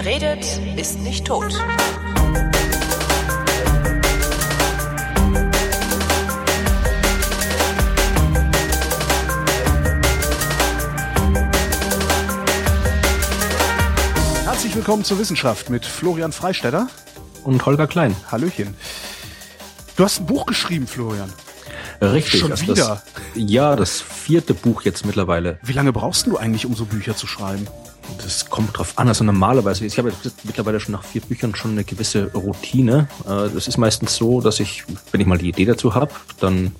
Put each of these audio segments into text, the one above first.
Wer redet, ist nicht tot. Herzlich willkommen zur Wissenschaft mit Florian Freistetter und Holger Klein. Hallöchen. Du hast ein Buch geschrieben, Florian. Richtig. Schon also wieder? Das, ja, das vierte Buch jetzt mittlerweile. Wie lange brauchst du eigentlich, um so Bücher zu schreiben? Das kommt drauf an. Also normalerweise, ich habe mittlerweile schon nach vier Büchern schon eine gewisse Routine. Äh, das ist meistens so, dass ich, wenn ich mal die Idee dazu habe, dann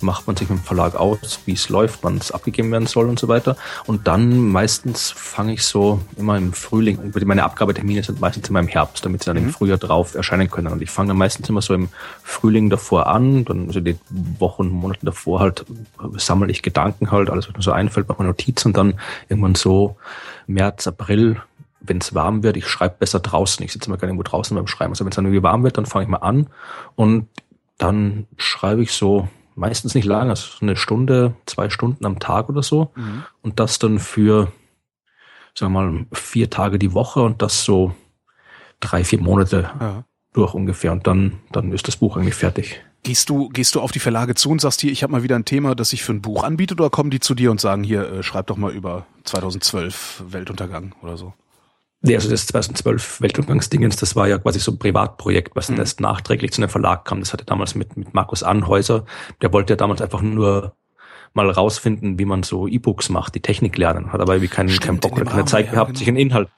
macht man sich mit dem Verlag aus, wie es läuft, wann es abgegeben werden soll und so weiter. Und dann meistens fange ich so immer im Frühling, meine Abgabetermine sind meistens immer im Herbst, damit sie dann mhm. im Frühjahr drauf erscheinen können. Und ich fange dann meistens immer so im Frühling davor an, dann also die Wochen, Monate davor halt sammle ich Gedanken halt, alles was mir so einfällt, mache mir Notizen und dann irgendwann so März, April wenn es warm wird, ich schreibe besser draußen. Ich sitze immer gerne irgendwo draußen beim Schreiben. Also wenn es dann irgendwie warm wird, dann fange ich mal an und dann schreibe ich so meistens nicht lange, also eine Stunde, zwei Stunden am Tag oder so. Mhm. Und das dann für, sagen wir mal, vier Tage die Woche und das so drei, vier Monate ja. durch ungefähr. Und dann, dann ist das Buch eigentlich fertig. Gehst du, gehst du auf die Verlage zu und sagst hier, ich habe mal wieder ein Thema, das sich für ein Buch anbietet, oder kommen die zu dir und sagen, hier, äh, schreib doch mal über 2012 Weltuntergang oder so? Nee, also das 2012 Weltuntergangsdingens, das war ja quasi so ein Privatprojekt, was mhm. erst nachträglich zu einem Verlag kam. Das hatte damals mit, mit Markus Anhäuser. Der wollte ja damals einfach nur mal rausfinden, wie man so E-Books macht, die Technik lernen. Hat aber irgendwie keinen, keinen Bock oder keine Rahmen, Zeit ja, gehabt, genau. sich einen Inhalt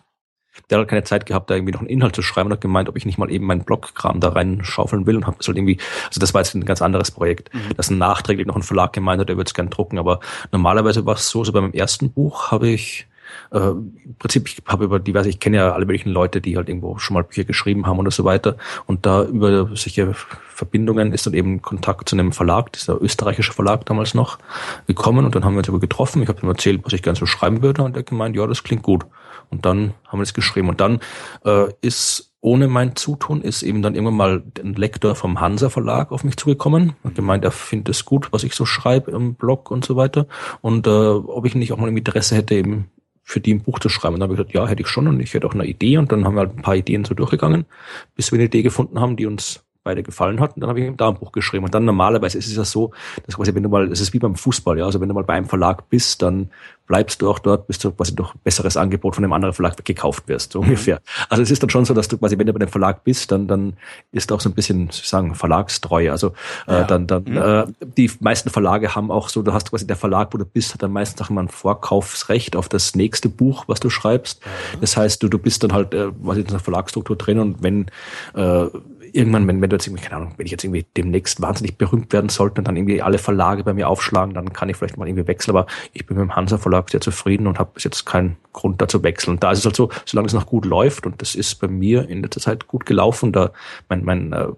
der hat keine Zeit gehabt, da irgendwie noch einen Inhalt zu schreiben und hat gemeint, ob ich nicht mal eben meinen Blogkram da reinschaufeln will und habe das halt irgendwie, also das war jetzt ein ganz anderes Projekt, mhm. das nachträglich noch ein Verlag gemeint hat, der würde es gern drucken, aber normalerweise war es so, so bei meinem ersten Buch habe ich äh, Im Prinzip, ich habe über diverse, ich kenne ja alle möglichen Leute, die halt irgendwo schon mal Bücher geschrieben haben oder so weiter. Und da über solche Verbindungen ist dann eben Kontakt zu einem Verlag, dieser österreichische Verlag damals noch, gekommen und dann haben wir uns aber getroffen. Ich habe ihm erzählt, was ich gerne so schreiben würde und er gemeint, ja, das klingt gut. Und dann haben wir das geschrieben. Und dann äh, ist ohne mein Zutun ist eben dann irgendwann mal ein Lektor vom Hansa Verlag auf mich zugekommen und gemeint, er findet es gut, was ich so schreibe im Blog und so weiter. Und äh, ob ich nicht auch mal Interesse hätte, eben für die ein Buch zu schreiben. Und dann habe ich gesagt, ja, hätte ich schon und ich hätte auch eine Idee. Und dann haben wir halt ein paar Ideen so durchgegangen, bis wir eine Idee gefunden haben, die uns beide gefallen hat. Und dann habe ich eben da ein Buch geschrieben. Und dann normalerweise ist es ja so, dass quasi, wenn du mal, es ist wie beim Fußball, ja, also wenn du mal bei einem Verlag bist, dann bleibst du auch dort, bis du quasi durch besseres Angebot von einem anderen Verlag gekauft wirst, so mhm. ungefähr. Also es ist dann schon so, dass du quasi, wenn du bei dem Verlag bist, dann, dann ist auch so ein bisschen, sagen, Verlagstreu. Also äh, ja. dann, dann mhm. äh, die meisten Verlage haben auch so, du hast quasi der Verlag, wo du bist, hat dann meistens auch immer ein Vorkaufsrecht auf das nächste Buch, was du schreibst. Mhm. Das heißt, du, du bist dann halt, äh, was in der Verlagsstruktur drin und wenn äh, irgendwann, wenn, wenn du jetzt irgendwie, keine Ahnung, wenn ich jetzt irgendwie demnächst wahnsinnig berühmt werden sollte und dann irgendwie alle Verlage bei mir aufschlagen, dann kann ich vielleicht mal irgendwie wechseln. Aber ich bin mit dem Hansa Verlag sehr zufrieden und habe bis jetzt keinen Grund dazu wechseln. Und da ist es halt so, solange es noch gut läuft und das ist bei mir in letzter Zeit gut gelaufen, da mein, mein äh,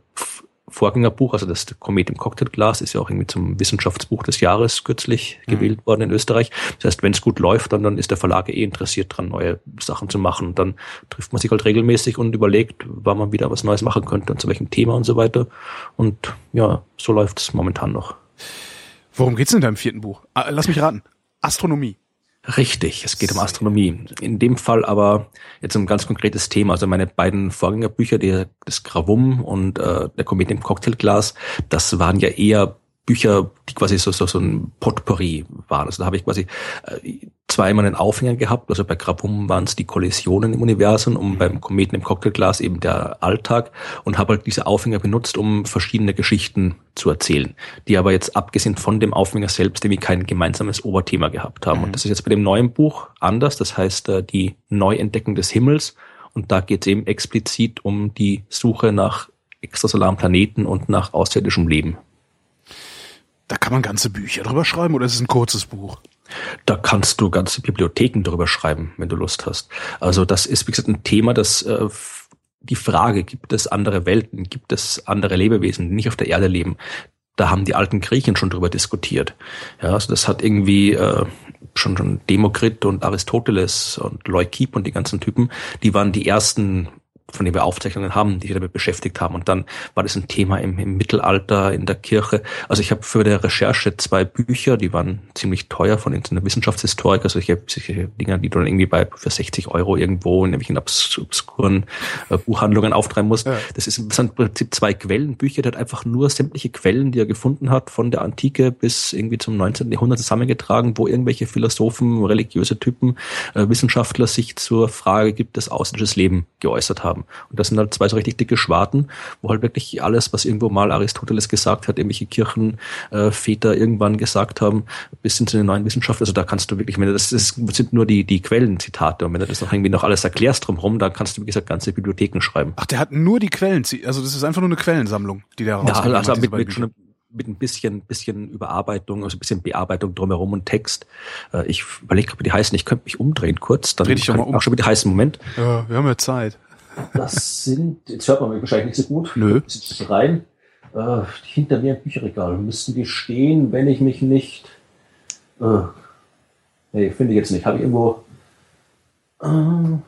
Vorgängerbuch, also das Komet im Cocktailglas, ist ja auch irgendwie zum Wissenschaftsbuch des Jahres kürzlich mhm. gewählt worden in Österreich. Das heißt, wenn es gut läuft, dann, dann ist der Verlag eh interessiert dran, neue Sachen zu machen. Und dann trifft man sich halt regelmäßig und überlegt, wann man wieder was Neues machen könnte und zu welchem Thema und so weiter. Und ja, so läuft es momentan noch. Worum geht's in deinem vierten Buch? Ah, lass mich raten. Astronomie. Richtig, es geht um Astronomie. In dem Fall aber jetzt um ein ganz konkretes Thema. Also meine beiden Vorgängerbücher, die, das Gravum und äh, der Komet im Cocktailglas, das waren ja eher Bücher, die quasi so, so, so ein Potpourri waren. Also da habe ich quasi äh, zweimal einen Aufhänger gehabt. Also bei Grabum waren es die Kollisionen im Universum und beim Kometen im Cocktailglas eben der Alltag und habe halt diese Aufhänger benutzt, um verschiedene Geschichten zu erzählen, die aber jetzt abgesehen von dem Aufhänger selbst irgendwie kein gemeinsames Oberthema gehabt haben. Mhm. Und das ist jetzt bei dem neuen Buch anders. Das heißt, äh, die Neuentdeckung des Himmels. Und da geht es eben explizit um die Suche nach extrasolaren Planeten und nach außerirdischem Leben. Da kann man ganze Bücher drüber schreiben oder ist es ein kurzes Buch? Da kannst du ganze Bibliotheken drüber schreiben, wenn du Lust hast. Also das ist, wie gesagt, ein Thema, das äh, die Frage, gibt es andere Welten, gibt es andere Lebewesen, die nicht auf der Erde leben? Da haben die alten Griechen schon drüber diskutiert. Ja, also das hat irgendwie äh, schon schon Demokrit und Aristoteles und Leukipp und die ganzen Typen, die waren die ersten von denen wir Aufzeichnungen haben, die sich damit beschäftigt haben. Und dann war das ein Thema im, im Mittelalter in der Kirche. Also ich habe für der Recherche zwei Bücher, die waren ziemlich teuer von einer Wissenschaftshistorik. Also ich habe solche Dinge, die du dann irgendwie bei für 60 Euro irgendwo in irgendwelchen obskuren äh, Buchhandlungen auftreiben musst. Ja. Das, ist, das sind im Prinzip zwei Quellenbücher, der hat einfach nur sämtliche Quellen, die er gefunden hat, von der Antike bis irgendwie zum 19. Jahrhundert zusammengetragen, wo irgendwelche Philosophen, religiöse Typen, äh, Wissenschaftler sich zur Frage, gibt es außerirdisches Leben, geäußert haben. Und das sind halt zwei so richtig dicke Schwarten, wo halt wirklich alles, was irgendwo mal Aristoteles gesagt hat, irgendwelche Kirchenväter äh, irgendwann gesagt haben, bis hin zu den neuen Wissenschaften, also da kannst du wirklich, wenn du das, das sind nur die, die Quellenzitate und wenn du das noch irgendwie noch alles erklärst drumherum, dann kannst du, wie gesagt, ganze Bibliotheken schreiben. Ach, der hat nur die Quellen, also das ist einfach nur eine Quellensammlung, die der rauskommt. Ja, also mit, mit, schon, mit ein bisschen, bisschen Überarbeitung, also ein bisschen Bearbeitung drumherum und Text. Äh, ich überlege, ob die heißen. Ich könnte mich umdrehen kurz. Dann Dreh dich doch mal um. Auch schon wieder heißen Moment. Ja, wir haben ja Zeit. Das sind, jetzt hört man mich wahrscheinlich nicht so gut. Nö. Rein. Äh, hinter mir im Bücherregal. Müssten die stehen, wenn ich mich nicht. Äh, nee, finde ich jetzt nicht. Habe ich irgendwo. Äh,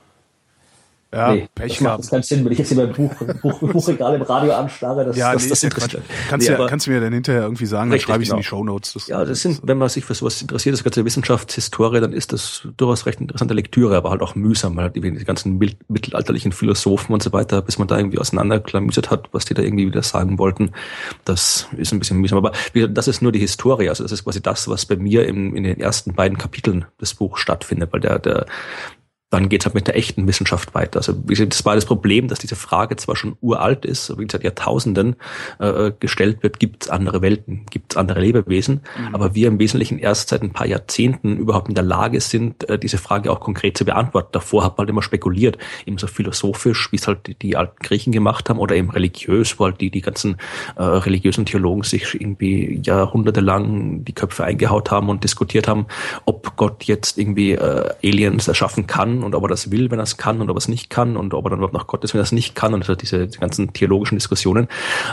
ja, nee, Pech das macht gehabt. keinen Sinn, wenn ich jetzt hier mein Buch, Buch, Buchregal im Radio anstarre, das, ja, das, nee, das interessiert. Kannst, nee, ja, kannst du mir dann hinterher irgendwie sagen, dann schreibe ich genau. in die Show Notes. Das, ja, das sind, wenn man sich für sowas interessiert, das ganze Wissenschaftshistorie, dann ist das durchaus recht interessante Lektüre, aber halt auch mühsam, weil halt die, ganzen mittelalterlichen Philosophen und so weiter, bis man da irgendwie auseinanderklamüsert hat, was die da irgendwie wieder sagen wollten, das ist ein bisschen mühsam. Aber das ist nur die Historie, also das ist quasi das, was bei mir im, in den ersten beiden Kapiteln des Buchs stattfindet, weil der, der, dann geht es halt mit der echten Wissenschaft weiter. Also das war das Problem, dass diese Frage zwar schon uralt ist, wie seit Jahrtausenden äh, gestellt wird, gibt es andere Welten, gibt es andere Lebewesen, mhm. aber wir im Wesentlichen erst seit ein paar Jahrzehnten überhaupt in der Lage sind, äh, diese Frage auch konkret zu beantworten. Davor hat man halt immer spekuliert, eben so philosophisch, wie es halt die, die, alten Griechen gemacht haben, oder eben religiös, wo halt die, die ganzen äh, religiösen Theologen sich irgendwie jahrhundertelang die Köpfe eingehaut haben und diskutiert haben, ob Gott jetzt irgendwie äh, Aliens erschaffen kann und ob er das will, wenn er es kann und ob er es nicht kann und ob er dann überhaupt nach Gott ist, wenn er es nicht kann und diese, ganzen theologischen Diskussionen.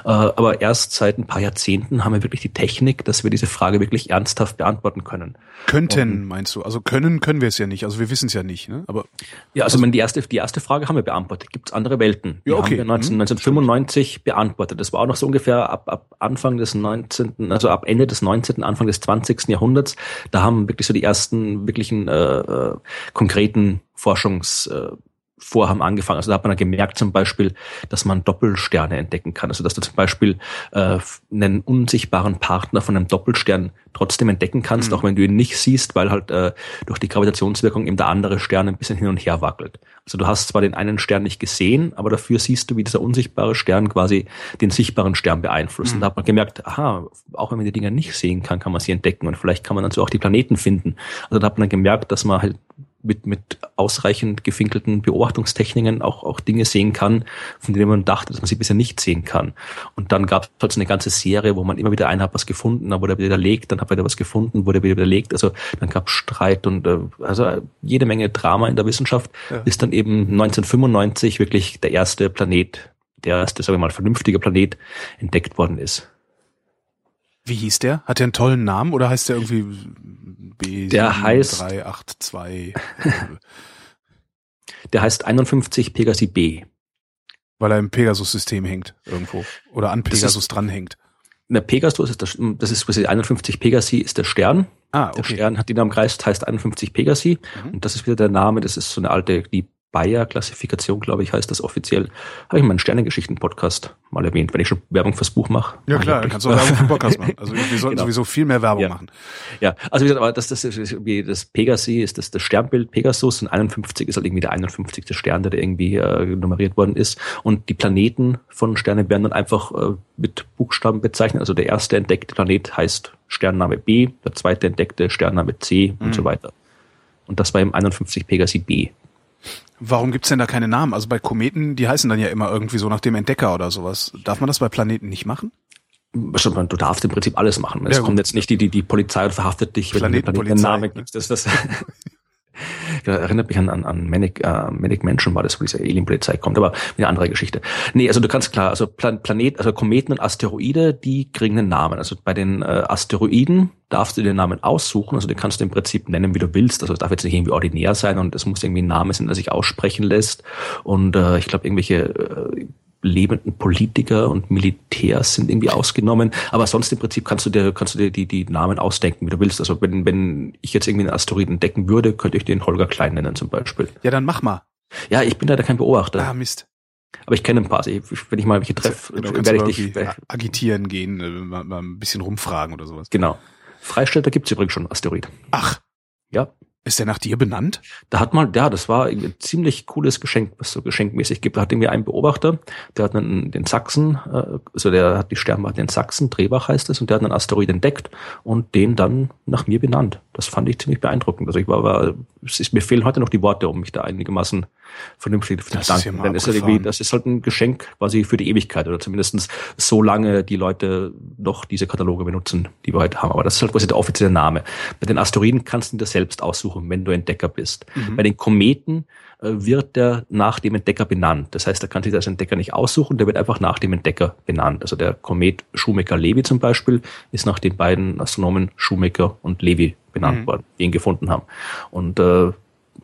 Äh, aber erst seit ein paar Jahrzehnten haben wir wirklich die Technik, dass wir diese Frage wirklich ernsthaft beantworten können. Könnten, und, meinst du? Also können können wir es ja nicht. Also wir wissen es ja nicht. Ne? Aber ja, also, also die erste die erste Frage haben wir beantwortet. Gibt es andere Welten? Die ja, okay. haben wir 19, 1995 mhm. beantwortet. Das war auch noch so ungefähr ab, ab Anfang des 19., also ab Ende des 19., Anfang des 20. Jahrhunderts. Da haben wirklich so die ersten wirklichen äh, äh konkreten Forschungsvorhaben angefangen. Also da hat man dann gemerkt zum Beispiel, dass man Doppelsterne entdecken kann. Also dass du zum Beispiel äh, einen unsichtbaren Partner von einem Doppelstern trotzdem entdecken kannst, mhm. auch wenn du ihn nicht siehst, weil halt äh, durch die Gravitationswirkung eben der andere Stern ein bisschen hin und her wackelt. Also du hast zwar den einen Stern nicht gesehen, aber dafür siehst du, wie dieser unsichtbare Stern quasi den sichtbaren Stern beeinflusst. Mhm. Und da hat man gemerkt, aha, auch wenn man die Dinger nicht sehen kann, kann man sie entdecken und vielleicht kann man dann so auch die Planeten finden. Also da hat man dann gemerkt, dass man halt mit, mit ausreichend gefinkelten Beobachtungstechniken auch, auch Dinge sehen kann, von denen man dachte, dass man sie bisher nicht sehen kann. Und dann gab es halt so eine ganze Serie, wo man immer wieder einer hat was gefunden, dann wurde er wieder widerlegt, dann hat er wieder was gefunden, wurde wieder widerlegt. Also dann gab es Streit und äh, also jede Menge Drama in der Wissenschaft, ja. ist dann eben 1995 wirklich der erste Planet, der erste, sagen wir mal, vernünftige Planet entdeckt worden ist. Wie hieß der? Hat der einen tollen Namen oder heißt der irgendwie B der heißt 382? der heißt 51 Pegasi B. Weil er im Pegasus-System hängt irgendwo oder an Pegasus ist, dranhängt. Der Pegasus ist das, das ist quasi 51 Pegasi ist der Stern. Ah, okay. Der Stern hat den am Kreis, heißt 51 Pegasi mhm. und das ist wieder der Name, das ist so eine alte, die Bayer-Klassifikation, glaube ich, heißt das offiziell. Habe ich meinen Sternengeschichten-Podcast mal erwähnt, wenn ich schon Werbung fürs Buch mache. Ja klar, dann kannst du auch Werbung für den Podcast machen. Also wir sollten genau. sowieso viel mehr Werbung ja. machen. Ja, also wie gesagt, aber das, das, ist, wie das Pegasi ist das, das Sternbild Pegasus und 51 ist halt irgendwie der 51. Stern, der da irgendwie äh, nummeriert worden ist. Und die Planeten von Sternen werden dann einfach äh, mit Buchstaben bezeichnet. Also der erste entdeckte Planet heißt Sternname B, der zweite entdeckte Sternname C mhm. und so weiter. Und das war im 51 Pegasi B. Warum gibt's denn da keine Namen? Also bei Kometen, die heißen dann ja immer irgendwie so nach dem Entdecker oder sowas. Darf man das bei Planeten nicht machen? Du darfst im Prinzip alles machen. Es ja, kommt jetzt nicht die, die, die Polizei und verhaftet dich, wenn du den Namen gibst. Das, das erinnert mich an, an, an Manic, äh, Manic Mansion war das, wo diese Alien-Polizei kommt, aber eine andere Geschichte. Nee, also du kannst klar, also Plan Planet, also Kometen und Asteroide, die kriegen einen Namen. Also bei den äh, Asteroiden darfst du den Namen aussuchen, also den kannst du im Prinzip nennen, wie du willst. Also es darf jetzt nicht irgendwie ordinär sein und es muss irgendwie ein Name sein, der sich aussprechen lässt. Und äh, ich glaube, irgendwelche äh, lebenden Politiker und Militärs sind irgendwie ausgenommen. Aber sonst im Prinzip kannst du dir, kannst du dir die, die Namen ausdenken, wie du willst. Also wenn, wenn ich jetzt irgendwie einen Asteroiden entdecken würde, könnte ich den Holger Klein nennen zum Beispiel. Ja, dann mach mal. Ja, ich bin leider kein Beobachter. Ah, Mist. Aber ich kenne ein paar. Ich, wenn ich mal welche treffe, Genau, werde ich dich. agitieren gehen, äh, mal, mal ein bisschen rumfragen oder sowas. Genau. Freistädter gibt's übrigens schon, Asteroid. Ach, Ja. Ist der nach dir benannt? Da hat mal, ja, das war ein ziemlich cooles Geschenk, was so geschenkmäßig gibt. Da hat irgendwie einen Beobachter, der hat einen, den Sachsen, äh, also der hat die Sternwarte in Sachsen, Drehbach heißt es, und der hat einen Asteroid entdeckt und den dann nach mir benannt. Das fand ich ziemlich beeindruckend. Also ich war, war es ist, mir fehlen heute noch die Worte, um mich da einigermaßen vernünftig zu Das ist ja bedanken. Denn ist halt irgendwie, das ist halt ein Geschenk quasi für die Ewigkeit oder zumindestens so lange die Leute noch diese Kataloge benutzen, die wir heute haben. Aber das ist halt quasi der offizielle Name. Bei den Asteroiden kannst du dir selbst aussuchen, wenn du Entdecker bist. Mhm. Bei den Kometen äh, wird der nach dem Entdecker benannt. Das heißt, da kann sich das Entdecker nicht aussuchen, der wird einfach nach dem Entdecker benannt. Also der Komet Shoemaker-Levy zum Beispiel ist nach den beiden Astronomen Shoemaker und Levy benannt Mhm. worden, die ihn gefunden haben. Und äh,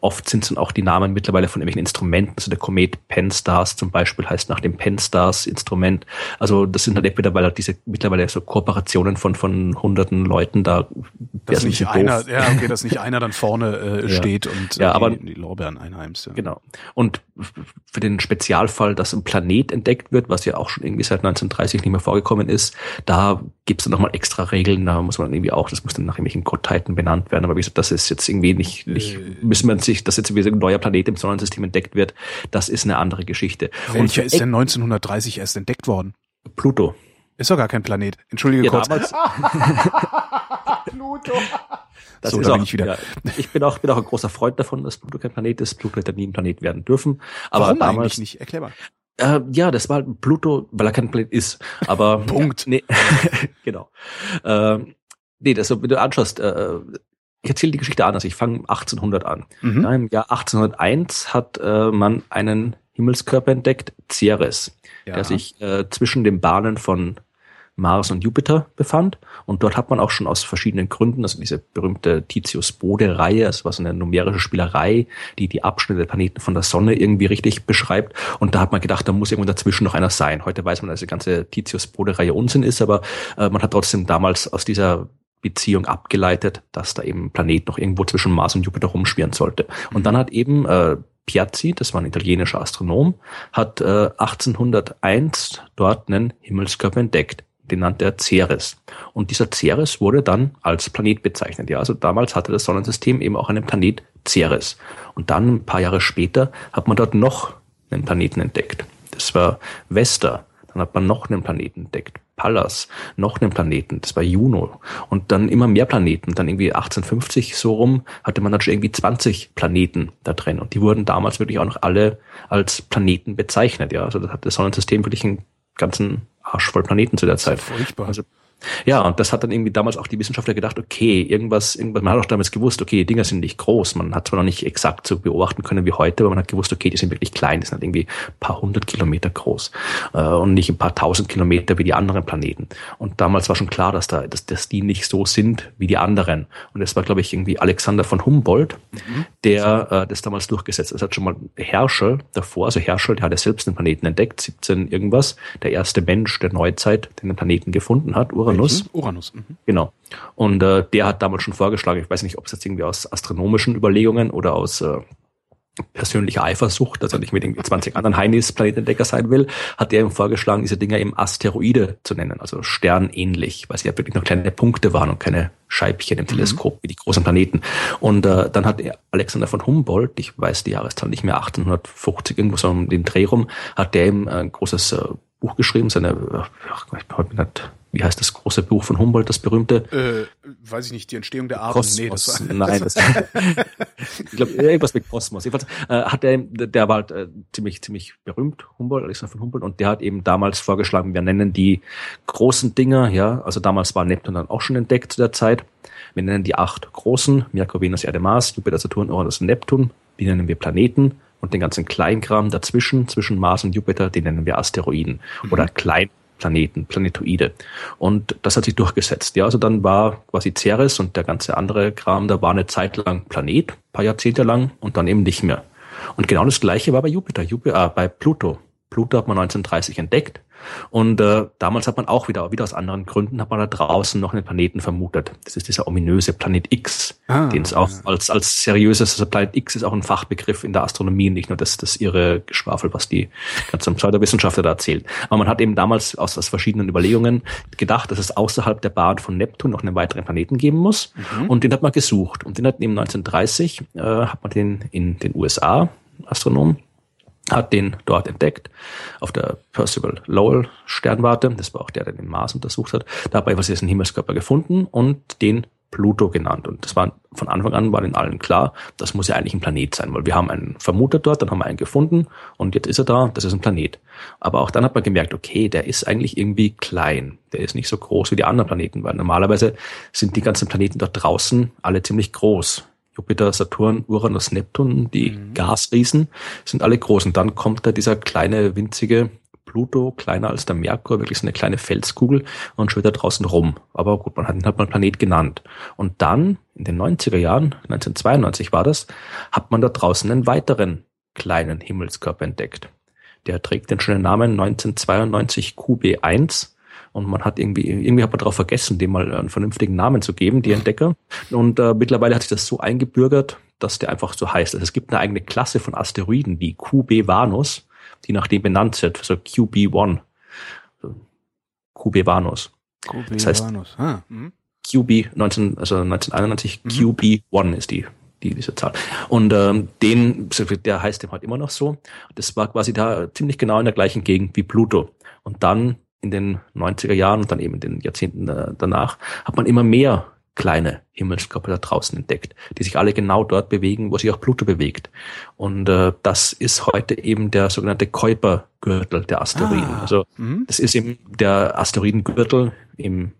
oft sind es dann auch die Namen mittlerweile von irgendwelchen Instrumenten. Also der Komet Penstars zum Beispiel heißt nach dem Penstars Instrument. Also das sind halt entweder, weil halt diese mittlerweile so Kooperationen von, von hunderten Leuten da, Dass ein nicht bisschen einer, doof. ja, okay, dass nicht einer dann vorne äh, Ja. steht und äh, Ja, aber- die, die Lorbeeren einheimst. Ja. Genau. Und für den Spezialfall, dass ein Planet entdeckt wird, was ja auch schon irgendwie seit 1930 nicht mehr vorgekommen ist, da gibt's dann nochmal extra Regeln, da muss man irgendwie auch, das muss dann nach irgendwelchen Gottheiten benannt werden. Aber wie gesagt, das ist jetzt irgendwie nicht, nicht Äh. müssen wir sich, dass jetzt wieder ein neuer Planet im Sonnensystem entdeckt wird, das ist eine andere Geschichte. Welcher ist denn 1930 erst entdeckt worden? Pluto. Ist doch gar kein Planet. Entschuldige Ja, kurz. Pluto. das So, ist da auch, bin ich wieder. Ja, ich bin auch, bin auch ein großer Freund davon, dass Pluto kein Planet ist. Pluto hätte nie ein Planet werden dürfen. Aber Warum damals, eigentlich nicht? Erklär mal. Äh, ja, das war Pluto, weil er kein Planet ist. Aber Punkt. Nee, genau. Ähm, nee, das, wenn du anschaust, äh, ich erzähle die Geschichte anders. Ich fange 1800 an. Mhm. Ja, Im Jahr 1801 hat äh, man einen Himmelskörper entdeckt, Ceres, Ja. der sich äh, zwischen den Bahnen von Mars und Jupiter befand. Und dort hat man auch schon aus verschiedenen Gründen, also diese berühmte Titius-Bode-Reihe, das war so eine numerische Spielerei, die die Abschnitte der Planeten von der Sonne irgendwie richtig beschreibt. Und da hat man gedacht, da muss irgendwo dazwischen noch einer sein. Heute weiß man, dass die ganze Titius-Bode-Reihe Unsinn ist, aber äh, man hat trotzdem damals aus dieser Beziehung abgeleitet, dass da eben ein Planet noch irgendwo zwischen Mars und Jupiter rumschwirren sollte. Und dann hat eben äh, Piazzi, das war ein italienischer Astronom, hat äh, 1801 dort einen Himmelskörper entdeckt. Den nannte er Ceres. Und dieser Ceres wurde dann als Planet bezeichnet. Ja, also damals hatte das Sonnensystem eben auch einen Planet Ceres. Und dann ein paar Jahre später hat man dort noch einen Planeten entdeckt. Das war Vesta. Dann hat man noch einen Planeten entdeckt. Pallas, noch einen Planeten, das war Juno. Und dann immer mehr Planeten. Dann irgendwie 1850 so rum hatte man dann schon irgendwie 20 Planeten da drin. Und die wurden damals wirklich auch noch alle als Planeten bezeichnet. Ja, also das hat das Sonnensystem wirklich einen ganzen Arsch voll Planeten zu der Zeit. Furchtbar. Also ja, und das hat dann irgendwie damals auch die Wissenschaftler gedacht, okay, irgendwas, irgendwas, man hat auch damals gewusst, okay, die Dinger sind nicht groß. Man hat zwar noch nicht exakt so beobachten können wie heute, aber man hat gewusst, okay, die sind wirklich klein, die sind halt irgendwie ein paar hundert Kilometer groß äh, und nicht ein paar tausend Kilometer wie die anderen Planeten. Und damals war schon klar, dass da, dass, dass die nicht so sind wie die anderen. Und es war, glaube ich, irgendwie Alexander von Humboldt, der äh, das damals durchgesetzt hat. Es hat schon mal Herschel davor, also Herschel, der hat ja selbst den Planeten entdeckt, 17 irgendwas, der erste Mensch der Neuzeit, der den Planeten gefunden hat, Uranus. Uranus. Mhm. Genau. Und äh, der hat damals schon vorgeschlagen, ich weiß nicht, ob es jetzt irgendwie aus astronomischen Überlegungen oder aus äh, persönlicher Eifersucht, dass er nicht mit den 20 anderen Heinis Planetenentdecker sein will, hat er ihm vorgeschlagen, diese Dinger eben Asteroide zu nennen, also sternähnlich, weil sie ja wirklich nur kleine Punkte waren und keine Scheibchen im Teleskop wie die großen Planeten. Und äh, dann hat er Alexander von Humboldt, ich weiß die Jahreszahl nicht mehr, 1850 irgendwo so um den Dreh rum, hat der ihm ein großes äh, Buch geschrieben, seine, ach Gott, ich bin halt wie heißt das große Buch von Humboldt, das berühmte? Äh, weiß ich nicht, die Entstehung der Arten. Nee, das war, Nein, das, ich glaube, irgendwas mit Kosmos. Jedenfalls äh, hat der, der war halt äh, ziemlich, ziemlich berühmt, Humboldt, Alexander von Humboldt, und der hat eben damals vorgeschlagen, wir nennen die großen Dinger, ja, also damals war Neptun dann auch schon entdeckt zu der Zeit. Wir nennen die acht großen, Merkur, Venus, Erde, Mars, Jupiter, Saturn, Uranus und Neptun. Die nennen wir Planeten und den ganzen Kleinkram dazwischen, zwischen Mars und Jupiter, den nennen wir Asteroiden mhm. oder Klein Planeten, Planetoide. Und das hat sich durchgesetzt. Ja, also dann war quasi Ceres und der ganze andere Kram, da war eine Zeit lang Planet, paar Jahrzehnte lang und dann eben nicht mehr. Und genau das gleiche war bei Jupiter, Jupiter, äh, bei Pluto. Pluto hat man 1930 entdeckt und äh, damals hat man auch wieder, wieder aus anderen Gründen, hat man da draußen noch einen Planeten vermutet. Das ist dieser ominöse Planet X, ah, den es auch als, als seriöses, also Planet X ist auch ein Fachbegriff in der Astronomie, nicht nur das, das ihre Geschwafel, was die ganzen Pseudowissenschaftler da erzählt. Aber man hat eben damals aus, aus verschiedenen Überlegungen gedacht, dass es außerhalb der Bahn von Neptun noch einen weiteren Planeten geben muss. Mhm. Und den hat man gesucht. Und den hat eben 1930, äh, hat man den in den USA, Astronomen, hat den dort entdeckt, auf der Percival Lowell Sternwarte. Das war auch der, der den Mars untersucht hat. Dabei war sie einen Himmelskörper gefunden und den Pluto genannt. Und das war von Anfang an war den allen klar, das muss ja eigentlich ein Planet sein, weil wir haben einen vermutet dort, dann haben wir einen gefunden und jetzt ist er da, das ist ein Planet. Aber auch dann hat man gemerkt, okay, der ist eigentlich irgendwie klein. Der ist nicht so groß wie die anderen Planeten, weil normalerweise sind die ganzen Planeten dort draußen alle ziemlich groß. Jupiter, Saturn, Uranus, Neptun, die mhm. Gasriesen, sind alle groß. Und dann kommt da dieser kleine, winzige Pluto, kleiner als der Merkur, wirklich so eine kleine Felskugel und schwirrt da draußen rum. Aber gut, man hat ihn halt mal Planet genannt. Und dann, in den 90er Jahren, 1992 war das, hat man da draußen einen weiteren kleinen Himmelskörper entdeckt. Der trägt den schönen Namen 1992 QB1 und man hat irgendwie, irgendwie hat man darauf vergessen, dem mal einen vernünftigen Namen zu geben, die Entdecker. Und äh, mittlerweile hat sich das so eingebürgert, dass der einfach so heißt. Also es gibt eine eigene Klasse von Asteroiden, die QB Vanus, die nach dem benannt wird, also QB1. QB Vanus. QB das heißt, Vanus. Ah, hm. QB 19, also 1991, mhm. QB1 ist die die, diese Zahl. Und ähm, den, der heißt dem halt immer noch so. Das war quasi da ziemlich genau in der gleichen Gegend wie Pluto. Und dann in den 90er Jahren und dann eben in den Jahrzehnten danach, hat man immer mehr kleine Himmelskörper da draußen entdeckt, die sich alle genau dort bewegen, wo sich auch Pluto bewegt. Und äh, das ist heute eben der sogenannte Kuiper-Gürtel der Asteroiden. Ah, also mh. das ist eben der Asteroidengürtel im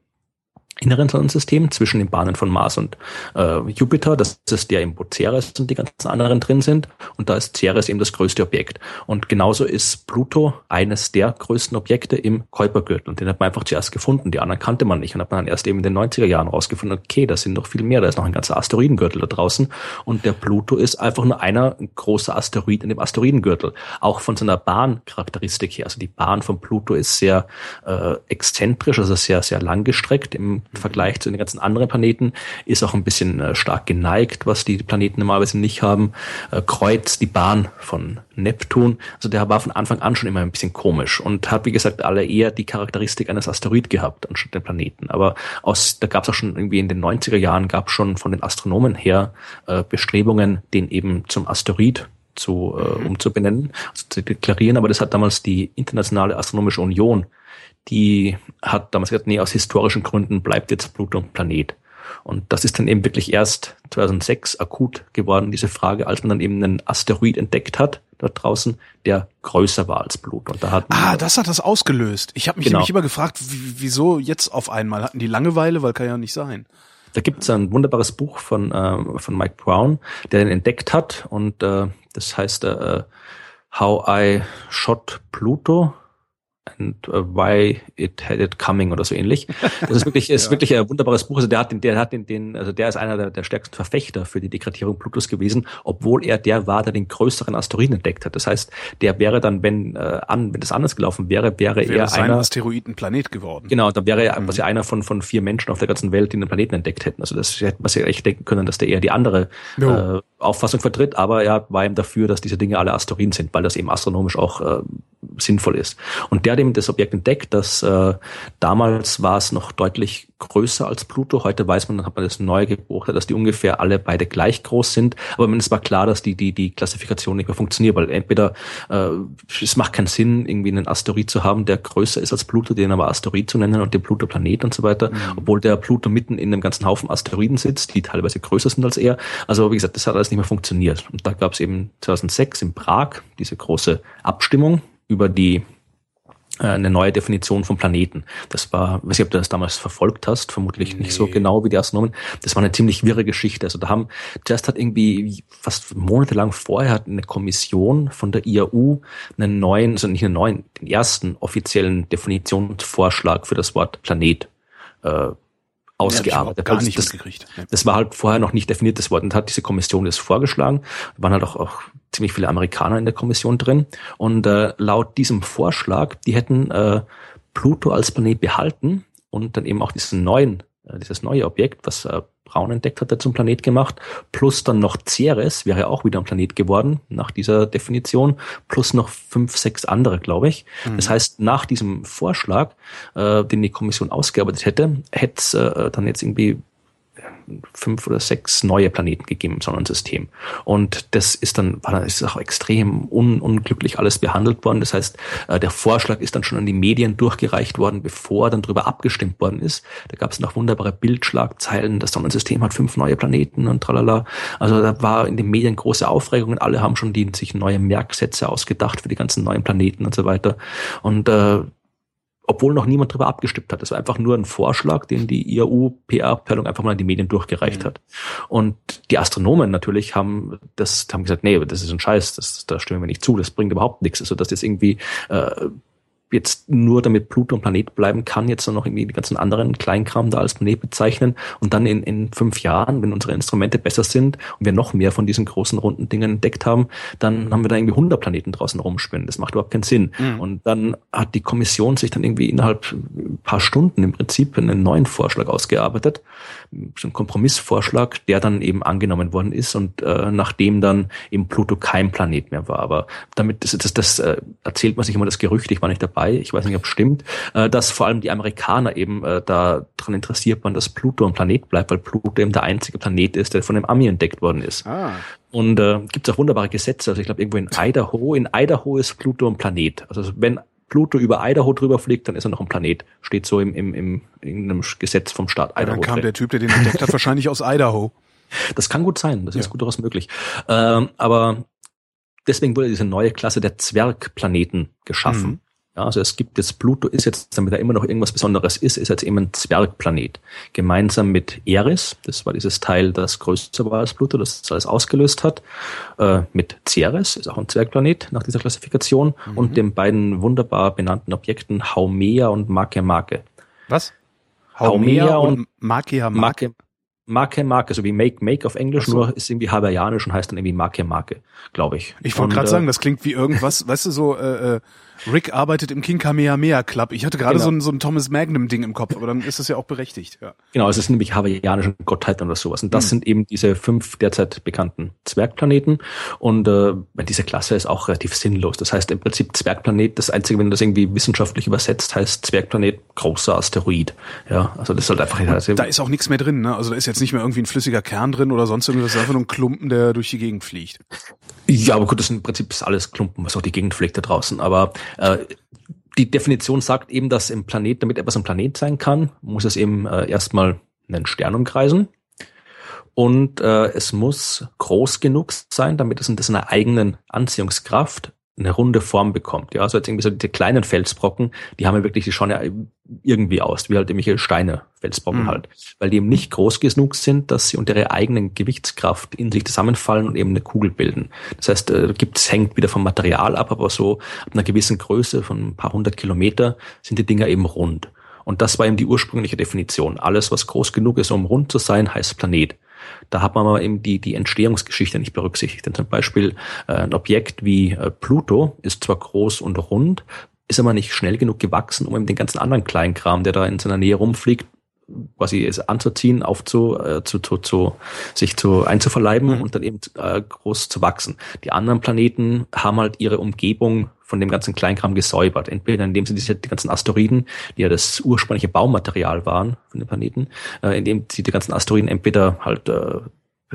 inneren Sonnensystem zwischen den Bahnen von Mars und äh, Jupiter. Das ist der im Ceres und die ganzen anderen drin sind. Und da ist Ceres eben das größte Objekt. Und genauso ist Pluto eines der größten Objekte im Kuipergürtel. Und den hat man einfach zuerst gefunden. Die anderen kannte man nicht. Und hat man dann erst eben in den 90er Jahren rausgefunden, okay, da sind noch viel mehr. Da ist noch ein ganzer Asteroidengürtel da draußen. Und der Pluto ist einfach nur einer ein großer Asteroid in dem Asteroidengürtel. Auch von seiner Bahncharakteristik her. Also die Bahn von Pluto ist sehr äh, exzentrisch, also sehr, sehr langgestreckt im im Vergleich zu den ganzen anderen Planeten, ist auch ein bisschen äh, stark geneigt, was die Planeten normalerweise nicht haben. Äh, kreuzt die Bahn von Neptun. Also der war von Anfang an schon immer ein bisschen komisch und hat, wie gesagt, alle eher die Charakteristik eines Asteroid gehabt, anstatt den Planeten. Aber aus, da gab es auch schon irgendwie in den 90er Jahren, gab schon von den Astronomen her äh, Bestrebungen, den eben zum Asteroid zu, äh, mhm. umzubenennen, also zu deklarieren. Aber das hat damals die Internationale Astronomische Union die hat damals gesagt, nee, aus historischen Gründen bleibt jetzt Pluto ein Planet. Und das ist dann eben wirklich erst 2006 akut geworden, diese Frage, als man dann eben einen Asteroid entdeckt hat, dort draußen, der größer war als Pluto. Und da hat ah, das hat das ausgelöst. Ich habe mich genau. nämlich immer gefragt, wieso jetzt auf einmal? Hatten die Langeweile? Weil kann ja nicht sein. Da gibt es ein wunderbares Buch von, äh, von Mike Brown, der den entdeckt hat. Und äh, das heißt äh, How I Shot Pluto and uh, why it had it coming oder so ähnlich. Das ist wirklich, ist ja. wirklich ein wunderbares Buch. Also der hat den, der hat den, den, also der ist einer der, der stärksten Verfechter für die Dekretierung Plutos gewesen, obwohl er der war, der den größeren Asteroiden entdeckt hat. Das heißt, der wäre dann, wenn, äh, an, wenn das anders gelaufen wäre, wäre, wäre er einer. Asteroidenplanet geworden. Genau, dann wäre er mhm. was einer von, von vier Menschen auf der ganzen Welt, die den Planeten entdeckt hätten. Also das hätte man sich echt denken können, dass der eher die andere no. äh, Auffassung vertritt, aber er war ihm dafür, dass diese Dinge alle Asteroiden sind, weil das eben astronomisch auch äh, sinnvoll ist. Und der hat eben das Objekt entdeckt, dass äh, damals war es noch deutlich größer als Pluto. Heute weiß man, dann hat man das neue beobachtet, dass die ungefähr alle beide gleich groß sind. Aber es war klar, dass die, die, die Klassifikation nicht mehr funktioniert, weil entweder äh, es macht keinen Sinn, irgendwie einen Asteroid zu haben, der größer ist als Pluto, den aber Asteroid zu nennen und den Pluto-Planet und so weiter, mhm. obwohl der Pluto mitten in einem ganzen Haufen Asteroiden sitzt, die teilweise größer sind als er. Also wie gesagt, das hat alles nicht mehr funktioniert. Und da gab es eben 2006 in Prag diese große Abstimmung über die äh, eine neue Definition von Planeten. Das war, weiß ich, ob du das damals verfolgt hast, vermutlich nee. nicht so genau wie die Astronomen. Das war eine ziemlich wirre Geschichte. Also da haben, zuerst hat irgendwie fast monatelang vorher hat eine Kommission von der IAU einen neuen, also nicht einen neuen, den ersten offiziellen Definitionsvorschlag für das Wort Planet äh, ausgearbeitet. gar nicht das, mitgekriegt. Das war halt vorher noch nicht definiertes Wort und hat diese Kommission das vorgeschlagen. Da waren halt auch, auch ziemlich viele Amerikaner in der Kommission drin. Und äh, laut diesem Vorschlag, die hätten äh, Pluto als Planet behalten und dann eben auch diesen neuen, äh, dieses neue Objekt, was äh, Braun entdeckt hat, zum Planet gemacht, plus dann noch Ceres, wäre auch wieder ein Planet geworden, nach dieser Definition, plus noch fünf, sechs andere, glaube ich. Mhm. Das heißt, nach diesem Vorschlag, äh, den die Kommission ausgearbeitet hätte, hätte es äh, dann jetzt irgendwie fünf oder sechs neue Planeten gegeben im Sonnensystem. Und das ist dann, war dann ist auch extrem un, unglücklich alles behandelt worden. Das heißt, äh, der Vorschlag ist dann schon an die Medien durchgereicht worden, bevor dann darüber abgestimmt worden ist. Da gab es noch wunderbare Bildschlagzeilen, das Sonnensystem hat fünf neue Planeten und tralala. Also da war in den Medien große Aufregung und alle haben schon die, sich neue Merksätze ausgedacht für die ganzen neuen Planeten und so weiter. Und äh, obwohl noch niemand darüber abgestimmt hat. Das war einfach nur ein Vorschlag, den die IAU-PR-Abteilung einfach mal an die Medien durchgereicht mhm. hat. Und die Astronomen natürlich haben das haben gesagt, nee, das ist ein Scheiß, das, da stimmen wir nicht zu, das bringt überhaupt nichts. Also dass das irgendwie äh, jetzt nur damit Pluto ein Planet bleiben kann, jetzt noch irgendwie die ganzen anderen Kleinkram da als Planet bezeichnen und dann in, in fünf Jahren, wenn unsere Instrumente besser sind und wir noch mehr von diesen großen runden Dingen entdeckt haben, dann haben wir da irgendwie 100 Planeten draußen rumspinnen. Das macht überhaupt keinen Sinn. Mhm. Und dann hat die Kommission sich dann irgendwie innerhalb ein paar Stunden im Prinzip einen neuen Vorschlag ausgearbeitet, so ein Kompromissvorschlag, der dann eben angenommen worden ist und äh, nachdem dann eben Pluto kein Planet mehr war. Aber damit das, das, das äh, erzählt man sich immer das Gerücht, ich war nicht dabei, ich weiß nicht, ob es stimmt, äh, dass vor allem die Amerikaner eben äh, daran interessiert waren, dass Pluto ein Planet bleibt, weil Pluto eben der einzige Planet ist, der von dem Ami entdeckt worden ist. Ah. Und äh, gibt es auch wunderbare Gesetze. Also ich glaube, irgendwo in Idaho, in Idaho ist Pluto ein Planet. Also wenn Pluto über Idaho drüber fliegt, dann ist er noch ein Planet. Steht so im, im, im in einem Gesetz vom Staat Idaho. Ja, dann kam drin. der Typ, der den entdeckt hat, wahrscheinlich aus Idaho. Das kann gut sein, das ja. ist gut daraus möglich. Ähm, aber deswegen wurde diese neue Klasse der Zwergplaneten geschaffen. Mhm. Ja, also es gibt jetzt Pluto ist jetzt, damit er immer noch irgendwas Besonderes ist, ist jetzt eben ein Zwergplanet. Gemeinsam mit Eris, das war dieses Teil, das größer war als Pluto, das das alles ausgelöst hat, äh, mit Ceres, ist auch ein Zwergplanet nach dieser Klassifikation, mhm. und den beiden wunderbar benannten Objekten Haumea und Makemake. Was? Haumea, Haumea und Makemake. Make, Make, Make, so wie Make, Make auf Englisch, so. nur ist irgendwie hawaiianisch und heißt dann irgendwie Make, Make, glaube ich. Ich wollte gerade äh, sagen, das klingt wie irgendwas, weißt du, so äh, äh Rick arbeitet im King Kamehameha Club. Ich hatte gerade genau. so, ein, so ein Thomas Magnum Ding im Kopf, aber dann ist das ja auch berechtigt. Ja. Genau, es ist nämlich hawaiianische Gottheit oder sowas. Und das mhm. sind eben diese fünf derzeit bekannten Zwergplaneten. Und äh, diese Klasse ist auch relativ sinnlos. Das heißt im Prinzip Zwergplanet, das Einzige, wenn du das irgendwie wissenschaftlich übersetzt, heißt Zwergplanet großer Asteroid. Ja, also das ist halt einfach. Also, da ist auch nichts mehr drin, ne? Also da ist jetzt nicht mehr irgendwie ein flüssiger Kern drin oder sonst irgendwas. Das ist einfach nur ein Klumpen, der durch die Gegend fliegt. Ja, aber gut, das sind im Prinzip alles Klumpen, was auch die Gegend fliegt da draußen. Aber äh, die Definition sagt eben, dass im Planet, damit etwas ein Planet sein kann, muss es eben äh, erstmal einen Stern umkreisen. Und äh, es muss groß genug sein, damit es in seiner eigenen Anziehungskraft eine runde Form bekommt. Ja, also jetzt irgendwie so die kleinen Felsbrocken, die haben ja wirklich, die schauen ja irgendwie aus, wie halt irgendwelche Steine, Felsbrocken mhm. halt. Weil die eben nicht groß genug sind, dass sie unter ihrer eigenen Gewichtskraft in sich zusammenfallen und eben eine Kugel bilden. Das heißt, äh, gibt es hängt wieder vom Material ab, aber so ab einer gewissen Größe von ein paar hundert Kilometer sind die Dinger eben rund. Und das war eben die ursprüngliche Definition. Alles, was groß genug ist, um rund zu sein, heißt Planet. Da hat man aber eben die, die Entstehungsgeschichte nicht berücksichtigt. Denn zum Beispiel äh, ein Objekt wie äh, Pluto ist zwar groß und rund, ist aber nicht schnell genug gewachsen, um eben den ganzen anderen Kleinkram, der da in seiner Nähe rumfliegt, quasi es anzuziehen, aufzu, äh, zu, zu, zu, sich zu einzuverleiben mhm. und dann eben äh, groß zu wachsen. Die anderen Planeten haben halt ihre Umgebung von dem ganzen Kleinkram gesäubert. Entweder indem sie diese die ganzen Asteroiden, die ja das ursprüngliche Baumaterial waren von den Planeten, äh, indem sie die ganzen Asteroiden entweder halt äh,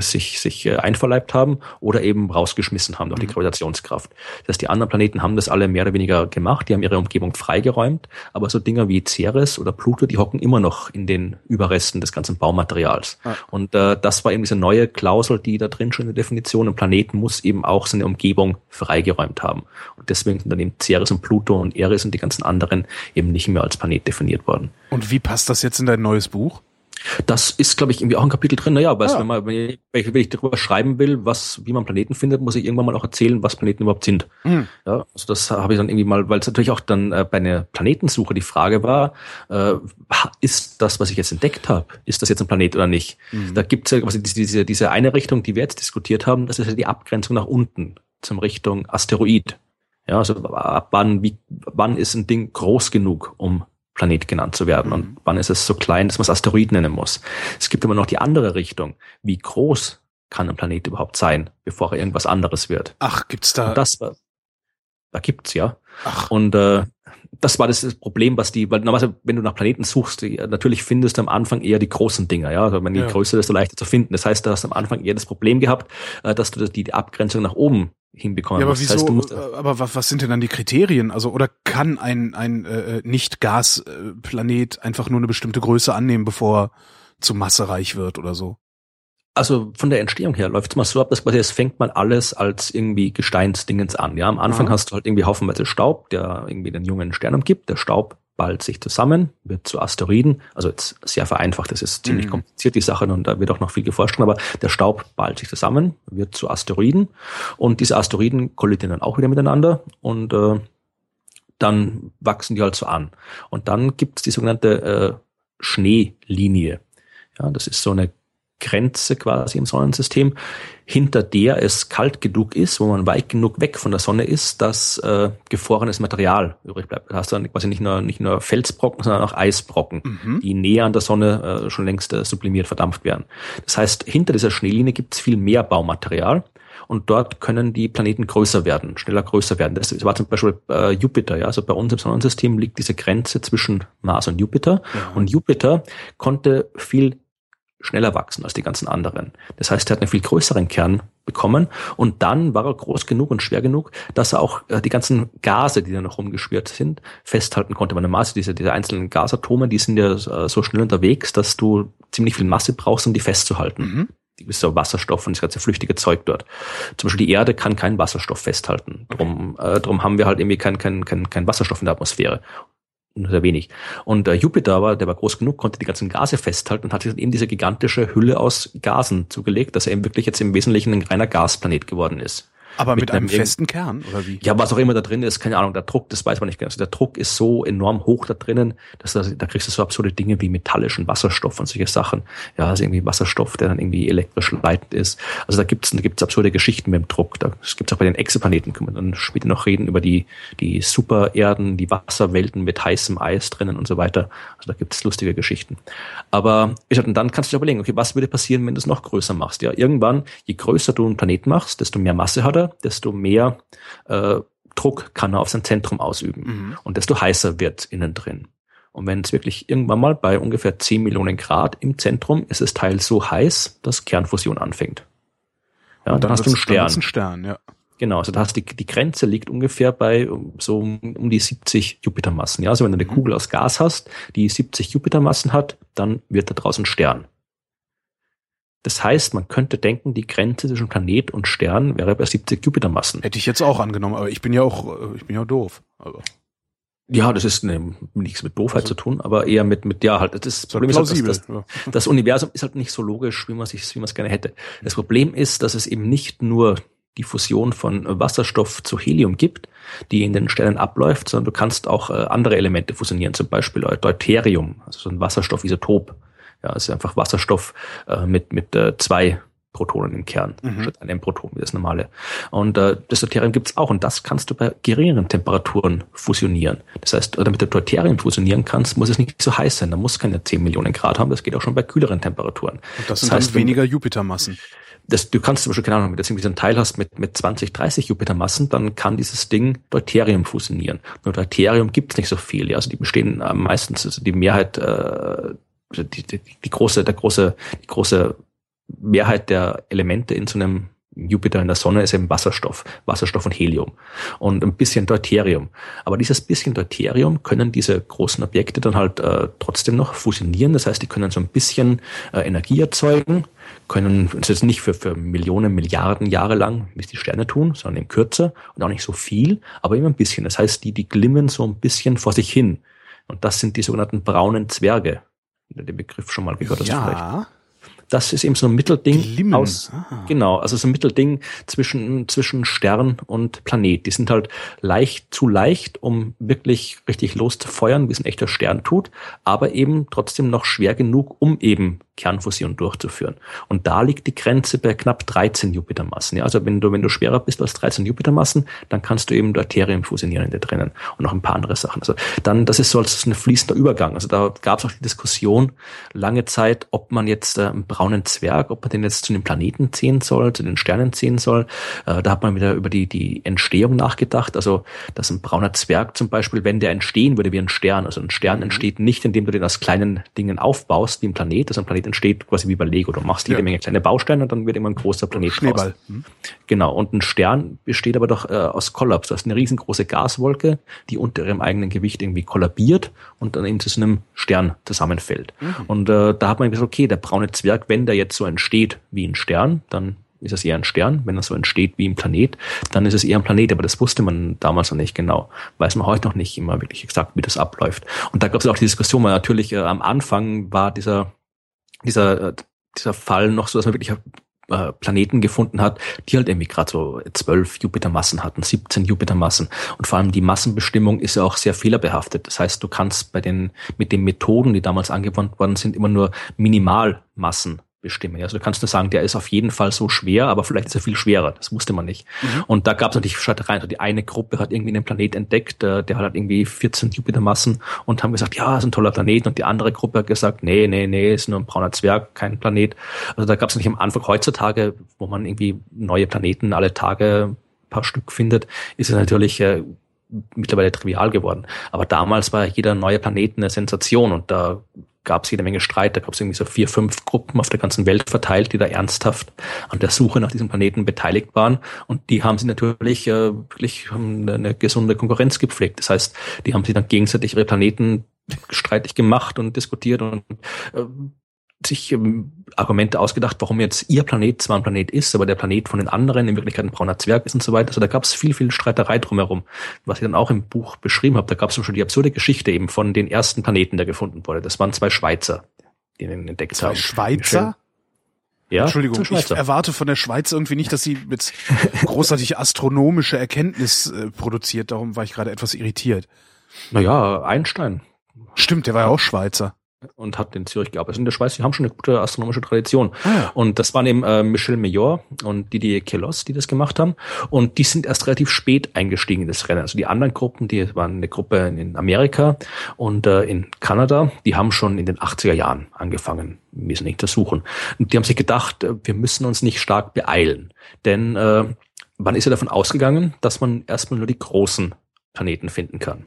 sich, sich äh, einverleibt haben oder eben rausgeschmissen haben durch die mhm. Gravitationskraft. Das heißt, die anderen Planeten haben das alle mehr oder weniger gemacht, die haben ihre Umgebung freigeräumt, aber so Dinger wie Ceres oder Pluto, die hocken immer noch in den Überresten des ganzen Baumaterials. Ah. Und äh, das war eben diese neue Klausel, die da drin schon in der Definition, ein Planet muss eben auch seine Umgebung freigeräumt haben. Und deswegen sind dann eben Ceres und Pluto und Eris und die ganzen anderen eben nicht mehr als Planet definiert worden. Und wie passt das jetzt in dein neues Buch? Das ist, glaube ich, irgendwie auch ein Kapitel drin. Naja, weil ah. wenn, man, wenn, ich, wenn ich darüber schreiben will, was, wie man Planeten findet, muss ich irgendwann mal auch erzählen, was Planeten überhaupt sind. Mhm. Ja, also das habe ich dann irgendwie mal, weil es natürlich auch dann äh, bei einer Planetensuche die Frage war, äh, ist das, was ich jetzt entdeckt habe, ist das jetzt ein Planet oder nicht? Mhm. Da gibt es ja quasi diese, diese eine Richtung, die wir jetzt diskutiert haben, das ist ja die Abgrenzung nach unten zum Richtung Asteroid. Ja, also ab wann, wie, wann ist ein Ding groß genug, um Planet genannt zu werden. Mhm. Und wann ist es so klein, dass man es Asteroid nennen muss. Es gibt immer noch die andere Richtung. Wie groß kann ein Planet überhaupt sein, bevor er irgendwas anderes wird? Ach, gibt's da? Und das, da gibt's ja. Ach. Und äh, das war das Problem, was die, weil normalerweise, wenn du nach Planeten suchst, die, natürlich findest du am Anfang eher die großen Dinger, ja. Also wenn die ja. größer, desto leichter zu finden. Das heißt, du hast am Anfang eher das Problem gehabt, äh, dass du die Abgrenzung nach oben hinbekommen. Ja, aber wieso? Das heißt, äh, aber was, sind denn dann die Kriterien? Also oder kann ein ein äh, nicht Gasplanet einfach nur eine bestimmte Größe annehmen, bevor er zu massereich wird oder so? Also von der Entstehung her läuft es mal so ab, dass quasi es fängt mal alles als irgendwie Gesteinsdingens an. Ja, am Anfang Aha. hast du halt irgendwie haufenweise Staub, der irgendwie den jungen Stern umgibt. Der Staub ballt sich zusammen, wird zu Asteroiden. Also jetzt sehr vereinfacht, das ist ziemlich mhm. kompliziert, die Sache, und da wird auch noch viel geforscht, aber der Staub ballt sich zusammen, wird zu Asteroiden. Und diese Asteroiden kollidieren dann auch wieder miteinander und äh, dann wachsen die halt so an. Und dann gibt es die sogenannte äh, Schneelinie. Ja, das ist so eine Grenze quasi im Sonnensystem, hinter der es kalt genug ist, wo man weit genug weg von der Sonne ist, dass äh, gefrorenes Material übrig bleibt. Da hast du dann quasi nicht nur, nicht nur Felsbrocken, sondern auch Eisbrocken, mhm. die näher an der Sonne äh, schon längst äh, sublimiert verdampft werden. Das heißt, hinter dieser Schneelinie gibt es viel mehr Baumaterial und dort können die Planeten größer werden, schneller größer werden. Das war zum Beispiel äh, Jupiter, ja. Also bei uns im Sonnensystem liegt diese Grenze zwischen Mars und Jupiter. Ja. Und Jupiter konnte viel schneller wachsen als die ganzen anderen. Das heißt, er hat einen viel größeren Kern bekommen und dann war er groß genug und schwer genug, dass er auch äh, die ganzen Gase, die da noch rumgeschwirrt sind, festhalten konnte. Meine Masse, diese, diese einzelnen Gasatome, die sind ja äh, so schnell unterwegs, dass du ziemlich viel Masse brauchst, um die festzuhalten. Mhm. So Wasserstoff und das ganze flüchtige Zeug dort. Zum Beispiel die Erde kann keinen Wasserstoff festhalten. Drum, äh, drum haben wir halt irgendwie keinen kein, kein, kein Wasserstoff in der Atmosphäre nur sehr wenig. Und äh, Jupiter war, der war groß genug, konnte die ganzen Gase festhalten und hat sich dann eben diese gigantische Hülle aus Gasen zugelegt, dass er eben wirklich jetzt im Wesentlichen ein reiner Gasplanet geworden ist. Aber mit, mit einem, einem festen Kern, oder wie? Ja, was auch immer da drin ist, keine Ahnung, der Druck, das weiß man nicht genau. Also der Druck ist so enorm hoch da drinnen, dass da, da kriegst du so absurde Dinge wie metallischen Wasserstoff und solche Sachen. Ja, also irgendwie Wasserstoff, der dann irgendwie elektrisch leitend ist. Also da gibt's da gibt's absurde Geschichten mit dem Druck. Da, das gibt's auch bei den Exoplaneten, können wir dann später noch reden über die, die Supererden, die Wasserwelten mit heißem Eis drinnen und so weiter. Also da gibt's lustige Geschichten. Aber ich und dann kannst du dir überlegen, okay, was würde passieren, wenn du es noch größer machst? Ja, irgendwann, je größer du einen Planeten machst, desto mehr Masse hat er desto mehr äh, Druck kann er auf sein Zentrum ausüben mhm. und desto heißer wird innen drin. Und wenn es wirklich irgendwann mal bei ungefähr 10 Millionen Grad im Zentrum ist das Teil so heiß, dass Kernfusion anfängt. Ja, und dann, dann hast du einen Stern. Ein Stern ja. Genau, also da hast die, die Grenze liegt ungefähr bei so um die 70 Jupitermassen. Ja, also wenn du eine mhm. Kugel aus Gas hast, die 70 Jupitermassen hat, dann wird da draußen Stern. Das heißt, man könnte denken, die Grenze zwischen Planet und Stern wäre bei 70 Jupitermassen. Hätte ich jetzt auch angenommen, aber ich bin ja auch, äh, ich bin ja doof. Also. Ja, das ist ne, nichts mit Doofheit also, zu tun, aber eher mit, mit ja, halt, das, das Problem ist halt, dass, das, das Universum ist halt nicht so logisch, wie man sich, wie man es gerne hätte. Das Problem ist, dass es eben nicht nur die Fusion von Wasserstoff zu Helium gibt, die in den Sternen abläuft, sondern du kannst auch äh, andere Elemente fusionieren, zum Beispiel Deuterium, also so ein Wasserstoffisotop. Ja, es ist einfach Wasserstoff äh, mit, mit äh, zwei Protonen im Kern, mhm. statt ein M-Proton wie das normale. Und äh, das Deuterium gibt's auch und das kannst du bei geringeren Temperaturen fusionieren. Das heißt, damit du Deuterium fusionieren kannst, muss es nicht so heiß sein. Da muss keine 10 Millionen Grad haben, das geht auch schon bei kühleren Temperaturen. Und das sind das heißt, dann weniger Jupitermassen. Das, du kannst zum Beispiel, keine Ahnung, wenn du irgendwie so einen Teil hast mit, mit 20, 30 Jupitermassen, dann kann dieses Ding Deuterium fusionieren. Nur Deuterium gibt's nicht so viel. Ja? Also die bestehen äh, meistens, also die Mehrheit, äh, die, die, die große, der große, die große Mehrheit der Elemente in so einem Jupiter in der Sonne ist eben Wasserstoff, Wasserstoff und Helium und ein bisschen Deuterium. Aber dieses bisschen Deuterium können diese großen Objekte dann halt äh, trotzdem noch fusionieren. Das heißt, die können so ein bisschen äh, Energie erzeugen, können das ist nicht für, für Millionen, Milliarden Jahre lang, wie es die Sterne tun, sondern eben kürzer und auch nicht so viel, aber immer ein bisschen. Das heißt, die, die glimmen so ein bisschen vor sich hin. Und das sind die sogenannten braunen Zwerge. Den Begriff schon mal gehört hast. Ja. Vielleicht das ist eben so ein Mittelding Glimmen. aus, ah. genau, also so ein Mittelding zwischen, zwischen Stern und Planet. Die sind halt leicht, zu leicht, um wirklich richtig loszufeuern, wie es ein echter Stern tut, aber eben trotzdem noch schwer genug, um eben Kernfusion durchzuführen. Und da liegt die Grenze bei knapp 13 Jupitermassen. Ja, also wenn du, wenn du schwerer bist als 13 Jupitermassen, dann kannst du eben Deuterium fusionieren in dir drinnen und noch ein paar andere Sachen. Also dann, das ist so als ein fließender Übergang. Also da gab es auch die Diskussion lange Zeit, ob man jetzt äh, einen braunen Zwerg, ob man den jetzt zu den Planeten ziehen soll, zu den Sternen ziehen soll. Äh, da hat man wieder über die, die Entstehung nachgedacht. Also, dass ein brauner Zwerg zum Beispiel, wenn der entstehen würde wie ein Stern, also ein Stern mhm. entsteht nicht, indem du den aus kleinen Dingen aufbaust, wie ein Planet, also ein Planet entsteht quasi wie bei Lego. Du machst jede ja. Menge kleine Bausteine und dann wird immer ein großer Planet Schneeball. Hm. Genau. Und ein Stern besteht aber doch äh, aus Kollaps. Du hast eine riesengroße Gaswolke, die unter ihrem eigenen Gewicht irgendwie kollabiert und dann eben zu so einem Stern zusammenfällt. Mhm. Und äh, da hat man gesagt, okay, der braune Zwerg, wenn der jetzt so entsteht wie ein Stern, dann ist es eher ein Stern. Wenn er so entsteht wie ein Planet, dann ist es eher ein Planet. Aber das wusste man damals noch nicht genau. Weiß man heute noch nicht immer wirklich exakt, wie das abläuft. Und da gab es auch die Diskussion, weil natürlich äh, am Anfang war dieser dieser, äh, dieser Fall noch so, dass man wirklich äh, Planeten gefunden hat, die halt irgendwie gerade so zwölf Jupitermassen hatten, 17 Jupitermassen. Und vor allem die Massenbestimmung ist ja auch sehr fehlerbehaftet. Das heißt, du kannst bei den, mit den Methoden, die damals angewandt worden sind, immer nur Minimalmassen bestimmen. Also du kannst nur sagen, der ist auf jeden Fall so schwer, aber vielleicht ist er viel schwerer. Das wusste man nicht. Mhm. Und da gab es natürlich Streitereien. Also die eine Gruppe hat irgendwie einen Planet entdeckt, äh, der hat halt irgendwie 14 Jupitermassen und haben gesagt, ja, ist ein toller Planet. Und die andere Gruppe hat gesagt, nee, nee, nee, ist nur ein brauner Zwerg, kein Planet. Also da gab es nicht am Anfang heutzutage, wo man irgendwie neue Planeten alle Tage ein paar Stück findet, ist es natürlich äh, mittlerweile trivial geworden. Aber damals war jeder neue Planet eine Sensation und da gab es jede Menge Streit. Da gab es irgendwie so vier, fünf Gruppen auf der ganzen Welt verteilt, die da ernsthaft an der Suche nach diesem Planeten beteiligt waren. Und die haben sie natürlich äh, wirklich haben eine gesunde Konkurrenz gepflegt. Das heißt, die haben sich dann gegenseitig ihre Planeten streitig gemacht und diskutiert und äh, sich ähm, Argumente ausgedacht, warum jetzt ihr Planet zwar ein Planet ist, aber der Planet von den anderen in Wirklichkeit ein brauner Zwerg ist und so weiter. Also da gab es viel, viel Streiterei drumherum, was ich dann auch im Buch beschrieben habe. Da gab es schon die absurde Geschichte eben von den ersten Planeten, der gefunden wurde. Das waren zwei Schweizer, die den entdeckt zwei haben. Schweizer? Ja, Entschuldigung, ich erwarte von der Schweiz irgendwie nicht, dass sie mit großartig astronomische Erkenntnis äh, produziert. Darum war ich gerade etwas irritiert. Naja, Einstein. Stimmt, der war ja auch Schweizer und hat in Zürich gearbeitet. In der Schweiz, die haben schon eine gute astronomische Tradition. Ah. Und das waren eben äh, Michel Meillor und Didier Queloz, die das gemacht haben. Und die sind erst relativ spät eingestiegen in das Rennen. Also die anderen Gruppen, die waren eine Gruppe in Amerika und äh, in Kanada, die haben schon in den 80er Jahren angefangen, wesentlich zu suchen. Und die haben sich gedacht, äh, wir müssen uns nicht stark beeilen. Denn äh, man ist ja davon ausgegangen, dass man erstmal nur die großen Planeten finden kann.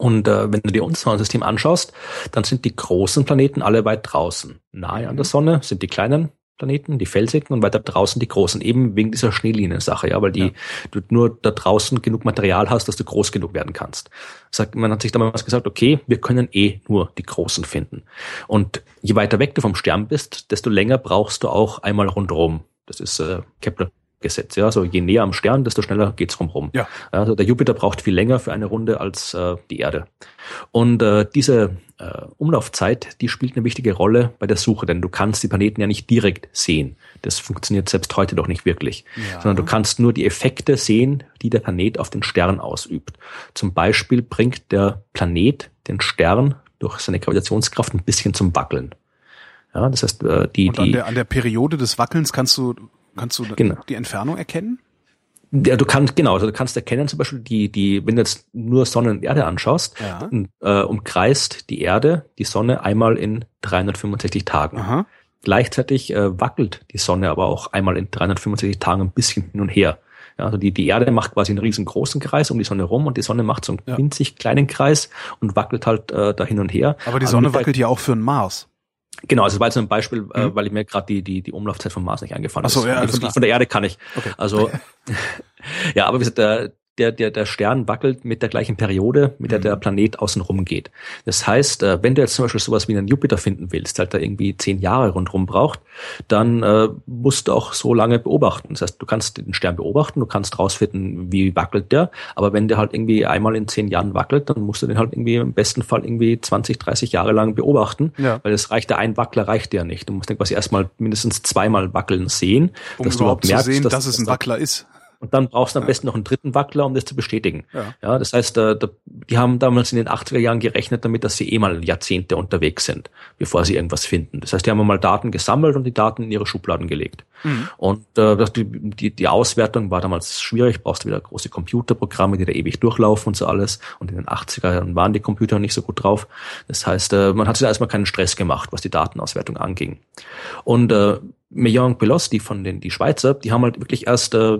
Und äh, wenn du dir unser Sonnensystem anschaust, dann sind die großen Planeten alle weit draußen. Nahe an der Sonne sind die kleinen Planeten, die felsigen und weiter draußen die großen, eben wegen dieser Schneelinien-Sache, ja, weil die, ja. du nur da draußen genug Material hast, dass du groß genug werden kannst. Sagt, man hat sich damals gesagt, okay, wir können eh nur die großen finden. Und je weiter weg du vom Stern bist, desto länger brauchst du auch einmal rundherum. Das ist äh, Kepler Gesetz. Ja, also je näher am Stern, desto schneller geht's rumrum. Ja. Also der Jupiter braucht viel länger für eine Runde als äh, die Erde. Und äh, diese äh, Umlaufzeit, die spielt eine wichtige Rolle bei der Suche, denn du kannst die Planeten ja nicht direkt sehen. Das funktioniert selbst heute doch nicht wirklich, ja. sondern du kannst nur die Effekte sehen, die der Planet auf den Stern ausübt. Zum Beispiel bringt der Planet den Stern durch seine Gravitationskraft ein bisschen zum Wackeln. Ja, das heißt, äh, die, Und an die, der, an der Periode des Wackelns kannst du, kannst du Genau. die Entfernung erkennen? Ja, du kannst, genau, also du kannst erkennen zum Beispiel die, die, wenn du jetzt nur Sonne und Erde anschaust, Ja. äh, umkreist die Erde die Sonne einmal in 365 Tagen. Aha. Gleichzeitig äh, wackelt die Sonne aber auch einmal in 365 Tagen ein bisschen hin und her. Ja, also die, die Erde macht quasi einen riesengroßen Kreis um die Sonne rum und die Sonne macht so einen Ja. winzig kleinen Kreis und wackelt halt äh, da hin und her. Aber die Also Sonne der- wackelt ja auch für den Mars. Genau, also das war jetzt ein Beispiel, äh, Mhm. weil ich mir gerade die, die, die Umlaufzeit vom Mars nicht eingefallen Ach so, ist. ja, von, von der Erde kann ich. Okay. Also, ja, aber wie gesagt, der, der, der, der Stern wackelt mit der gleichen Periode, mit der Mhm. der Planet außen rum geht. Das heißt, äh, wenn du jetzt zum Beispiel sowas wie einen Jupiter finden willst, halt da irgendwie zehn Jahre rundherum braucht, dann äh, musst du auch so lange beobachten. Das heißt, du kannst den Stern beobachten, du kannst rausfinden, wie wackelt der, aber wenn der halt irgendwie einmal in zehn Jahren wackelt, dann musst du den halt irgendwie im besten Fall irgendwie 20, 30 Jahre lang beobachten, Ja. weil es reicht, der ein Wackler reicht dir nicht. Du musst den quasi erstmal mindestens zweimal wackeln sehen, Um dass du überhaupt zu sehen, dass, dass es ein Wackler ist. Und dann brauchst du am besten noch einen dritten Wackler, um das zu bestätigen. Ja. Ja, das heißt, äh, da, die haben damals in den 80er Jahren gerechnet damit, dass sie eh mal Jahrzehnte unterwegs sind, bevor sie irgendwas finden. Das heißt, die haben mal Daten gesammelt und die Daten in ihre Schubladen gelegt. Mhm. Und äh, die, die, die Auswertung war damals schwierig, brauchst du wieder große Computerprogramme, die da ewig durchlaufen und so alles. Und in den 80er Jahren waren die Computer nicht so gut drauf. Das heißt, äh, man hat sich da erstmal keinen Stress gemacht, was die Datenauswertung anging. Und äh, Meillon Pelos, die von den die Schweizer, die haben halt wirklich erst äh,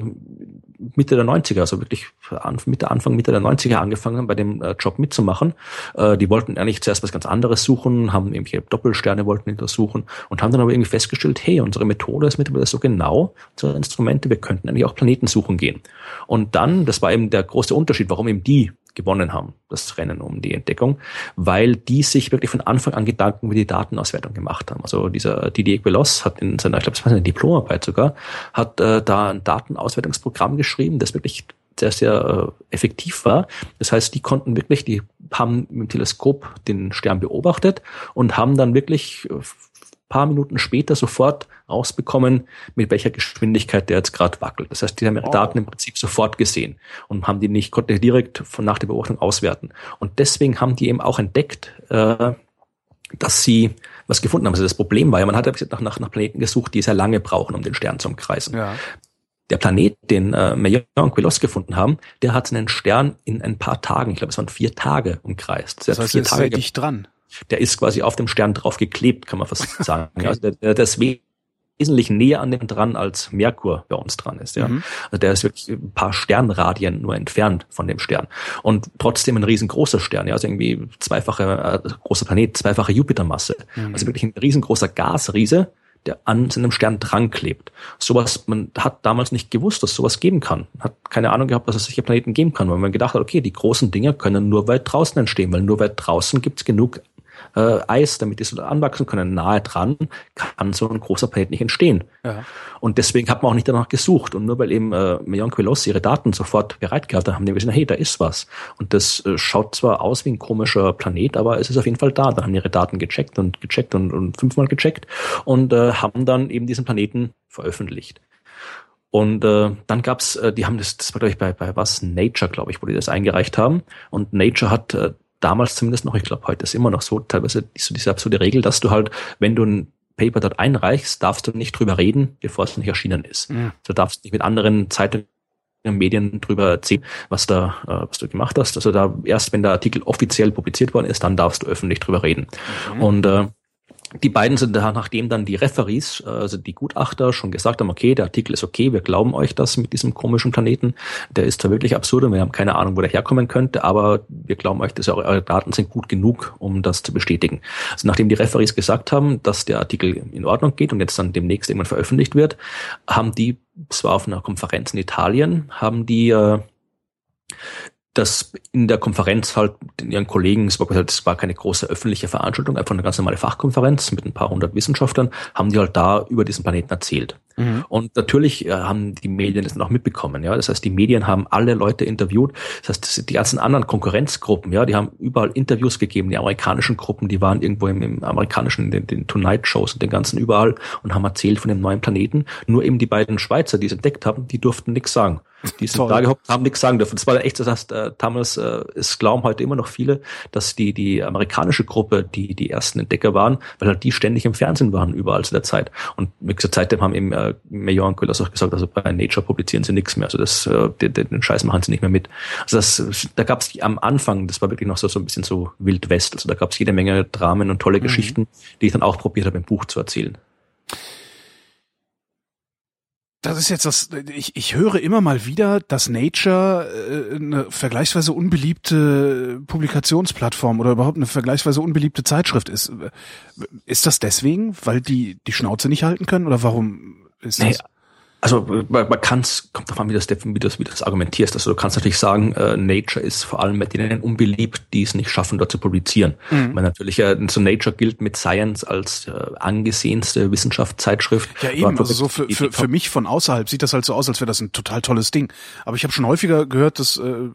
Mitte der 90er, also wirklich Mitte, Anfang Mitte der 90er angefangen, bei dem äh, Job mitzumachen. Äh, die wollten eigentlich zuerst was ganz anderes suchen, haben irgendwelche Doppelsterne wollten untersuchen und haben dann aber irgendwie festgestellt, hey, unsere Methode ist mittlerweile so genau, unsere Instrumente, wir könnten eigentlich auch Planeten suchen gehen. Und dann, das war eben der große Unterschied, warum eben die gewonnen haben, das Rennen um die Entdeckung, weil die sich wirklich von Anfang an Gedanken über die Datenauswertung gemacht haben. Also dieser Didier Queloz hat in seiner, ich glaube, das war seine Diplomarbeit sogar, hat äh, da ein Datenauswertungsprogramm geschrieben, das wirklich sehr, sehr äh, effektiv war. Das heißt, die konnten wirklich, die haben mit dem Teleskop den Stern beobachtet und haben dann wirklich äh, paar Minuten später sofort rausbekommen, mit welcher Geschwindigkeit der jetzt gerade wackelt. Das heißt, die haben ihre Oh. Daten im Prinzip sofort gesehen und haben die nicht, konnten die direkt von nach der Beobachtung auswerten. Und deswegen haben die eben auch entdeckt, äh, dass sie was gefunden haben. Also das Problem war ja, man hat ja nach, nach Planeten gesucht, die sehr lange brauchen, um den Stern zu umkreisen. Ja. Der Planet, den äh, Meillon und Queloz gefunden haben, der hat einen Stern in ein paar Tagen, ich glaube, es waren vier Tage umkreist. Der Das heißt, vier er ist Tage sehr dicht dran. der ist quasi auf dem Stern drauf geklebt, kann man fast sagen. Okay. Also der, der, der ist wesentlich näher an dem dran, als Merkur bei uns dran ist. Ja. Mhm. Also der ist wirklich ein paar Sternradien nur entfernt von dem Stern. Und trotzdem ein riesengroßer Stern, ja, also irgendwie zweifache, äh, großer Planet, zweifache Jupitermasse. Mhm. Also wirklich ein riesengroßer Gasriese, der an seinem Stern dran klebt. Sowas, man hat damals nicht gewusst, dass sowas geben kann. Hat keine Ahnung gehabt, dass es solche Planeten geben kann, weil man gedacht hat, okay, die großen Dinge können nur weit draußen entstehen, weil nur weit draußen gibt's genug äh, Eis, damit die so anwachsen können. Nahe dran kann so ein großer Planet nicht entstehen. Ja. Und deswegen hat man auch nicht danach gesucht. Und nur weil eben äh, Meillon Queloz ihre Daten sofort bereit gehabt haben, haben die gesehen, hey, da ist was. Und das äh, schaut zwar aus wie ein komischer Planet, aber es ist auf jeden Fall da. Dann haben die ihre Daten gecheckt und gecheckt und, und fünfmal gecheckt und äh, haben dann eben diesen Planeten veröffentlicht. Und äh, dann gab's, äh, die haben das, das war glaube ich bei, bei was, Nature, glaube ich, wo die das eingereicht haben. Und Nature hat äh, damals zumindest noch, ich glaube heute ist immer noch so, teilweise so diese absurde Regel, dass du halt, wenn du ein Paper dort einreichst, darfst du nicht drüber reden, bevor es nicht erschienen ist. Mhm. Du darfst nicht mit anderen Zeitungen Medien drüber erzählen, was da, äh, was du gemacht hast. Also da erst, wenn der Artikel offiziell publiziert worden ist, dann darfst du öffentlich drüber reden. Mhm. Und äh, die beiden sind da, nachdem dann die Referees, äh, also die Gutachter, schon gesagt haben, okay, der Artikel ist okay, wir glauben euch das mit diesem komischen Planeten. Der ist zwar wirklich absurd und wir haben keine Ahnung, wo der herkommen könnte, aber wir glauben euch, dass eure, Daten sind gut genug, um das zu bestätigen. Also nachdem die Referees gesagt haben, dass der Artikel in Ordnung geht und jetzt dann demnächst irgendwann veröffentlicht wird, haben die, es war auf einer Konferenz in Italien, haben die äh, das in der Konferenz halt in ihren Kollegen, es war, es war keine große öffentliche Veranstaltung, einfach eine ganz normale Fachkonferenz mit ein paar hundert Wissenschaftlern, haben die halt da über diesen Planeten erzählt. Mhm. Und natürlich äh, haben die Medien das noch mitbekommen, ja. Das heißt, die Medien haben alle Leute interviewt. Das heißt, die ganzen anderen Konkurrenzgruppen, ja, die haben überall Interviews gegeben. Die amerikanischen Gruppen, die waren irgendwo im, im amerikanischen, den, den Tonight-Shows und den ganzen überall und haben erzählt von dem neuen Planeten. Nur eben die beiden Schweizer, die es entdeckt haben, die durften nichts sagen. Die sind da gehockt, haben nichts sagen dürfen. Das war echt, das heißt, äh, damals, äh, es glauben heute immer noch viele, dass die, die amerikanische Gruppe, die die ersten Entdecker waren, weil halt die ständig im Fernsehen waren, überall zu der Zeit. Und mit dieser Zeit haben eben äh, Major und Köhlers auch gesagt, also bei Nature publizieren sie nichts mehr. Also das, äh, den, den Scheiß machen sie nicht mehr mit. Also das, da gab es am Anfang, das war wirklich noch so, so ein bisschen so Wild West. Also da gab es jede Menge Dramen und tolle mhm. Geschichten, die ich dann auch probiert habe, im Buch zu erzählen. Das ist jetzt das, ich, ich höre immer mal wieder, dass Nature äh, eine vergleichsweise unbeliebte Publikationsplattform oder überhaupt eine vergleichsweise unbeliebte Zeitschrift ist. Ist das deswegen, weil die die Schnauze nicht halten können oder warum ist das? Nee, also man, man kann es, kommt davon, wie das, wie das, wie das argumentierst. Also du kannst natürlich sagen, äh, Nature ist vor allem mit denen unbeliebt, die es nicht schaffen, dort zu publizieren. Mhm. Weil natürlich äh, so Nature gilt mit Science als äh, angesehenste Wissenschaftszeitschrift. Ja eben, also so für, für, für mich von außerhalb sieht das halt so aus, als wäre das ein total tolles Ding. Aber ich habe schon häufiger gehört, dass äh,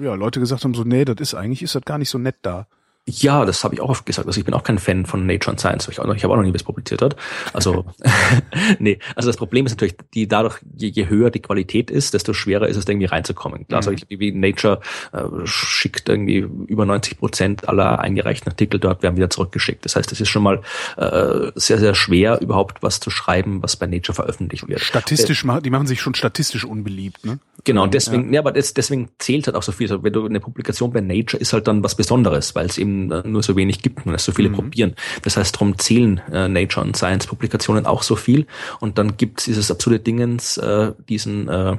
ja, Leute gesagt haben, so nee, das ist eigentlich ist das gar nicht so nett da. Ja, das habe ich auch oft gesagt. Also ich bin auch kein Fan von Nature and Science. Ich, ich habe auch noch nie was publiziert hat. Also nee, also das Problem ist natürlich, die dadurch, je, je, höher die Qualität ist, desto schwerer ist es, irgendwie reinzukommen. Klar, mhm. also ich, wie Nature äh, schickt irgendwie über 90 Prozent aller eingereichten Artikel dort werden wieder zurückgeschickt. Das heißt, es ist schon mal äh, sehr, sehr schwer, überhaupt was zu schreiben, was bei Nature veröffentlicht wird. Statistisch, äh, die machen sich schon statistisch unbeliebt, ne? Genau, und deswegen, ja, ja aber das, deswegen zählt halt auch so viel. Also wenn du eine Publikation bei Nature ist halt dann was Besonderes, weil es eben äh, nur so wenig gibt und es so viele mhm. probieren. Das heißt, darum zählen äh, Nature und Science Publikationen auch so viel. Und dann gibt es dieses absurde Dingens, äh, diesen äh,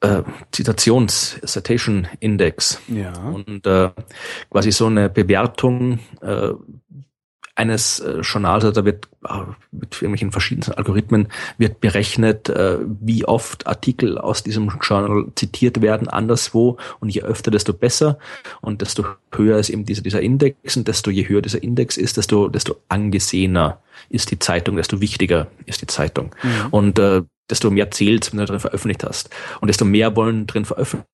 äh, Zitations Citation Index ja. und äh, quasi so eine Bewertung äh, eines äh, Journals, also da wird äh, mit irgendwelchen verschiedenen Algorithmen wird berechnet, äh, wie oft Artikel aus diesem Journal zitiert werden anderswo und je öfter, desto besser und desto höher ist eben dieser, dieser Index und desto je höher dieser Index ist, desto, desto angesehener ist die Zeitung, desto wichtiger ist die Zeitung. Mhm. Und äh, desto mehr zählt, wenn du drin veröffentlicht hast. Und desto mehr wollen drin veröffentlichen,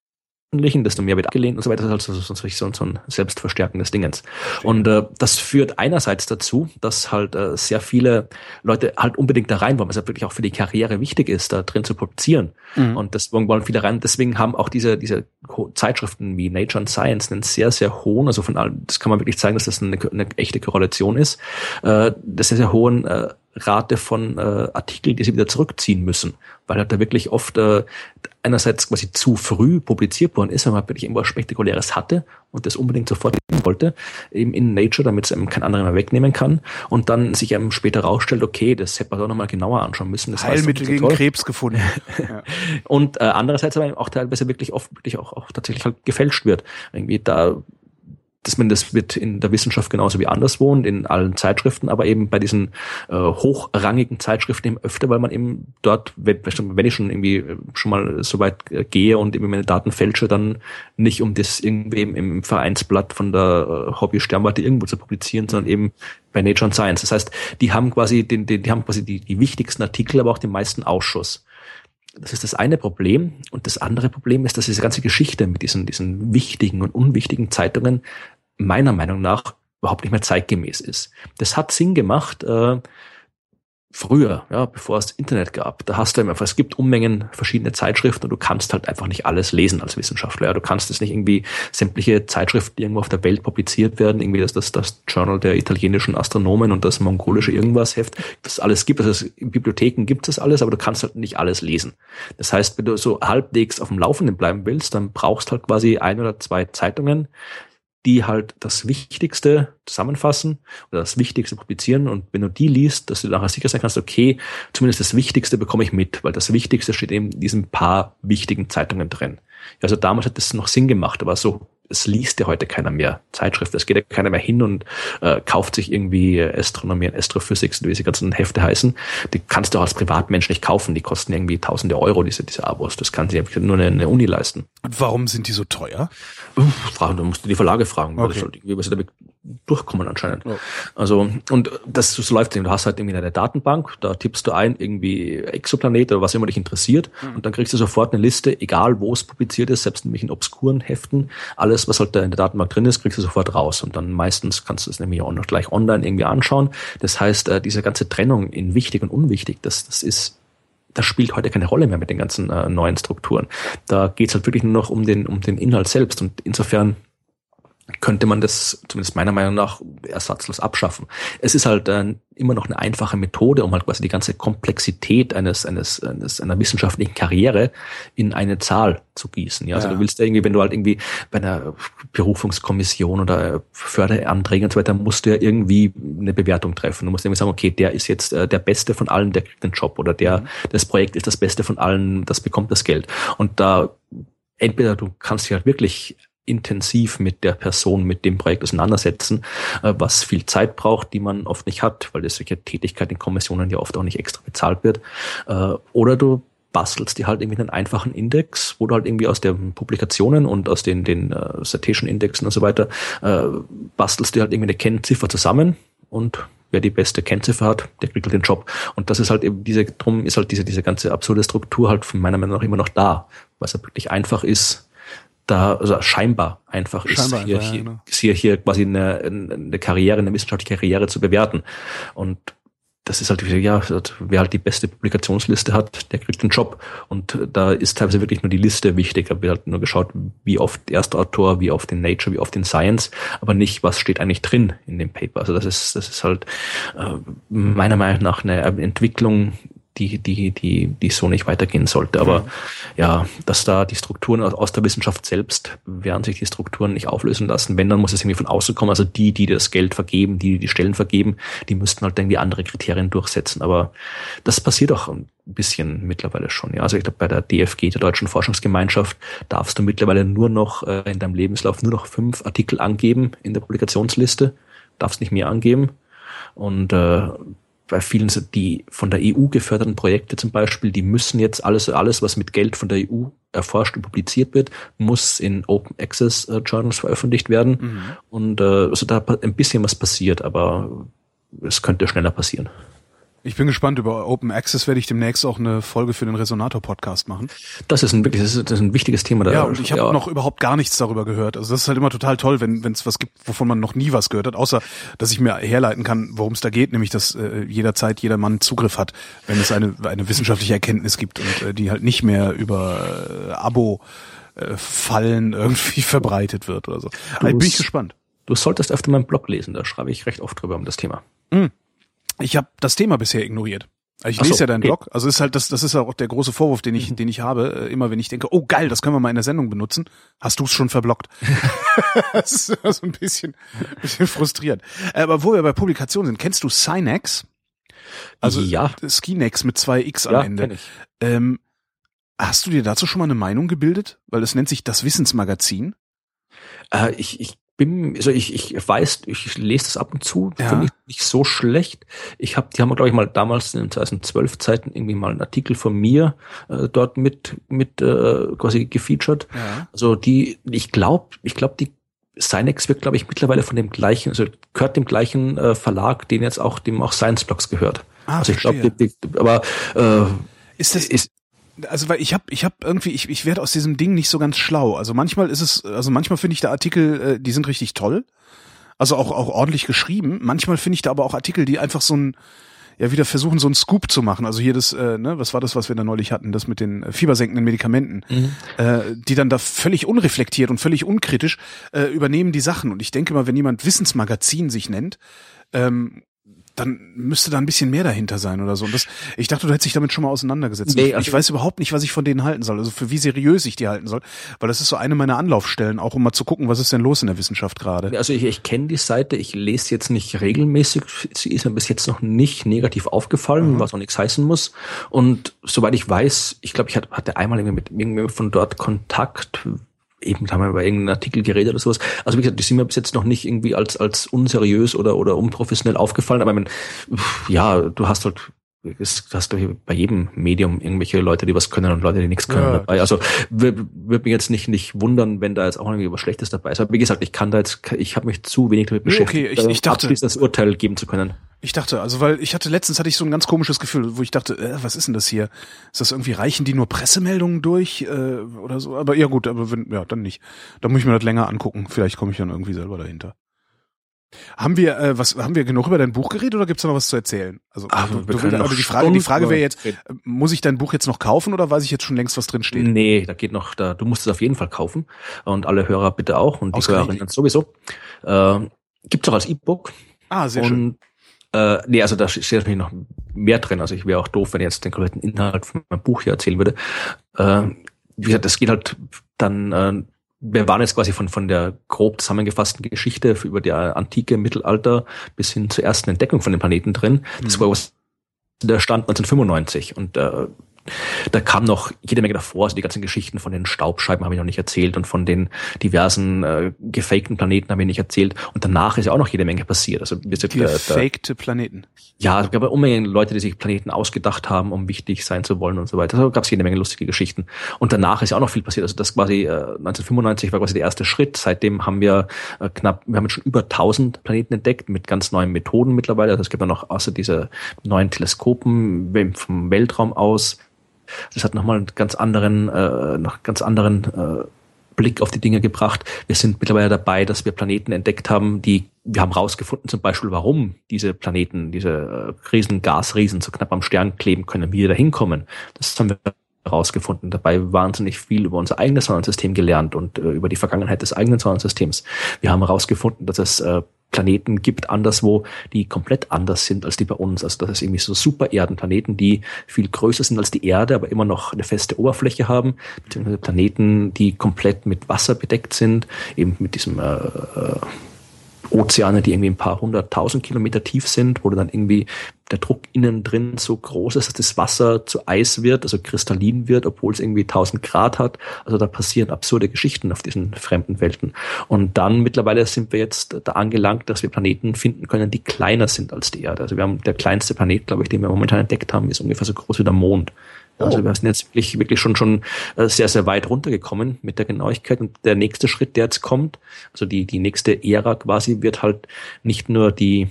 desto mehr wird abgelehnt und so weiter. Das ist also so, so ein selbstverstärkendes Dingens. Und äh, das führt einerseits dazu, dass halt äh, sehr viele Leute halt unbedingt da rein wollen, was halt wirklich auch für die Karriere wichtig ist, da drin zu publizieren. Mhm. Und deswegen wollen viele rein. Deswegen haben auch diese, diese Zeitschriften wie Nature and Science einen sehr, sehr hohen, also von allem, das kann man wirklich zeigen, dass das eine, eine echte Korrelation ist, äh, das sehr, sehr hohen äh, Rate von äh, Artikeln, die sie wieder zurückziehen müssen, weil halt da wirklich oft äh, einerseits quasi zu früh publiziert worden ist, wenn man wirklich irgendwas Spektakuläres hatte und das unbedingt sofort wollte, eben in Nature, damit es einem kein anderer mehr wegnehmen kann und dann sich einem später rausstellt, okay, das hätte man doch nochmal genauer anschauen müssen. Das Heilmittel gegen toll. Krebs gefunden. ja. Und äh, andererseits aber auch teilweise wirklich oft wirklich auch, auch tatsächlich halt gefälscht wird. Irgendwie da dass man das wird in der Wissenschaft genauso wie anderswo und in allen Zeitschriften, aber eben bei diesen äh, hochrangigen Zeitschriften eben öfter, weil man eben dort, wenn, wenn ich schon irgendwie äh, schon mal so weit äh, gehe und eben meine Daten fälsche, dann nicht um das irgendwie im, im Vereinsblatt von der äh, Hobby Sternwarte irgendwo zu publizieren, sondern eben bei Nature and Science. Das heißt, die haben quasi den, den die haben quasi die, die wichtigsten Artikel, aber auch den meisten Ausschuss. Das ist das eine Problem. Und das andere Problem ist, dass diese ganze Geschichte mit diesen, diesen wichtigen und unwichtigen Zeitungen meiner Meinung nach überhaupt nicht mehr zeitgemäß ist. Das hat Sinn gemacht äh, früher, ja, bevor es Internet gab. Da hast du einfach, es gibt Unmengen verschiedene Zeitschriften und du kannst halt einfach nicht alles lesen als Wissenschaftler. Ja. Du kannst es nicht irgendwie sämtliche Zeitschriften, die irgendwo auf der Welt publiziert werden, irgendwie das, das, das Journal der italienischen Astronomen und das mongolische irgendwas Heft, das alles gibt. Also in Bibliotheken gibt es alles, aber du kannst halt nicht alles lesen. Das heißt, wenn du so halbwegs auf dem Laufenden bleiben willst, dann brauchst halt quasi ein oder zwei Zeitungen, die halt das Wichtigste zusammenfassen oder das Wichtigste publizieren und wenn du die liest, dass du nachher sicher sein kannst, okay, zumindest das Wichtigste bekomme ich mit, weil das Wichtigste steht eben in diesen paar wichtigen Zeitungen drin. Also damals hat das noch Sinn gemacht, aber so es liest ja heute keiner mehr Zeitschriften. Es geht ja keiner mehr hin und äh, kauft sich irgendwie Astronomie und Astrophysics, wie diese ganzen Hefte heißen. Die kannst du auch als Privatmensch nicht kaufen. Die kosten irgendwie tausende Euro, diese, diese Abos. Das kann sich nur eine, eine Uni leisten. Und warum sind die so teuer? Fragen, da musst du die Verlage fragen. Okay. Weil das, halt durchkommen anscheinend. Ja. Also, und das, das läuft, du hast halt irgendwie eine Datenbank, da tippst du ein, irgendwie Exoplanet oder was immer dich interessiert, mhm. und dann kriegst du sofort eine Liste, egal wo es publiziert ist, selbst nämlich in obskuren Heften, alles, was halt da in der Datenbank drin ist, kriegst du sofort raus. Und dann meistens kannst du es nämlich auch noch gleich online irgendwie anschauen. Das heißt, äh, diese ganze Trennung in wichtig und unwichtig, das, das ist das spielt heute keine Rolle mehr mit den ganzen äh, neuen Strukturen. Da geht es halt wirklich nur noch um den, um den Inhalt selbst. Und insofern könnte man das zumindest meiner Meinung nach ersatzlos abschaffen. Es ist halt äh, immer noch eine einfache Methode, um halt quasi die ganze Komplexität eines, eines, eines einer wissenschaftlichen Karriere in eine Zahl zu gießen. Ja, also ja. du willst irgendwie, wenn du halt irgendwie bei einer Berufungskommission oder Förderanträgen und so weiter, musst du ja irgendwie eine Bewertung treffen. Du musst irgendwie sagen, okay, der ist jetzt äh, der Beste von allen, der kriegt den Job oder der, mhm. das Projekt ist das Beste von allen, das bekommt das Geld. Und da entweder du kannst dich halt wirklich intensiv mit der Person, mit dem Projekt auseinandersetzen, äh, was viel Zeit braucht, die man oft nicht hat, weil das solche Tätigkeit in Kommissionen ja oft auch nicht extra bezahlt wird. Äh, oder du bastelst dir halt irgendwie einen einfachen Index, wo du halt irgendwie aus den Publikationen und aus den, den uh, Citation Indexen und so weiter, uh, bastelst dir halt irgendwie eine Kennziffer zusammen und wer die beste Kennziffer hat, der kriegt halt den Job. Und das ist halt eben diese, drum ist halt diese, diese ganze absurde Struktur halt von meiner Meinung nach immer noch da, weil es halt wirklich einfach ist, da also scheinbar einfach scheinbar ist, hier, einfach, hier, ja, genau. hier, hier quasi eine, eine Karriere, eine wissenschaftliche Karriere zu bewerten. Und das ist halt, ja, wer halt die beste Publikationsliste hat, der kriegt den Job. Und da ist teilweise wirklich nur die Liste wichtig. Da wird halt nur geschaut, wie oft erster Autor, wie oft in Nature, wie oft in Science, aber nicht, was steht eigentlich drin in dem Paper. Also das ist, das ist halt äh, meiner Meinung nach eine Entwicklung, die, die, die, die so nicht weitergehen sollte. Aber mhm. ja, dass da die Strukturen aus der Wissenschaft selbst werden sich die Strukturen nicht auflösen lassen. Wenn, dann muss es irgendwie von außen kommen. Also die, die das Geld vergeben, die, die die Stellen vergeben, die müssten halt irgendwie andere Kriterien durchsetzen. Aber das passiert auch ein bisschen mittlerweile schon. Ja, also ich glaube, bei der DFG, der Deutschen Forschungsgemeinschaft, darfst du mittlerweile nur noch äh, in deinem Lebenslauf nur noch fünf Artikel angeben in der Publikationsliste, darfst nicht mehr angeben. Und äh, bei vielen die von der EU geförderten Projekte zum Beispiel, die müssen jetzt alles, alles, was mit Geld von der EU erforscht und publiziert wird, muss in Open Access äh, Journals veröffentlicht werden. Mhm. Und äh, also da ein bisschen was passiert, aber es könnte schneller passieren. Ich bin gespannt. Über Open Access werde ich demnächst auch eine Folge für den Resonator-Podcast machen. Das ist ein wirklich, das ist, ein wichtiges Thema. Da ja, und ich habe ja. noch überhaupt gar nichts darüber gehört. Also das ist halt immer total toll, wenn es was gibt, wovon man noch nie was gehört hat, außer dass ich mir herleiten kann, worum es da geht, nämlich dass äh, jederzeit jeder Mann Zugriff hat, wenn es eine, eine wissenschaftliche Erkenntnis gibt und äh, die halt nicht mehr über äh, Abo äh, Fallen irgendwie verbreitet wird oder so. Also bin ich gespannt. Du solltest öfter meinen Blog lesen, da schreibe ich recht oft drüber um das Thema. Mhm ich habe das Thema bisher ignoriert. Ich lese so, ja deinen okay. Blog. Also ist halt das, das ist auch der große Vorwurf, den ich, mhm. den ich habe. Äh, immer wenn ich denke, oh geil, das können wir mal in der Sendung benutzen, hast du es schon verblockt. das ist so ein bisschen, bisschen frustrierend. Äh, aber wo wir bei Publikationen sind, kennst du Synex? Also ja. Skinex mit zwei X am ja, Ende. Ähm, hast du dir dazu schon mal eine Meinung gebildet? Weil es nennt sich das Wissensmagazin. Äh, ich, ich bin, also ich, ich weiß, ich lese das ab und zu, ja. finde ich nicht so schlecht. Ich habe, die haben, glaube ich, mal damals in 2012 Zeiten irgendwie mal einen Artikel von mir äh, dort mit mit äh, quasi gefeatured. Ja. Also die, ich glaube, ich glaube, die Sinex wird, glaube ich, mittlerweile von dem gleichen, also gehört dem gleichen äh, Verlag, den jetzt auch dem auch Science Blocks gehört. Ah, also ich glaube, aber äh, ist das ist also weil ich habe ich habe irgendwie ich ich werde aus diesem Ding nicht so ganz schlau. Also manchmal ist es also manchmal finde ich da Artikel, äh, die sind richtig toll. Also auch auch ordentlich geschrieben. Manchmal finde ich da aber auch Artikel, die einfach so ein ja wieder versuchen so ein Scoop zu machen. Also hier das äh, ne, was war das, was wir da neulich hatten, das mit den äh, fiebersenkenden Medikamenten, mhm. äh, die dann da völlig unreflektiert und völlig unkritisch äh, übernehmen die Sachen und ich denke mal, wenn jemand Wissensmagazin sich nennt, ähm, dann müsste da ein bisschen mehr dahinter sein oder so. Und das, ich dachte, du hättest dich damit schon mal auseinandergesetzt. Nee, also ich weiß überhaupt nicht, was ich von denen halten soll, also für wie seriös ich die halten soll, weil das ist so eine meiner Anlaufstellen, auch um mal zu gucken, was ist denn los in der Wissenschaft gerade. Also ich, ich kenne die Seite, ich lese jetzt nicht regelmäßig, sie ist mir bis jetzt noch nicht negativ aufgefallen, mhm. was auch nichts heißen muss. Und soweit ich weiß, ich glaube, ich hatte einmal irgendwie mit irgendjemandem von dort Kontakt, eben haben wir über irgendeinen Artikel geredet oder sowas. Also wie gesagt, die sind mir bis jetzt noch nicht irgendwie als als unseriös oder oder unprofessionell aufgefallen, aber ich meine, ja, du hast halt es hast du bei jedem Medium irgendwelche Leute, die was können und Leute, die nichts können ja. dabei. Also würde würd mich jetzt nicht nicht wundern, wenn da jetzt auch irgendwie was Schlechtes dabei ist. Aber wie gesagt, ich kann da jetzt, ich habe mich zu wenig damit beschäftigt, okay, ich, ich dachte, das Urteil geben zu können. Ich dachte, also weil ich hatte letztens hatte ich so ein ganz komisches Gefühl, wo ich dachte, äh, was ist denn das hier? Ist das irgendwie reichen die nur Pressemeldungen durch äh, oder so? Aber ja gut, aber wenn ja dann nicht. Da muss ich mir das länger angucken. Vielleicht komme ich dann irgendwie selber dahinter. Haben wir äh, was haben wir genug über dein Buch geredet oder gibt's da noch was zu erzählen? Also, Ach, du, du, können also die Frage die Frage wäre jetzt äh, muss ich dein Buch jetzt noch kaufen oder weiß ich jetzt schon längst was drin steht? Nee, da geht noch da du musst es auf jeden Fall kaufen und alle Hörer bitte auch und die Hörerinnen sowieso. Äh, gibt's auch als E-Book. Ah, sehr und, schön. Äh, nee, also da steht natürlich noch mehr drin. Also ich wäre auch doof, wenn ich jetzt den kompletten Inhalt von meinem Buch hier erzählen würde. Äh, wie gesagt, das geht halt dann äh, wir waren jetzt quasi von, von der grob zusammengefassten Geschichte über die antike Mittelalter bis hin zur ersten Entdeckung von den Planeten drin. Das mhm. war was der Stand 1995 und äh, da kam noch jede Menge davor, also die ganzen Geschichten von den Staubscheiben habe ich noch nicht erzählt und von den diversen äh, gefakten Planeten habe ich nicht erzählt. Und danach ist ja auch noch jede Menge passiert. Also wir sind, Gefakte äh, Planeten. Ja, es gab Unmengen Leute, die sich Planeten ausgedacht haben, um wichtig sein zu wollen und so weiter. Also gab es jede Menge lustige Geschichten. Und danach ist ja auch noch viel passiert. Also das quasi äh, 1995 war quasi der erste Schritt. Seitdem haben wir äh, knapp, wir haben jetzt schon über 1000 Planeten entdeckt mit ganz neuen Methoden mittlerweile. Also es gibt ja noch außer diese neuen Teleskopen vom Weltraum aus das hat nochmal einen ganz anderen, äh, noch ganz anderen äh, Blick auf die Dinge gebracht. Wir sind mittlerweile dabei, dass wir Planeten entdeckt haben, die wir haben rausgefunden zum Beispiel, warum diese Planeten, diese äh, Riesen, Gasriesen so knapp am Stern kleben können, wie wir da hinkommen. Das haben wir herausgefunden, dabei wahnsinnig viel über unser eigenes Sonnensystem gelernt und äh, über die Vergangenheit des eigenen Sonnensystems. Wir haben herausgefunden, dass es äh, Planeten gibt anderswo, die komplett anders sind als die bei uns. Also das ist irgendwie so Supererdenplaneten, die viel größer sind als die Erde, aber immer noch eine feste Oberfläche haben, beziehungsweise Planeten, die komplett mit Wasser bedeckt sind, eben mit diesem äh, äh Ozeane, die irgendwie ein paar hunderttausend Kilometer tief sind, wo dann irgendwie der Druck innen drin so groß ist, dass das Wasser zu Eis wird, also kristallin wird, obwohl es irgendwie 1000 Grad hat. Also da passieren absurde Geschichten auf diesen fremden Welten. Und dann mittlerweile sind wir jetzt da angelangt, dass wir Planeten finden können, die kleiner sind als die Erde. Also wir haben der kleinste Planet, glaube ich, den wir momentan entdeckt haben, ist ungefähr so groß wie der Mond. Also oh. wir sind jetzt wirklich, wirklich schon, schon äh, sehr, sehr weit runtergekommen mit der Genauigkeit. Und der nächste Schritt, der jetzt kommt, also die, die nächste Ära quasi, wird halt nicht nur die,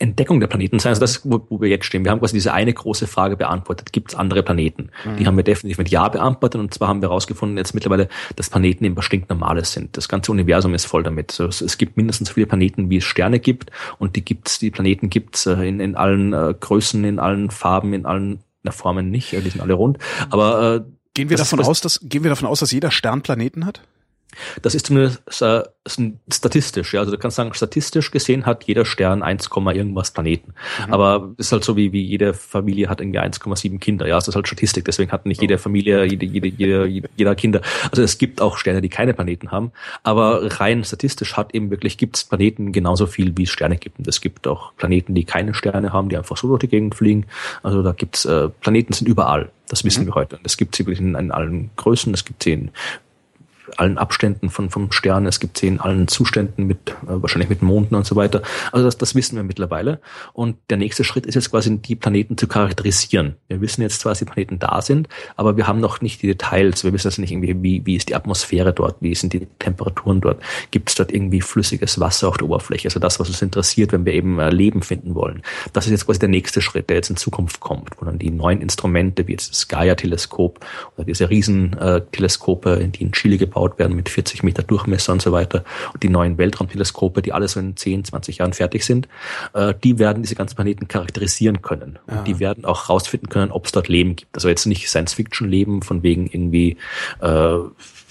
Entdeckung der Planeten sein. Also das, wo, wo wir jetzt stehen. Wir haben quasi diese eine große Frage beantwortet. Gibt es andere Planeten? Mhm. Die haben wir definitiv mit Ja beantwortet. Und zwar haben wir herausgefunden jetzt mittlerweile, dass Planeten eben was stinknormales sind. Das ganze Universum ist voll damit. Also es, es, gibt mindestens so viele Planeten, wie es Sterne gibt. Und die gibt's, die Planeten gibt's äh, in, in allen äh, Größen, in allen Farben, in allen na, Formen nicht, die sind alle rund. Aber äh, gehen wir davon aus, dass gehen wir davon aus, dass jeder Stern Planeten hat? Das ist zumindest äh, statistisch, ja. Also du kannst sagen, statistisch gesehen hat jeder Stern 1, irgendwas Planeten. Mhm. Aber ist halt so wie, wie jede Familie hat irgendwie 1,7 Kinder. Ja, das ist halt Statistik. Deswegen hat nicht jede Familie, jede, jede, jede, jeder Kinder. Also es gibt auch Sterne, die keine Planeten haben. Aber rein statistisch hat eben wirklich, gibt es Planeten genauso viel, wie es Sterne gibt. Und es gibt auch Planeten, die keine Sterne haben, die einfach so durch die Gegend fliegen. Also da gibt's äh, Planeten sind überall. Das wissen mhm. wir heute. Und es gibt sie wirklich in, in allen Größen. Es gibt sie in allen Abständen von, vom Stern. Es gibt sie in allen Zuständen mit, äh, wahrscheinlich mit Monden und so weiter. Also das, das wissen wir mittlerweile. Und der nächste Schritt ist jetzt quasi, die Planeten zu charakterisieren. Wir wissen jetzt zwar, dass die Planeten da sind, aber wir haben noch nicht die Details. Wir wissen jetzt nicht irgendwie, wie, wie ist die Atmosphäre dort, wie sind die Temperaturen dort, gibt es dort irgendwie flüssiges Wasser auf der Oberfläche. Also das, was uns interessiert, wenn wir eben äh, Leben finden wollen. Das ist jetzt quasi der nächste Schritt, der jetzt in Zukunft kommt, wo dann die neuen Instrumente, wie jetzt das Gaia-Teleskop oder diese Riesenteleskope, die in Chile gebaut gebaut werden mit 40 Meter Durchmesser und so weiter. Und die neuen Weltraumteleskope, die alle so in 10, 20 Jahren fertig sind, äh, die werden diese ganzen Planeten charakterisieren können. Und die werden auch rausfinden können, ob es dort Leben gibt. Also jetzt nicht Science-Fiction-Leben von wegen irgendwie äh,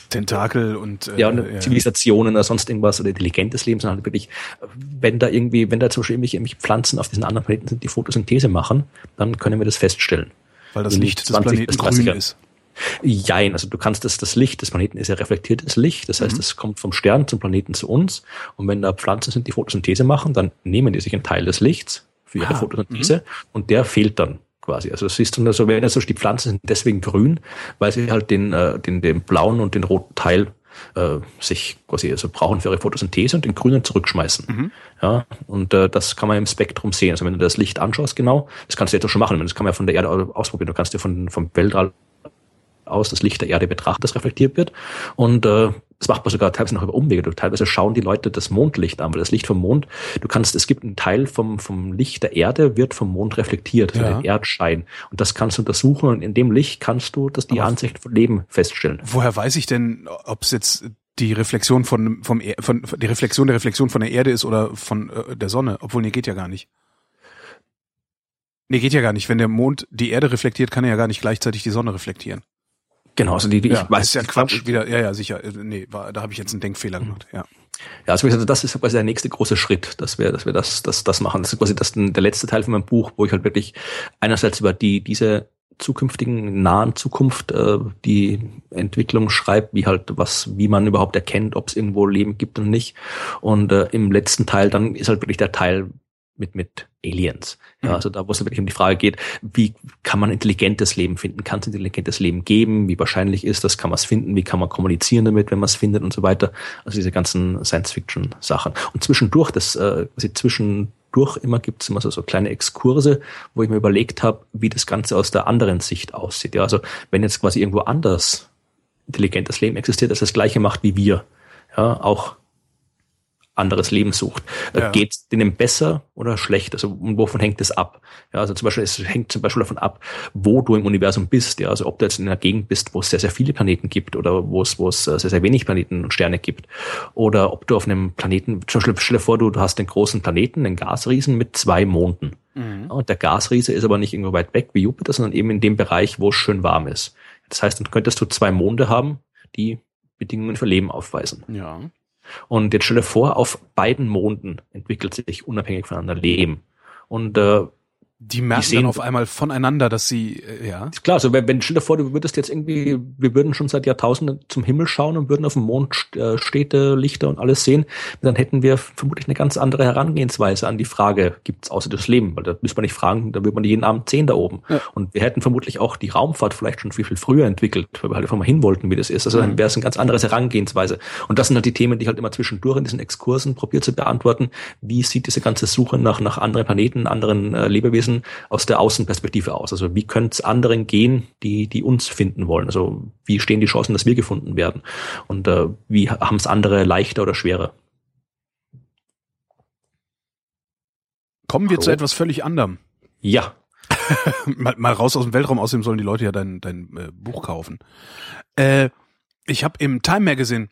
Tentakel und äh, ja, und ja. Zivilisationen oder sonst irgendwas oder intelligentes Leben, sondern halt wirklich, wenn da irgendwie, wenn da zum Beispiel irgendwelche, irgendwelche Pflanzen auf diesen anderen Planeten sind, die Photosynthese machen, dann können wir das feststellen. Weil das Licht des Planeten grün ist. Jein, also du kannst das, das Licht des Planeten ist ja reflektiertes Licht, das heißt, mhm. es kommt vom Stern zum Planeten zu uns und wenn da Pflanzen sind, die Photosynthese machen, dann nehmen die sich einen Teil des Lichts für ihre ah, Photosynthese mhm. und der fehlt dann quasi. Also es ist dann so, wenn also die Pflanzen sind deswegen grün, weil sie halt den, äh, den, den blauen und den roten Teil äh, sich quasi also brauchen für ihre Photosynthese und den grünen zurückschmeißen. Mhm. Ja, und äh, das kann man im Spektrum sehen. Also wenn du das Licht anschaust, genau, das kannst du jetzt auch schon machen. Das kann man ja von der Erde ausprobieren. Du kannst dir von, vom Weltall aus das Licht der Erde betrachten, das reflektiert wird. Und äh, das macht man sogar teilweise noch über Umwege. Du, teilweise schauen die Leute das Mondlicht an, weil das Licht vom Mond, du kannst, es gibt einen Teil vom, vom Licht der Erde, wird vom Mond reflektiert, also ja. den Erdschein. Und das kannst du untersuchen und in dem Licht kannst du das die Aber Ansicht von Leben feststellen. Woher weiß ich denn, ob es jetzt die Reflexion von, vom, von, die Reflexion der Reflexion von der Erde ist oder von äh, der Sonne? Obwohl, nee, geht ja gar nicht. Nee, geht ja gar nicht. Wenn der Mond die Erde reflektiert, kann er ja gar nicht gleichzeitig die Sonne reflektieren. Genau, also die, die ja, ich weiß. ist ja Quatsch wieder. Ja, ja, sicher. Äh, nee, war, da habe ich jetzt einen Denkfehler gemacht. Ja. Ja, also das ist quasi der nächste große Schritt, dass wir, dass wir das, das, das machen. Das ist quasi das, der letzte Teil von meinem Buch, wo ich halt wirklich einerseits über die diese zukünftigen nahen Zukunft äh, die Entwicklung schreibt, wie halt was, wie man überhaupt erkennt, ob es irgendwo Leben gibt und nicht. Und äh, im letzten Teil dann ist halt wirklich der Teil, mit, mit Aliens. Ja, mhm. also da, wo es wirklich um die Frage geht, wie kann man intelligentes Leben finden? Kann es intelligentes Leben geben? Wie wahrscheinlich ist das? Kann man es finden? Wie kann man kommunizieren damit, wenn man es findet und so weiter? Also diese ganzen Science-Fiction-Sachen. Und zwischendurch, das, äh, quasi zwischendurch immer gibt es immer so, so kleine Exkurse, wo ich mir überlegt habe, wie das Ganze aus der anderen Sicht aussieht. Ja, also wenn jetzt quasi irgendwo anders intelligentes Leben existiert, das das gleiche macht wie wir. Ja, auch anderes Leben sucht. Äh, ja. Geht es denen besser oder schlecht? Also wovon hängt es ab? Ja, also zum Beispiel, es hängt zum Beispiel davon ab, wo du im Universum bist. Ja, also ob du jetzt in einer Gegend bist, wo es sehr, sehr viele Planeten gibt oder wo es, wo es äh, sehr, sehr wenig Planeten und Sterne gibt. Oder ob du auf einem Planeten, zum Beispiel stell dir vor, du, du hast den großen Planeten, den Gasriesen mit zwei Monden. Mhm. Und der Gasriese ist aber nicht irgendwo weit weg wie Jupiter, sondern eben in dem Bereich, wo es schön warm ist. Das heißt, dann könntest du zwei Monde haben, die Bedingungen für Leben aufweisen. Ja. Und jetzt stelle vor, auf beiden Monden entwickelt sich unabhängig voneinander Leben. Und äh, die merken die sehen, dann auf einmal voneinander, dass sie, äh, ja. Ist klar, also wenn, wenn stell dir vor, du würdest jetzt irgendwie, wir würden schon seit Jahrtausenden zum Himmel schauen und würden auf dem Mond äh, Städte, Lichter und alles sehen, dann hätten wir vermutlich eine ganz andere Herangehensweise an die Frage, gibt's außer das Leben? Weil da müsste man nicht fragen, da würde man jeden Abend sehen da oben. Ja. Und wir hätten vermutlich auch die Raumfahrt vielleicht schon viel, viel früher entwickelt, weil wir halt einfach mal hin wollten, wie das ist. Also dann mhm. wäre es eine ganz andere Herangehensweise. Und das sind halt die Themen, die ich halt immer zwischendurch in diesen Exkursen probiert zu beantworten. Wie sieht diese ganze Suche nach, nach anderen Planeten, anderen äh, Lebewesen aus der Außenperspektive aus. Also wie könnte es anderen gehen, die, die uns finden wollen? Also wie stehen die Chancen, dass wir gefunden werden? Und äh, wie haben es andere leichter oder schwerer? Kommen wir Hallo? zu etwas völlig anderem. Ja. mal, mal raus aus dem Weltraum, außerdem sollen die Leute ja dein, dein äh, Buch kaufen. Äh, ich habe im Time Magazine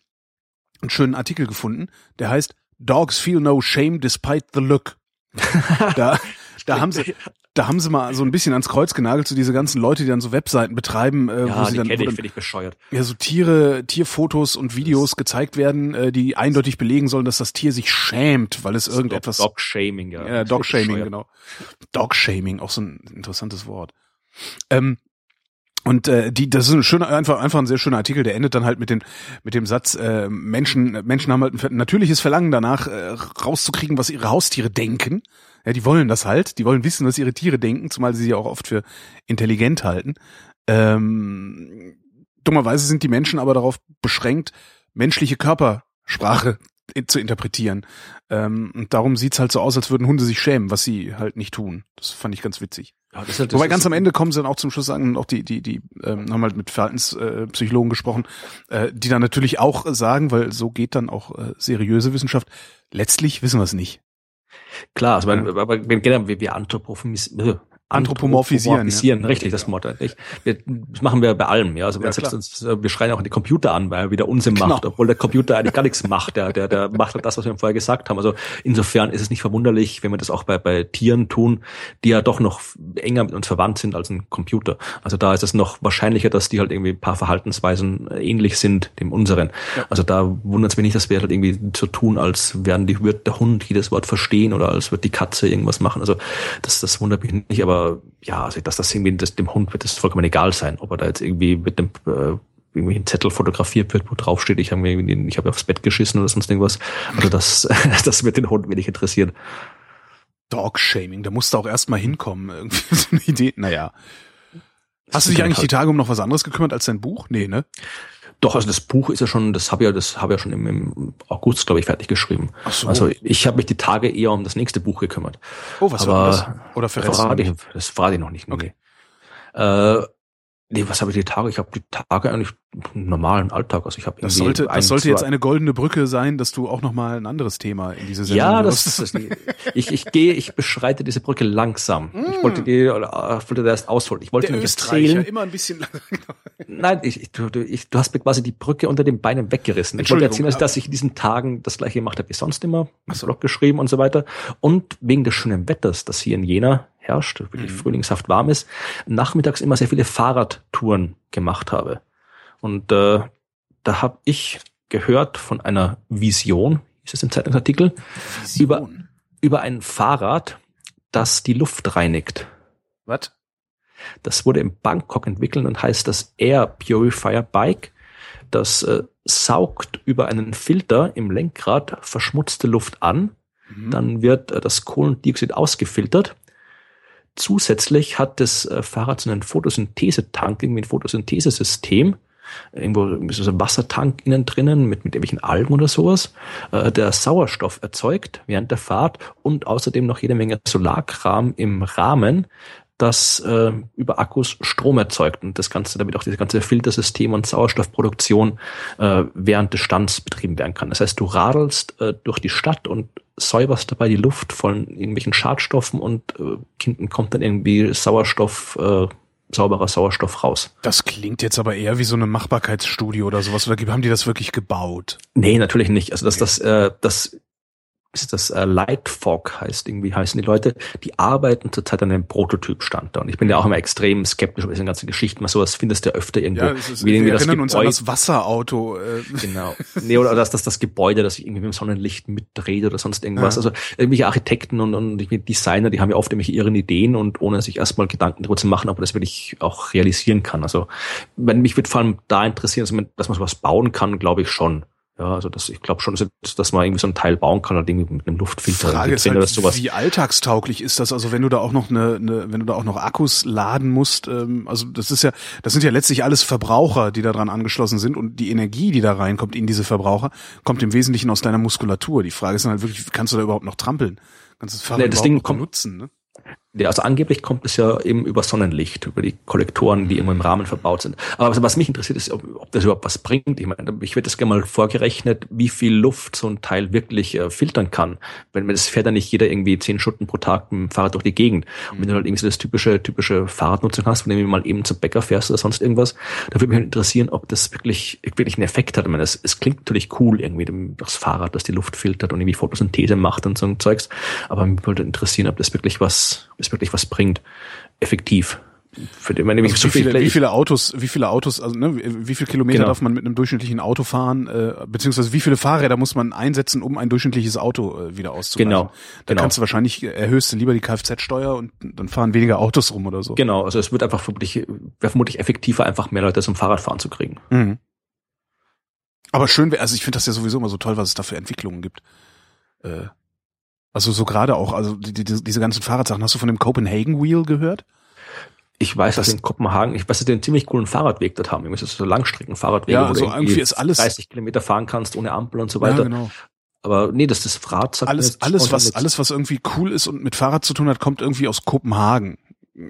einen schönen Artikel gefunden, der heißt Dogs feel no shame despite the look. da, da haben sie, da haben sie mal so ein bisschen ans Kreuz genagelt, so diese ganzen Leute, die dann so Webseiten betreiben, äh, ja, wo sie dann, ich, finde ich bescheuert. Ja, so Tiere, Tierfotos und Videos gezeigt werden, äh, die eindeutig belegen sollen, dass das Tier sich schämt, weil es irgendetwas. Dog-Shaming, ja. Ja, Dog-Shaming, genau. Dog-Shaming, auch so ein interessantes Wort. Ähm, und äh, die, das ist ein schöner, einfach, einfach ein sehr schöner Artikel, der endet dann halt mit dem, mit dem Satz, äh, Menschen, Menschen haben halt ein natürliches Verlangen danach, äh, rauszukriegen, was ihre Haustiere denken. Ja, die wollen das halt, die wollen wissen, was ihre Tiere denken, zumal sie sie auch oft für intelligent halten. Ähm, dummerweise sind die Menschen aber darauf beschränkt, menschliche Körpersprache zu interpretieren. Ähm, und darum sieht's halt so aus, als würden Hunde sich schämen, was sie halt nicht tun. Das fand ich ganz witzig. Ja, das halt, das Wobei ganz am Ende kommen sie dann auch zum Schluss sagen, auch die, die, die ähm, haben halt mit Verhaltenspsychologen gesprochen, äh, die dann natürlich auch sagen, weil so geht dann auch äh, seriöse Wissenschaft, letztlich wissen wir es nicht. Klar, also, ja. aber wenn wir, wir anthropomorphisieren, Anthropomorphisieren. Anthropomorphisieren, ja. richtig, das Motto. Ich, wir, das machen wir bei allem, ja. Also ja, selbst uns, wir schreien auch die Computer an, weil er wieder Unsinn genau. macht, obwohl der Computer eigentlich gar nichts macht. Der, der, der macht halt das, was wir vorher gesagt haben. Also insofern ist es nicht verwunderlich, wenn wir das auch bei, bei Tieren tun, die ja doch noch enger mit uns verwandt sind als ein Computer. Also da ist es noch wahrscheinlicher, dass die halt irgendwie ein paar Verhaltensweisen ähnlich sind dem unseren. Ja. Also da wundert es mich nicht, dass wir halt irgendwie so tun, als werden die, wird der Hund jedes Wort verstehen oder als wird die Katze irgendwas machen. Also das, das wundert mich nicht, aber ja, also dass das irgendwie das, dem Hund wird das vollkommen egal sein, ob er da jetzt irgendwie mit dem äh, irgendwie ein Zettel fotografiert wird, wo drauf steht, ich habe mir ich habe aufs Bett geschissen oder sonst irgendwas. Also das, das wird den Hund wenig interessieren. Dog-Shaming, da musst du auch erstmal hinkommen, irgendwie so eine Idee. Naja. Hast du dich eigentlich die Tage um noch was anderes gekümmert als dein Buch? Nee, ne? Doch, also das Buch ist ja schon, das habe ja, das habe ja schon im, im August, glaube ich, fertig geschrieben. Ach so. Also ich habe mich die Tage eher um das nächste Buch gekümmert. Oh, was Aber war das? Oder verrate ich, das verrate ich noch nicht. Okay. Äh, Nee, was habe ich die Tage? Ich habe die Tage eigentlich einen normalen Alltag. Also ich habe das sollte, das sollte jetzt eine goldene Brücke sein, dass du auch noch mal ein anderes Thema in diese Sendung Ja, das, das, das ich, ich gehe, ich beschreite diese Brücke langsam. Mm. Ich wollte die, wollte das erst ausholen. Ich wollte Der nicht erzählen. immer ein bisschen. Nein, ich, ich, du, ich, du hast mir quasi die Brücke unter den Beinen weggerissen. Ich wollte erzählen, dass ich in diesen Tagen das gleiche gemacht habe wie sonst immer, so. Blog geschrieben und so weiter. Und wegen des schönen Wetters, das hier in Jena herrscht, wirklich mhm. frühlingshaft warm ist, nachmittags immer sehr viele Fahrradtouren gemacht habe. Und äh, da habe ich gehört von einer Vision, ist es im Zeitungsartikel, über, über ein Fahrrad, das die Luft reinigt. Was? Das wurde in Bangkok entwickelt und heißt das Air Purifier Bike. Das äh, saugt über einen Filter im Lenkrad verschmutzte Luft an. Mhm. Dann wird äh, das Kohlendioxid ausgefiltert Zusätzlich hat das äh, Fahrrad so einen Photosynthesetank, irgendwie ein Photosynthesesystem, irgendwo ist so ein Wassertank innen drinnen mit, mit irgendwelchen Algen oder sowas, äh, der Sauerstoff erzeugt während der Fahrt und außerdem noch jede Menge Solarkram im Rahmen, das äh, über Akkus Strom erzeugt und das Ganze, damit auch dieses ganze Filtersystem und Sauerstoffproduktion äh, während des Stands betrieben werden kann. Das heißt, du radelst äh, durch die Stadt und säuberst dabei die Luft von irgendwelchen Schadstoffen und äh, kommt dann irgendwie Sauerstoff, äh, sauberer Sauerstoff raus. Das klingt jetzt aber eher wie so eine Machbarkeitsstudie oder sowas. Oder haben die das wirklich gebaut? Nee, natürlich nicht. Also das, das, äh, das ist das äh, Lightfog heißt irgendwie heißen die Leute, die arbeiten zurzeit an einem Prototypstand da. Und ich bin ja auch immer extrem skeptisch über diese ganzen Geschichten, weil sowas findest du ja öfter irgendwo. Ja, ist, wie wir erinnern das uns an das Wasserauto. Äh. Genau. Nee, oder dass das, das Gebäude, das sich irgendwie mit dem Sonnenlicht mitdreht oder sonst irgendwas. Ja. Also irgendwelche Architekten und, und Designer, die haben ja oft irgendwelche ihren Ideen und ohne sich erstmal Gedanken darüber zu machen, ob das wirklich auch realisieren kann. Also wenn mich würde vor allem da interessieren, dass man sowas bauen kann, glaube ich schon. Ja, also das, ich glaube schon, dass man irgendwie so ein Teil bauen kann, oder Dinge mit einem Luftfilter. Frage ist halt, sowas wie alltagstauglich ist das? Also wenn du da auch noch eine, eine wenn du da auch noch Akkus laden musst, ähm, also das ist ja, das sind ja letztlich alles Verbraucher, die da dran angeschlossen sind und die Energie, die da reinkommt in diese Verbraucher, kommt im Wesentlichen aus deiner Muskulatur. Die Frage ist dann halt wirklich, kannst du da überhaupt noch trampeln? Kannst du das Fahrrad nee, das Ding kommt, nutzen? Ne? Ja, also angeblich kommt es ja eben über Sonnenlicht, über die Kollektoren, die irgendwo im Rahmen verbaut sind. Aber was mich interessiert ist, ob, ob das überhaupt was bringt. Ich meine, ich werde das gerne mal vorgerechnet, wie viel Luft so ein Teil wirklich äh, filtern kann. Wenn, wenn das fährt ja nicht jeder irgendwie zehn Stunden pro Tag mit dem Fahrrad durch die Gegend. Und wenn du halt irgendwie so das typische, typische Fahrradnutzung hast, wenn du mal eben zum Bäcker fährst oder sonst irgendwas, da würde mich halt interessieren, ob das wirklich, wirklich einen Effekt hat. Ich meine, es, es klingt natürlich cool, irgendwie das Fahrrad, das die Luft filtert und irgendwie Photosynthese macht und so ein Zeugs. Aber mich würde interessieren, ob das wirklich was, das wirklich was bringt, effektiv. Für den, meine, also wie, viele, wie viele Autos, wie viele Autos, also ne, wie viele Kilometer genau. darf man mit einem durchschnittlichen Auto fahren, äh, beziehungsweise wie viele Fahrräder muss man einsetzen, um ein durchschnittliches Auto äh, wieder auszugleichen? Genau. Da genau. kannst du wahrscheinlich äh, erhöhst du lieber die Kfz-Steuer und dann fahren weniger Autos rum oder so. Genau, also es wird einfach vermutlich, wäre vermutlich effektiver, einfach mehr Leute zum Fahrradfahren zu kriegen. Mhm. Aber schön wäre, also ich finde das ja sowieso immer so toll, was es da für Entwicklungen gibt. Äh, also so gerade auch, also die, die, diese ganzen Fahrradsachen. Hast du von dem Copenhagen Wheel gehört? Ich weiß, dass in Kopenhagen, ich weiß, dass die einen ziemlich coolen Fahrradweg dort haben. Irgendwie so Langstreckenfahrradwege, ja, wo also du irgendwie ist alles 30 Kilometer fahren kannst ohne Ampel und so weiter. Ja, genau. Aber nee, das ist Rad. Alles, alles was, alles was irgendwie cool ist und mit Fahrrad zu tun hat, kommt irgendwie aus Kopenhagen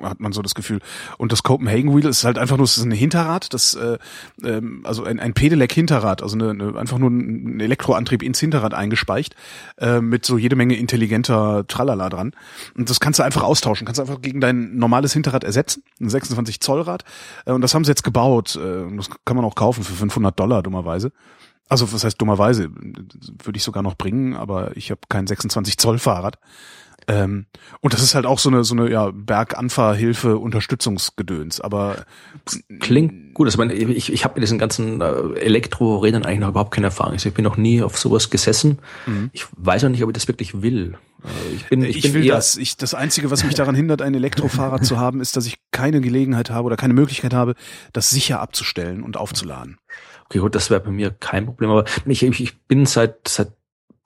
hat man so das Gefühl. Und das Copenhagen Wheel ist halt einfach nur ist ein Hinterrad, das äh, ähm, also ein, ein Pedelec Hinterrad, also eine, eine, einfach nur ein Elektroantrieb ins Hinterrad eingespeicht äh, mit so jede Menge intelligenter Tralala dran. Und das kannst du einfach austauschen, kannst du einfach gegen dein normales Hinterrad ersetzen, ein 26 Zoll Rad. Äh, und das haben sie jetzt gebaut. Äh, das kann man auch kaufen für 500 Dollar dummerweise. Also was heißt dummerweise? Würde ich sogar noch bringen, aber ich habe kein 26 Zoll Fahrrad. Ähm, und das ist halt auch so eine so eine ja, Berganfahrhilfe Unterstützungsgedöns, aber klingt gut. Also ich, ich habe mit diesen ganzen äh, Elektrorädern eigentlich noch überhaupt keine Erfahrung. Also ich bin noch nie auf sowas gesessen. Mhm. Ich weiß auch nicht, ob ich das wirklich will. Äh, ich bin, ich, ich bin will das. Ich, das Einzige, was mich daran hindert, ein Elektrofahrrad zu haben, ist, dass ich keine Gelegenheit habe oder keine Möglichkeit habe, das sicher abzustellen und aufzuladen. Okay, gut, das wäre bei mir kein Problem. Aber ich, ich bin seit seit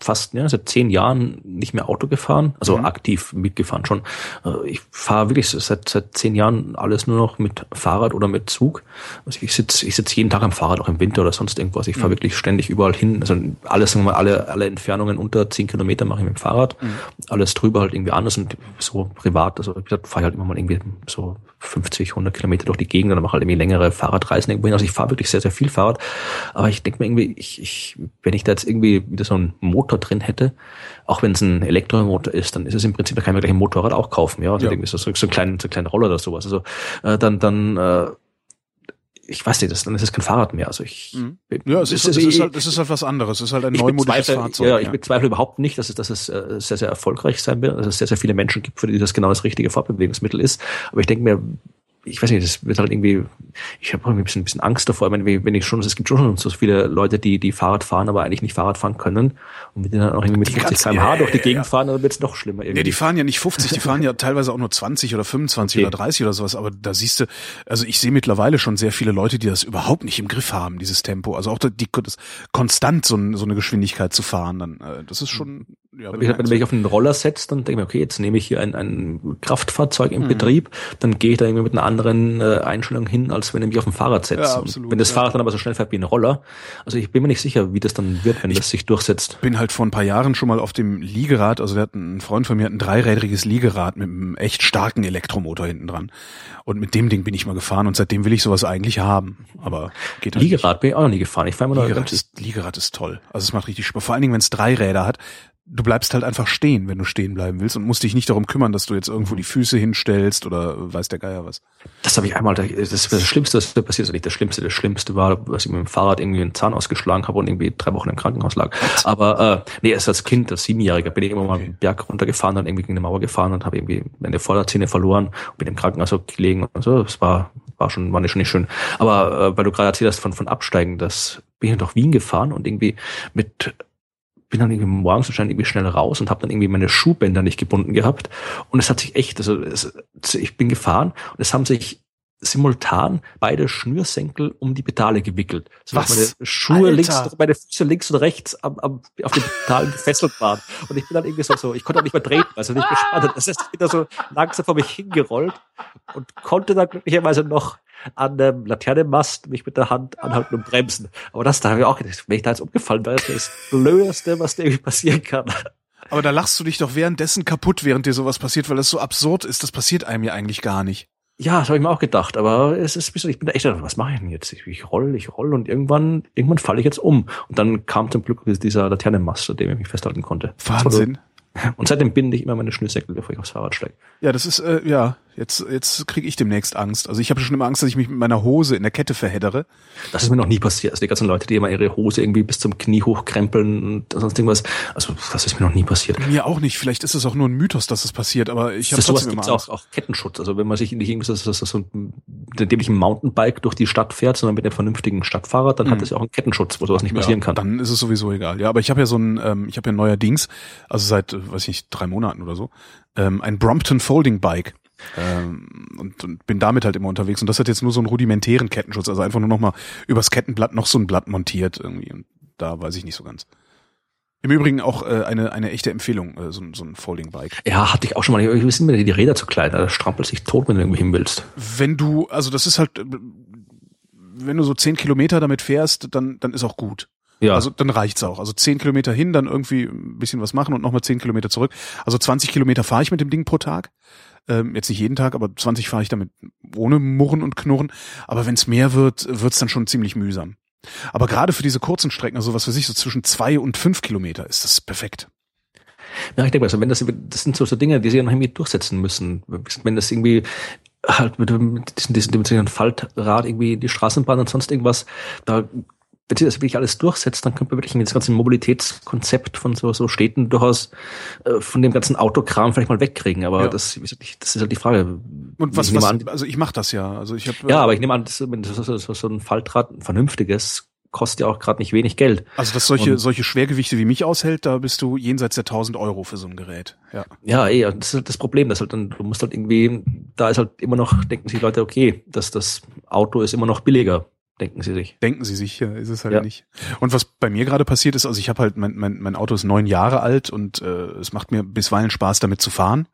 fast ja, seit zehn Jahren nicht mehr Auto gefahren, also mhm. aktiv mitgefahren schon. Äh, ich fahre wirklich seit seit zehn Jahren alles nur noch mit Fahrrad oder mit Zug. Also ich sitze ich sitz jeden Tag am Fahrrad, auch im Winter oder sonst irgendwas. Ich fahre mhm. wirklich ständig überall hin. Also alles, sagen wir mal, alle alle Entfernungen unter zehn Kilometer mache ich mit dem Fahrrad. Mhm. Alles drüber halt irgendwie anders und so privat. Also wie gesagt, fahre halt immer mal irgendwie so 50, 100 Kilometer durch die Gegend und mache halt irgendwie längere Fahrradreisen irgendwo hin. Also ich fahre wirklich sehr sehr viel Fahrrad. Aber ich denke mir irgendwie, ich, ich wenn ich da jetzt irgendwie wieder so ein Motor drin hätte, auch wenn es ein Elektromotor ist, dann ist es im Prinzip, da kann man gleich ein Motorrad auch kaufen, ja. Also ja. irgendwie so, so, so, ein kleinen, so ein kleinen Roller oder sowas. Also äh, dann, dann äh, ich weiß nicht, das, dann ist es kein Fahrrad mehr. Also ich, mhm. ja, es ist, es, ist halt, es ist halt was anderes. Es ist halt ein neumodisches Fahrzeug. Ja, ich bezweifle überhaupt nicht, dass es, dass es äh, sehr, sehr erfolgreich sein wird, dass es sehr, sehr viele Menschen gibt, für die das genau das richtige Fortbewegungsmittel ist. Aber ich denke mir, ich weiß nicht, das wird halt irgendwie, ich habe irgendwie ein bisschen, ein bisschen Angst davor, wenn, wenn ich schon, es gibt schon so viele Leute, die, die Fahrrad fahren, aber eigentlich nicht Fahrrad fahren können. Und mit denen dann auch irgendwie mit 50 km/h durch die Gegend fahren, dann wird es noch schlimmer irgendwie. Nee, die fahren ja nicht 50, die fahren ja teilweise auch nur 20 oder 25 okay. oder 30 oder sowas, aber da siehst du, also ich sehe mittlerweile schon sehr viele Leute, die das überhaupt nicht im Griff haben, dieses Tempo, also auch die, das konstant so, so eine Geschwindigkeit zu fahren, dann, äh, das ist schon, ja, wenn, ich, wenn ich auf einen Roller setze, dann denke ich mir, okay, jetzt nehme ich hier ein, ein Kraftfahrzeug im mhm. Betrieb, dann gehe ich da irgendwie mit einer anderen äh, Einstellung hin, als wenn ich mich auf ein Fahrrad setze. Ja, absolut, wenn das ja. Fahrrad dann aber so schnell fährt wie ein Roller, also ich bin mir nicht sicher, wie das dann wird, wenn ich das sich durchsetzt. bin halt vor ein paar Jahren schon mal auf dem Liegerad, also der hat ein Freund von mir hat ein dreirädriges Liegerad mit einem echt starken Elektromotor hinten dran. Und mit dem Ding bin ich mal gefahren und seitdem will ich sowas eigentlich haben. Aber geht halt Liegerad nicht. bin ich auch noch nie gefahren. Ich fahre mal Liegerad, ist, Liegerad ist toll. Also es macht richtig Spaß. Vor allen Dingen, wenn es drei Räder hat du bleibst halt einfach stehen, wenn du stehen bleiben willst und musst dich nicht darum kümmern, dass du jetzt irgendwo die Füße hinstellst oder weiß der Geier was. Das habe ich einmal, das ist das Schlimmste, das passiert ist nicht das Schlimmste. Das Schlimmste war, was ich mit dem Fahrrad irgendwie einen Zahn ausgeschlagen habe und irgendwie drei Wochen im Krankenhaus lag. Aber äh, nee, als Kind, als Siebenjähriger, bin ich immer mal okay. einen Berg runtergefahren, dann irgendwie gegen eine Mauer gefahren und habe irgendwie meine Vorderzähne verloren und bin im Krankenhaus gelegen und so. Das war, war schon, war nicht schon nicht schön. Aber äh, weil du gerade erzählt hast von, von Absteigen, das bin ich nach Wien gefahren und irgendwie mit bin dann irgendwie morgens wahrscheinlich irgendwie schnell raus und habe dann irgendwie meine Schuhbänder nicht gebunden gehabt. Und es hat sich echt, also es, ich bin gefahren und es haben sich simultan beide Schnürsenkel um die Pedale gewickelt. So Was? Meine Schuhe Alter. links, meine Füße links und rechts am, am, auf den Pedalen gefesselt waren. Und ich bin dann irgendwie so, so ich konnte auch nicht mehr drehen, also nicht gespannt. Das heißt, ich bin da so langsam vor mich hingerollt und konnte dann glücklicherweise noch an dem Laternenmast mich mit der Hand anhalten und bremsen. Aber das, da habe ich auch gedacht, wenn ich da jetzt umgefallen wäre, das ist das Blödeste, was dir irgendwie passieren kann. Aber da lachst du dich doch währenddessen kaputt, während dir sowas passiert, weil das so absurd ist. Das passiert einem ja eigentlich gar nicht. Ja, das habe ich mir auch gedacht, aber es ist ich bin da echt, was mache ich denn jetzt? Ich, ich roll, ich roll und irgendwann, irgendwann falle ich jetzt um. Und dann kam zum Glück dieser Laternenmast, an dem ich mich festhalten konnte. Wahnsinn. Und seitdem binde ich immer meine Schnürsenkel, bevor ich aufs Fahrrad steige. Ja, das ist, äh, ja, Jetzt, jetzt kriege ich demnächst Angst. Also ich habe schon immer Angst, dass ich mich mit meiner Hose in der Kette verheddere. Das ist mir noch nie passiert. Also die ganzen Leute, die immer ihre Hose irgendwie bis zum Knie hochkrempeln und sonst irgendwas. Also das ist mir noch nie passiert. Mir auch nicht. Vielleicht ist es auch nur ein Mythos, dass es passiert, aber ich habe trotzdem immer Angst. Auch, auch Kettenschutz. Also wenn man sich nicht irgendwie so, so, so ein, indem ich ein Mountainbike durch die Stadt fährt, sondern mit einem vernünftigen Stadtfahrrad, dann mhm. hat es ja auch einen Kettenschutz, wo sowas nicht passieren ja, kann. Dann ist es sowieso egal. Ja, aber ich habe ja so ein, ähm, ich habe ja neuerdings, also seit, äh, weiß ich nicht, drei Monaten oder so, ähm, ein Brompton Folding Bike. Ähm, und, und bin damit halt immer unterwegs. Und das hat jetzt nur so einen rudimentären Kettenschutz, also einfach nur noch mal übers Kettenblatt noch so ein Blatt montiert irgendwie. Und da weiß ich nicht so ganz. Im Übrigen auch äh, eine, eine echte Empfehlung, äh, so, so ein Folding Bike. Ja, hatte ich auch schon mal. Ich wissen mir die Räder zu klein, da strampelt sich tot, wenn du irgendwie hin willst. Wenn du, also das ist halt, äh, wenn du so zehn Kilometer damit fährst, dann, dann ist auch gut. Ja. Also dann reicht's auch. Also zehn Kilometer hin, dann irgendwie ein bisschen was machen und nochmal zehn Kilometer zurück. Also 20 Kilometer fahre ich mit dem Ding pro Tag. Ähm, jetzt nicht jeden Tag, aber 20 fahre ich damit ohne Murren und Knurren. Aber wenn es mehr wird, wird's dann schon ziemlich mühsam. Aber gerade für diese kurzen Strecken, also was für sich so zwischen zwei und fünf Kilometer, ist das perfekt. Ja, ich denke, also wenn das, das sind so, so Dinge, die sie noch irgendwie durchsetzen müssen. Wenn das irgendwie halt mit, mit diesem, diesem, diesem Faltrad irgendwie die Straßenbahn und sonst irgendwas, da wenn sich das wirklich alles durchsetzt, dann könnte man wirklich das ganze Mobilitätskonzept von so, so Städten durchaus äh, von dem ganzen Autokram vielleicht mal wegkriegen. Aber ja. das, das ist halt die Frage. Und was, was an, also ich mache das ja. Also ich hab, Ja, aber ich nehme an, das, das so ein Faltrad, ein vernünftiges, kostet ja auch gerade nicht wenig Geld. Also dass solche, Und, solche Schwergewichte wie mich aushält, da bist du jenseits der 1000 Euro für so ein Gerät. Ja, ja eh, das ist halt das Problem, dass halt dann, du musst halt irgendwie, da ist halt immer noch, denken sich Leute, okay, dass das Auto ist immer noch billiger denken sie sich. Denken sie sich, ja, ist es halt ja. nicht. Und was bei mir gerade passiert ist, also ich habe halt, mein, mein, mein Auto ist neun Jahre alt und äh, es macht mir bisweilen Spaß, damit zu fahren.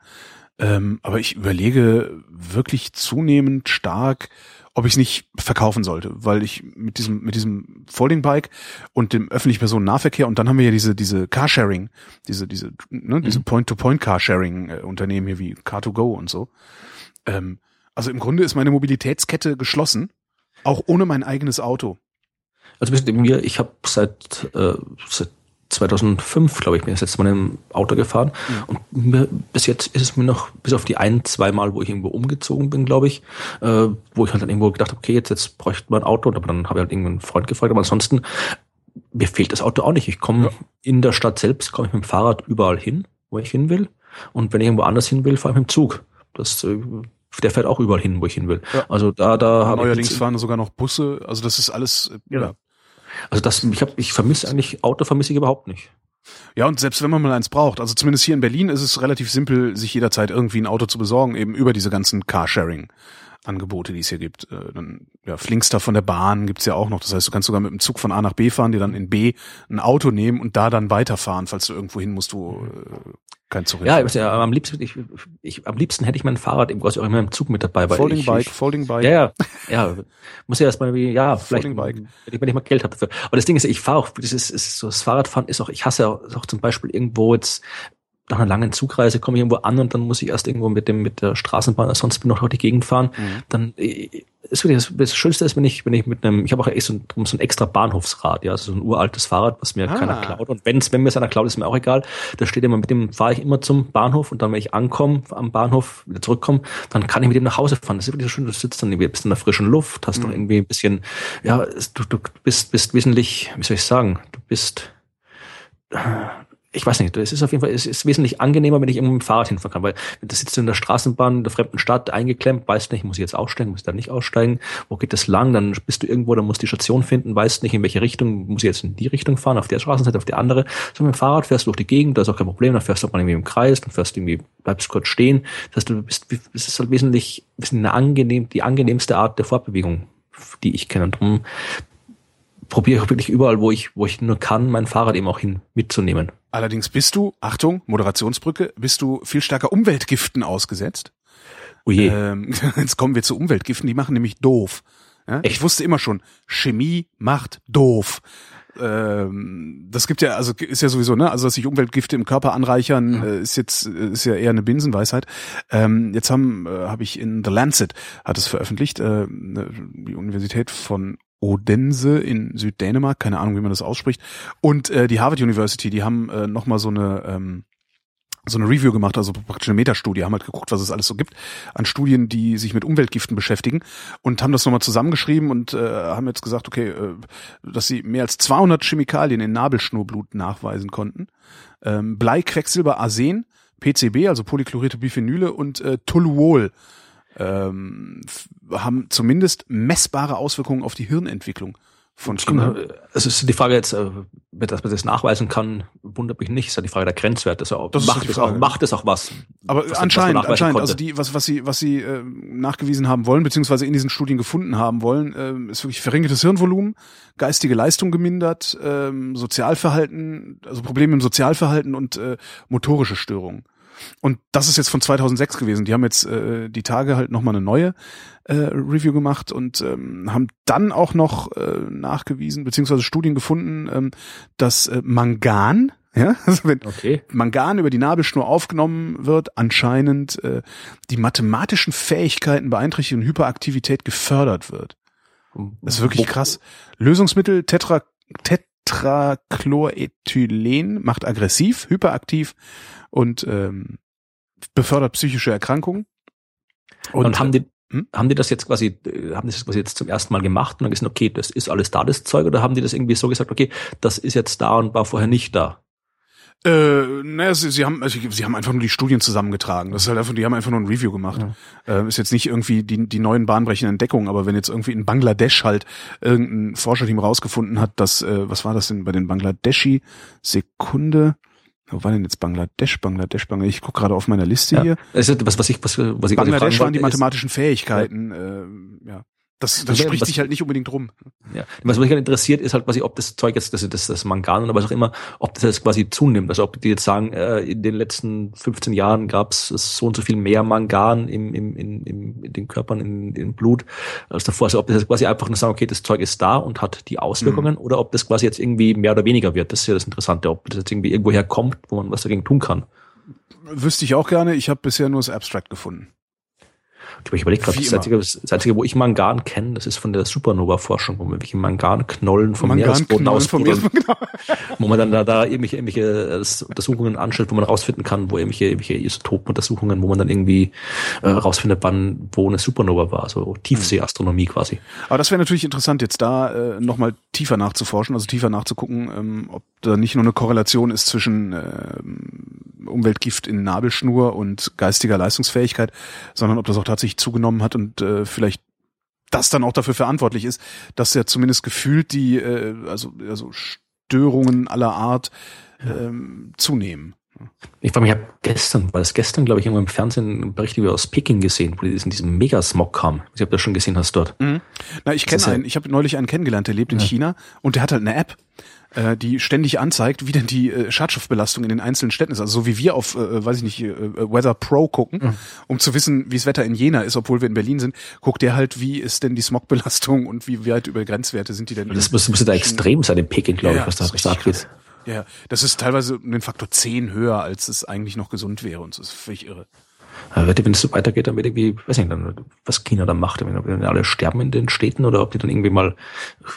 Ähm, aber ich überlege wirklich zunehmend stark, ob ich es nicht verkaufen sollte, weil ich mit diesem mit diesem Folding Bike und dem öffentlichen Personennahverkehr und dann haben wir ja diese diese Carsharing, diese diese ne, diese mhm. Point-to-Point Carsharing äh, Unternehmen hier wie Car2Go und so. Ähm, also im Grunde ist meine Mobilitätskette geschlossen, auch ohne mein eigenes Auto. Also mir, ich habe seit, äh, seit 2005, glaube ich, bin ich jetzt mal im Auto gefahren. Ja. Und mir, bis jetzt ist es mir noch, bis auf die ein, zwei Mal, wo ich irgendwo umgezogen bin, glaube ich, äh, wo ich halt dann irgendwo gedacht habe, okay, jetzt, jetzt bräuchte man ein Auto. Aber dann habe ich halt irgendeinen Freund gefragt. Aber ansonsten, mir fehlt das Auto auch nicht. Ich komme ja. in der Stadt selbst, komme ich mit dem Fahrrad überall hin, wo ich hin will. Und wenn ich irgendwo anders hin will, fahre ich mit dem Zug. Das, äh, der fährt auch überall hin, wo ich hin will. Ja. Also da, da habe ich. Neuerdings fahren sogar noch Busse. Also das ist alles, äh, ja. ja. Also das, ich habe, ich vermisse eigentlich Auto vermisse ich überhaupt nicht. Ja, und selbst wenn man mal eins braucht, also zumindest hier in Berlin ist es relativ simpel, sich jederzeit irgendwie ein Auto zu besorgen, eben über diese ganzen Carsharing. Angebote, die es hier gibt. Äh, dann ja, Flinkster von der Bahn gibt's ja auch noch. Das heißt, du kannst sogar mit dem Zug von A nach B fahren, dir dann in B ein Auto nehmen und da dann weiterfahren, falls du irgendwo hin musst, wo äh, kein Zug Ja, ja am liebsten, ich, ich, am liebsten hätte ich mein Fahrrad eben quasi auch immer im Zug mit dabei. Weil Folding ich, Bike, ich, Folding Bike. Ja, ja, ja. Muss ja erstmal wie, ja, vielleicht, wenn ich, wenn ich mal Geld habe dafür. Aber das Ding ist, ich fahre auch, das ist, ist so, das Fahrradfahren ist auch, ich hasse auch, auch zum Beispiel irgendwo jetzt nach einer langen Zugreise komme ich irgendwo an und dann muss ich erst irgendwo mit dem mit der Straßenbahn oder sonst noch durch die Gegend fahren. Mhm. Dann äh, ist wirklich das, das Schönste ist, wenn ich wenn ich mit einem ich habe auch echt so ein, so ein extra Bahnhofsrad, ja, also so ein uraltes Fahrrad, was mir ah. keiner klaut und wenn's wenn mir es einer klaut, ist mir auch egal. Da steht immer mit dem fahre ich immer zum Bahnhof und dann wenn ich ankomme am Bahnhof wieder zurückkomme, dann kann ich mit dem nach Hause fahren. Das ist wirklich so schön, du sitzt dann irgendwie bist in der frischen Luft, hast mhm. doch irgendwie ein bisschen ja, du, du bist bist wesentlich, wie soll ich sagen, du bist ich weiß nicht, es ist auf jeden Fall, es ist wesentlich angenehmer, wenn ich irgendwo mit dem Fahrrad hinfahren kann, weil da sitzt du in der Straßenbahn in der fremden Stadt eingeklemmt, weißt nicht, muss ich jetzt aussteigen, muss ich da nicht aussteigen, wo geht das lang, dann bist du irgendwo, dann musst du die Station finden, weißt nicht, in welche Richtung, muss ich jetzt in die Richtung fahren, auf der Straßenseite, auf die andere. So mit dem Fahrrad fährst du durch die Gegend, da ist auch kein Problem, dann fährst du auch mal irgendwie im Kreis, dann fährst du irgendwie, bleibst kurz stehen. Das heißt, du bist, es ist halt wesentlich, bisschen eine angenehm, die angenehmste Art der Fortbewegung, die ich kenne. Und darum probiere ich wirklich überall, wo ich, wo ich nur kann, mein Fahrrad eben auch hin mitzunehmen. Allerdings bist du, Achtung, Moderationsbrücke, bist du viel stärker Umweltgiften ausgesetzt. Oh je. Ähm, jetzt kommen wir zu Umweltgiften, die machen nämlich doof. Ja? Ich wusste immer schon, Chemie macht doof. Ähm, das gibt ja, also ist ja sowieso, ne, also dass sich Umweltgifte im Körper anreichern, äh, ist jetzt ist ja eher eine Binsenweisheit. Ähm, jetzt haben äh, habe ich in The Lancet hat es veröffentlicht, äh, die Universität von Odense in Süddänemark, keine Ahnung, wie man das ausspricht, und äh, die Harvard University, die haben äh, nochmal so eine ähm, so eine Review gemacht, also praktisch eine Metastudie, haben halt geguckt, was es alles so gibt an Studien, die sich mit Umweltgiften beschäftigen und haben das nochmal zusammengeschrieben und äh, haben jetzt gesagt, okay, äh, dass sie mehr als 200 Chemikalien in Nabelschnurblut nachweisen konnten. Ähm, Blei, Quecksilber, Arsen, PCB, also polychlorierte Biphenyle und äh, Toluol ähm, haben zumindest messbare Auswirkungen auf die Hirnentwicklung von Kindern. Es ist die Frage jetzt, äh, dass man das nachweisen kann, wundert mich nicht. Es ist ja die Frage der Grenzwerte. Also das macht, es auch, macht es auch was? Aber was, anscheinend, was anscheinend, also die, was, was sie, was sie äh, nachgewiesen haben wollen, beziehungsweise in diesen Studien gefunden haben wollen, äh, ist wirklich verringertes Hirnvolumen, geistige Leistung gemindert, äh, Sozialverhalten, also Probleme im Sozialverhalten und äh, motorische Störungen. Und das ist jetzt von 2006 gewesen. Die haben jetzt äh, die Tage halt nochmal eine neue äh, Review gemacht und ähm, haben dann auch noch äh, nachgewiesen, beziehungsweise Studien gefunden, ähm, dass äh, Mangan, ja, also wenn okay. Mangan über die Nabelschnur aufgenommen wird, anscheinend äh, die mathematischen Fähigkeiten beeinträchtigt und Hyperaktivität gefördert wird. Das ist wirklich krass. Lösungsmittel Tetra, Tetrachlorethylen macht aggressiv, hyperaktiv und ähm, befördert psychische Erkrankungen. Und, und haben die hm? Haben die das jetzt quasi, haben die das quasi jetzt zum ersten Mal gemacht und dann gesagt, okay, das ist alles da, das Zeug, oder haben die das irgendwie so gesagt, okay, das ist jetzt da und war vorher nicht da? Äh, naja, sie, sie haben, also, sie haben einfach nur die Studien zusammengetragen. Das ist halt einfach, die haben einfach nur ein Review gemacht. Ja. Äh, ist jetzt nicht irgendwie die, die neuen bahnbrechenden Entdeckungen, aber wenn jetzt irgendwie in Bangladesch halt irgendein Forscherteam rausgefunden hat, dass, äh, was war das denn bei den Bangladeschi? Sekunde. Wo war denn jetzt Bangladesch, Bangladesch, Bangladesch? Ich gucke gerade auf meiner Liste ja. hier. Also, was, was ich, was, was ich Bangladesch waren die mathematischen Fähigkeiten, ja. äh, ja. Das, das spricht was, sich halt nicht unbedingt rum. Ja. Was mich halt interessiert, ist halt quasi, ob das Zeug jetzt, das, das, das Mangan oder was auch immer, ob das jetzt quasi zunimmt. Also ob die jetzt sagen, äh, in den letzten 15 Jahren gab es so und so viel mehr Mangan im, im, in, im, in den Körpern, in, im Blut als davor. Also ob das jetzt quasi einfach nur sagen, okay, das Zeug ist da und hat die Auswirkungen, mhm. oder ob das quasi jetzt irgendwie mehr oder weniger wird. Das ist ja das Interessante, ob das jetzt irgendwie irgendwoher kommt, wo man was dagegen tun kann. Wüsste ich auch gerne. Ich habe bisher nur das Abstract gefunden. Ich überlege gerade, das, einzige, das einzige, wo ich Mangan kenne, das ist von der Supernova-Forschung, wo man irgendwelche Manganknollen vom Mangan Meeresboden ausbuddeln, genau. wo man dann da, da irgendwelche, irgendwelche Untersuchungen anstellt, wo man rausfinden kann, wo irgendwelche, irgendwelche Isotopenuntersuchungen, wo man dann irgendwie äh, rausfindet, wann wo eine Supernova war, so Tiefseeastronomie quasi. Aber das wäre natürlich interessant, jetzt da äh, nochmal tiefer nachzuforschen, also tiefer nachzugucken, ähm, ob da nicht nur eine Korrelation ist zwischen äh, Umweltgift in Nabelschnur und geistiger Leistungsfähigkeit, sondern ob das auch tatsächlich zugenommen hat und äh, vielleicht das dann auch dafür verantwortlich ist, dass ja zumindest gefühlt die äh, also, also Störungen aller Art ähm, zunehmen. Ich war mich habe gestern, war das gestern, glaube ich, irgendwo im Fernsehen einen Bericht über aus Peking gesehen, wo die in diesem Megasmog kam. Ich habe das schon gesehen hast dort. Mhm. Na, ich kenne einen, ich habe neulich einen kennengelernt, der lebt in ja. China und der hat halt eine App äh, die ständig anzeigt, wie denn die äh, Schadstoffbelastung in den einzelnen Städten ist. Also so wie wir auf, äh, weiß ich nicht, äh, Weather Pro gucken, mhm. um zu wissen, wie das Wetter in Jena ist, obwohl wir in Berlin sind, guckt der halt, wie ist denn die Smogbelastung und wie weit über Grenzwerte sind die denn. Das muss, muss da extrem sein in Peking, glaube ja, ich, was da, was da abgeht. Ja, das ist teilweise um den Faktor 10 höher, als es eigentlich noch gesund wäre und so ist völlig irre. Wenn es so weitergeht, dann wird irgendwie, weiß nicht, dann, was China dann macht, ob die alle sterben in den Städten oder ob die dann irgendwie mal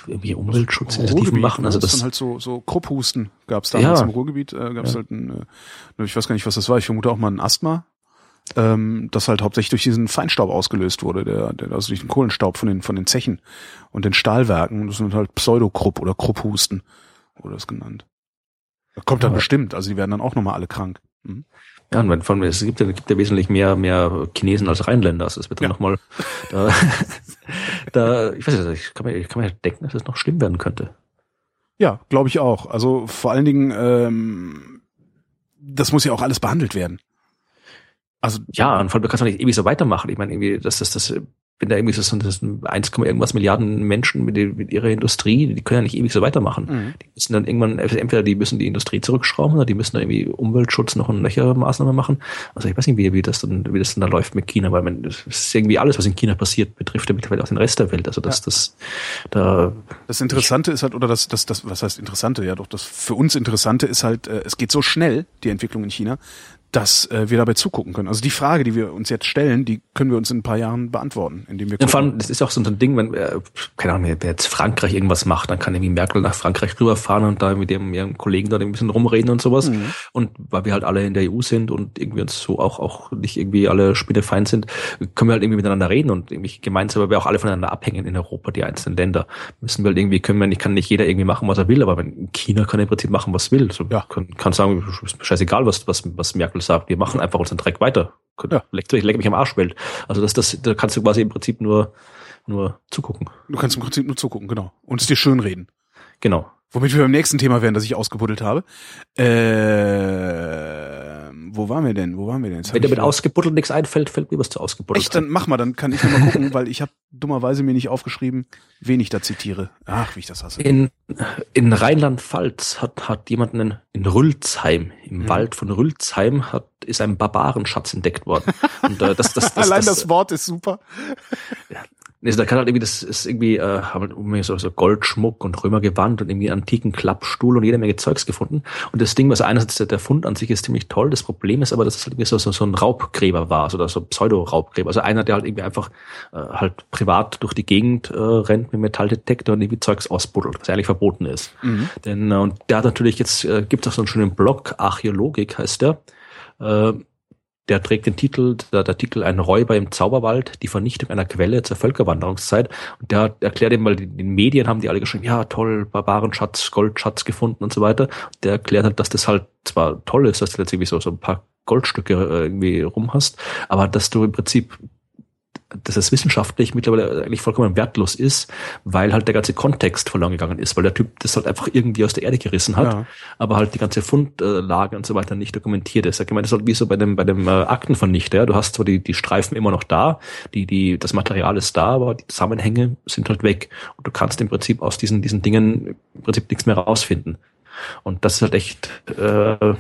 irgendwie Umweltschutzinitiativen machen. Also das, das dann halt so, so Krupphusten gab es damals ja. im Ruhrgebiet, äh, gab es ja. halt ein, äh, ich weiß gar nicht, was das war, ich vermute auch mal ein Asthma, ähm, das halt hauptsächlich durch diesen Feinstaub ausgelöst wurde, der, der also durch den Kohlenstaub von den von den Zechen und den Stahlwerken. Das sind halt Pseudokrupp oder Krupphusten, wurde das genannt. Kommt dann ja. bestimmt, also die werden dann auch nochmal alle krank. Mhm. Ja, und wenn von es gibt ja, gibt ja wesentlich mehr, mehr Chinesen als Rheinländer. Also es wird dann ja. nochmal, da, da, ich weiß nicht, ich kann mir, ich kann mir denken, dass es noch schlimm werden könnte. Ja, glaube ich auch. Also vor allen Dingen, ähm, das muss ja auch alles behandelt werden. Also ja, und vor allem du kannst auch nicht ewig so weitermachen. Ich meine, irgendwie, das, das, das wenn da irgendwie so sind, das 1, irgendwas Milliarden Menschen mit, mit, ihrer Industrie, die können ja nicht ewig so weitermachen. Mhm. Die müssen dann irgendwann, entweder die müssen die Industrie zurückschrauben oder die müssen da irgendwie Umweltschutz noch und nöcher Maßnahmen machen. Also ich weiß nicht, wie, wie das dann, wie das dann da läuft mit China, weil man, das ist irgendwie alles, was in China passiert, betrifft ja mittlerweile auch den Rest der Welt. Also das, ja. das, da. Das Interessante ist halt, oder das, das, das, was heißt Interessante? Ja, doch, das für uns Interessante ist halt, äh, es geht so schnell, die Entwicklung in China, dass äh, wir dabei zugucken können. Also die Frage, die wir uns jetzt stellen, die können wir uns in ein paar Jahren beantworten, indem wir. Ja, vor allem, das ist auch so ein Ding, wenn, äh, keine Ahnung, wer jetzt Frankreich irgendwas macht, dann kann irgendwie Merkel nach Frankreich rüberfahren und da mit dem ihrem Kollegen da ein bisschen rumreden und sowas. Mhm. Und weil wir halt alle in der EU sind und irgendwie uns so auch, auch nicht irgendwie alle Spinnefeind sind, können wir halt irgendwie miteinander reden und irgendwie gemeinsam, weil wir auch alle voneinander abhängen in Europa, die einzelnen Länder. Müssen wir halt irgendwie, können wir nicht, kann nicht jeder irgendwie machen, was er will, aber wenn China kann im Prinzip machen, was will. So, ja. kann, kann sagen, scheißegal, was, was, was Merkel sagt, wir machen einfach einfach unseren Dreck weiter. Ja. Leck, leck mich am Arschwelt. Also das, das, da kannst du quasi im Prinzip nur, nur zugucken. Du kannst im Prinzip nur zugucken, genau. Und es dir schön reden. Genau. Womit wir beim nächsten Thema wären, das ich ausgebuddelt habe. Äh, wo waren wir denn? Wo waren wir denn? Wenn dir mit ausgebuddelt nichts einfällt, fällt mir was zu ausgebuddelt. Echt, dann mach mal, dann kann ich mal gucken, weil ich habe dummerweise mir nicht aufgeschrieben, wen ich da zitiere. Ach, wie ich das hasse. In, in Rheinland-Pfalz hat, hat jemand in, in Rülzheim, im hm. Wald von Rülzheim, hat, ist ein Barbarenschatz entdeckt worden. Und, äh, das, das, das, Allein das, das Wort ist super. Ja, Nee, da kann halt irgendwie, das ist irgendwie, äh, haben irgendwie so, so Goldschmuck und Römergewand und irgendwie antiken Klappstuhl und jede Menge Zeugs gefunden. Und das Ding, was einerseits der, der Fund an sich ist ziemlich toll. Das Problem ist aber, dass es halt irgendwie so, so, so ein Raubgräber war, so, so Pseudo-Raubgräber. Also einer, der halt irgendwie einfach äh, halt privat durch die Gegend äh, rennt mit Metalldetektor und irgendwie Zeugs ausbuddelt, was eigentlich verboten ist. Mhm. Denn, äh, und der hat natürlich jetzt, äh, gibt es auch so einen schönen Blog, Archäologik heißt der, äh, der trägt den Titel, der, der Titel Ein Räuber im Zauberwald, die Vernichtung einer Quelle zur Völkerwanderungszeit. Und der erklärt eben, die, die Medien haben die alle geschrieben, ja toll, Barbarenschatz, Goldschatz gefunden und so weiter. Der erklärt halt, dass das halt zwar toll ist, dass du jetzt irgendwie so, so ein paar Goldstücke äh, irgendwie rum hast, aber dass du im Prinzip dass es wissenschaftlich mittlerweile eigentlich vollkommen wertlos ist, weil halt der ganze Kontext verloren gegangen ist, weil der Typ das halt einfach irgendwie aus der Erde gerissen hat, ja. aber halt die ganze Fundlage und so weiter nicht dokumentiert ist. Ich meine, das ist halt wie so bei dem, bei dem äh, Aktenvernichter, ja. du hast zwar die, die Streifen immer noch da, die, die, das Material ist da, aber die Zusammenhänge sind halt weg und du kannst im Prinzip aus diesen, diesen Dingen im Prinzip nichts mehr rausfinden. Und das ist halt echt äh,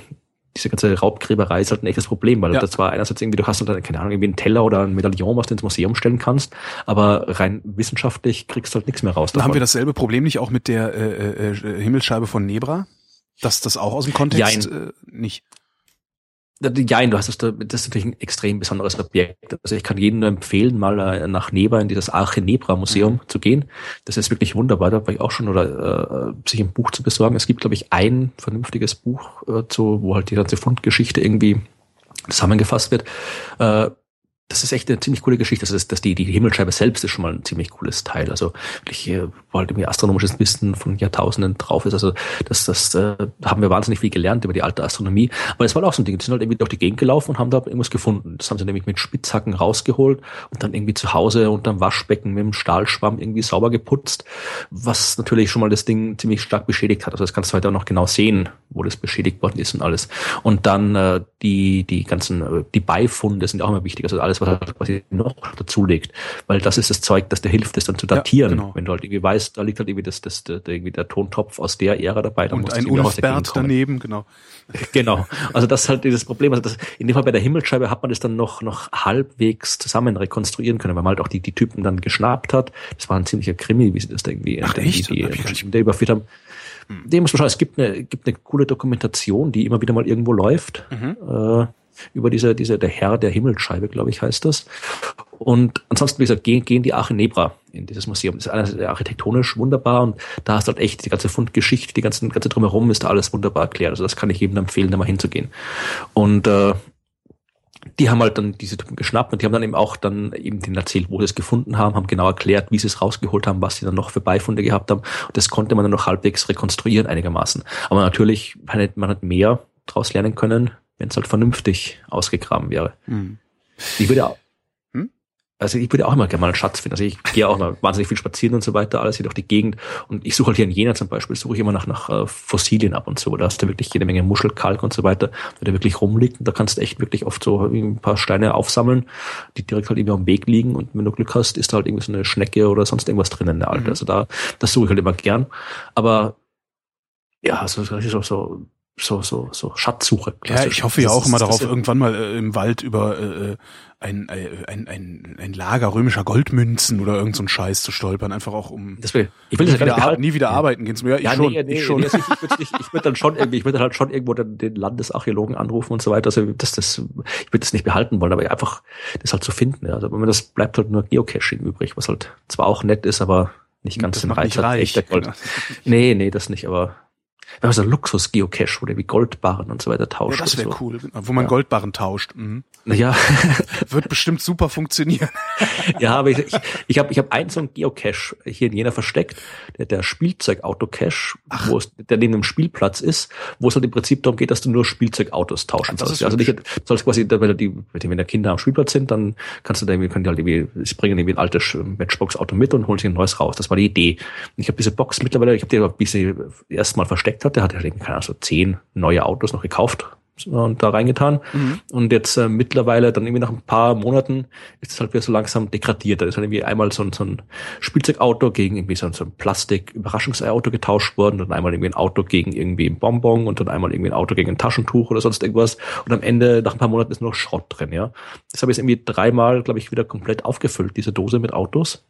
diese ganze Raubgräberei ist halt ein echtes Problem, weil ja. das war einerseits irgendwie, du hast halt, keine Ahnung, irgendwie einen Teller oder ein Medaillon, was du ins Museum stellen kannst, aber rein wissenschaftlich kriegst du halt nichts mehr raus. Davon. Haben wir dasselbe Problem nicht auch mit der äh, äh, Himmelsscheibe von Nebra? Dass das auch aus dem Kontext äh, nicht? Ja, du hast das, das ist natürlich ein extrem besonderes Objekt. Also ich kann jedem nur empfehlen, mal äh, nach Neba in dieses Arche Nebra Museum mhm. zu gehen. Das ist wirklich wunderbar. Da war ich auch schon oder äh, sich ein Buch zu besorgen. Es gibt, glaube ich, ein vernünftiges Buch äh, zu, wo halt die ganze Fundgeschichte irgendwie zusammengefasst wird. Äh, das ist echt eine ziemlich coole Geschichte. Das ist, dass die, die Himmelscheibe selbst ist schon mal ein ziemlich cooles Teil. Also wirklich, wo halt irgendwie astronomisches Wissen von Jahrtausenden drauf ist. Also das, das äh, haben wir wahnsinnig viel gelernt über die alte Astronomie. Aber es war auch so ein Ding. Die sind halt irgendwie durch die Gegend gelaufen und haben da irgendwas gefunden. Das haben sie nämlich mit Spitzhacken rausgeholt und dann irgendwie zu Hause unterm Waschbecken mit dem Stahlschwamm irgendwie sauber geputzt, was natürlich schon mal das Ding ziemlich stark beschädigt hat. Also das kannst du heute auch noch genau sehen, wo das beschädigt worden ist und alles. Und dann äh, die, die ganzen, äh, die Beifunde sind auch immer wichtig. Also alles alles, was er quasi noch dazulegt. Weil das ist das Zeug, das dir hilft, das dann zu datieren. Ja, genau. Wenn du halt irgendwie weißt, da liegt halt irgendwie das, das, das, irgendwie der Tontopf aus der Ära dabei. Dann Und ein Ulfbert daneben, genau. Genau. Also das ist halt dieses Problem. Also das, in dem Fall bei der Himmelsscheibe hat man das dann noch, noch halbwegs zusammen rekonstruieren können, weil man halt auch die, die Typen dann geschnappt hat. Das war ein ziemlicher Krimi, wie sie das da irgendwie, Ach, echt? die, die, die überführt haben. Dem muss man schauen, es gibt eine, gibt eine coole Dokumentation, die immer wieder mal irgendwo läuft. Mhm. Äh, über diese, diese, der Herr der Himmelsscheibe, glaube ich, heißt das. Und ansonsten, wie gesagt, gehen, gehen die Arche Nebra in dieses Museum. Das ist einerseits architektonisch wunderbar und da ist halt echt die ganze Fundgeschichte, die ganze, ganze drumherum ist da alles wunderbar erklärt. Also das kann ich jedem empfehlen, da mal hinzugehen. Und äh, die haben halt dann diese Typen geschnappt und die haben dann eben auch dann eben denen erzählt, wo sie es gefunden haben, haben genau erklärt, wie sie es rausgeholt haben, was sie dann noch für Beifunde gehabt haben. Und das konnte man dann noch halbwegs rekonstruieren einigermaßen. Aber natürlich, man hat mehr draus lernen können, wenn es halt vernünftig ausgegraben wäre. Mhm. Ich würde auch, hm? also ich würde auch immer gerne mal einen Schatz finden. Also ich gehe auch mal wahnsinnig viel spazieren und so weiter, alles hier durch die Gegend. Und ich suche halt hier in Jena zum Beispiel, suche ich immer nach, nach äh, Fossilien ab und so. Da hast du wirklich jede Menge Muschelkalk und so weiter, der wirklich rumliegt. Und da kannst du echt wirklich oft so ein paar Steine aufsammeln, die direkt halt irgendwie am Weg liegen. Und wenn du Glück hast, ist da halt irgendwie so eine Schnecke oder sonst irgendwas drin in der Alte. Mhm. Also da, das suche ich halt immer gern. Aber ja, also das ist auch so so, so, so Schatzsuche. Ja, ich hoffe ja auch immer darauf, irgendwann mal äh, im Wald über äh, ein, äh, ein, ein, ein Lager römischer Goldmünzen oder irgend so ein Scheiß zu stolpern, einfach auch um das will, ich will nie, wieder, nie wieder arbeiten gehen zu mir. Ja, ich schon, nee, nee, ich schon. Nee, ich, ich würde würd dann schon irgendwie, ich würde halt schon irgendwo den, den Landesarchäologen anrufen und so weiter. Also das, das, ich würde das nicht behalten wollen, aber einfach das halt zu finden. Ja. Also wenn man das bleibt halt nur Geocaching übrig, was halt zwar auch nett ist, aber nicht ganz das den Reiz hat. Reich, echter Gold. Genau. Nee, nee, das nicht, aber wenn man so Luxus-Geocache, wo der wie Goldbarren und so weiter tauscht. Ja, das wäre so. cool, wo man ja. Goldbarren tauscht. Mhm. Ja. Wird bestimmt super funktionieren. ja, aber ich, ich, ich habe ich hab einen so einen Geocache hier in Jena versteckt, der, der Spielzeugauto-Cache, wo es, der neben dem Spielplatz ist, wo es halt im Prinzip darum geht, dass du nur Spielzeugautos tauschen sollst. Also nicht, sollst quasi, wenn die, wenn die Kinder am Spielplatz sind, dann kannst du da irgendwie, können die halt irgendwie, sie bringen irgendwie ein altes Matchbox-Auto mit und holen sich ein neues raus. Das war die Idee. Ich habe diese Box mittlerweile, ich habe die aber bis sie erstmal versteckt hat, der hat ja, keine Ahnung, so zehn neue Autos noch gekauft und da reingetan. Mhm. Und jetzt äh, mittlerweile, dann irgendwie nach ein paar Monaten, ist es halt wieder so langsam degradiert. Da ist halt irgendwie einmal so ein, so ein Spielzeugauto gegen irgendwie so ein, so ein Plastik-Überraschungsauto getauscht worden, dann einmal irgendwie ein Auto gegen irgendwie ein Bonbon und dann einmal irgendwie ein Auto gegen ein Taschentuch oder sonst irgendwas. Und am Ende, nach ein paar Monaten, ist nur noch Schrott drin, ja. Das habe ich jetzt irgendwie dreimal, glaube ich, wieder komplett aufgefüllt, diese Dose mit Autos.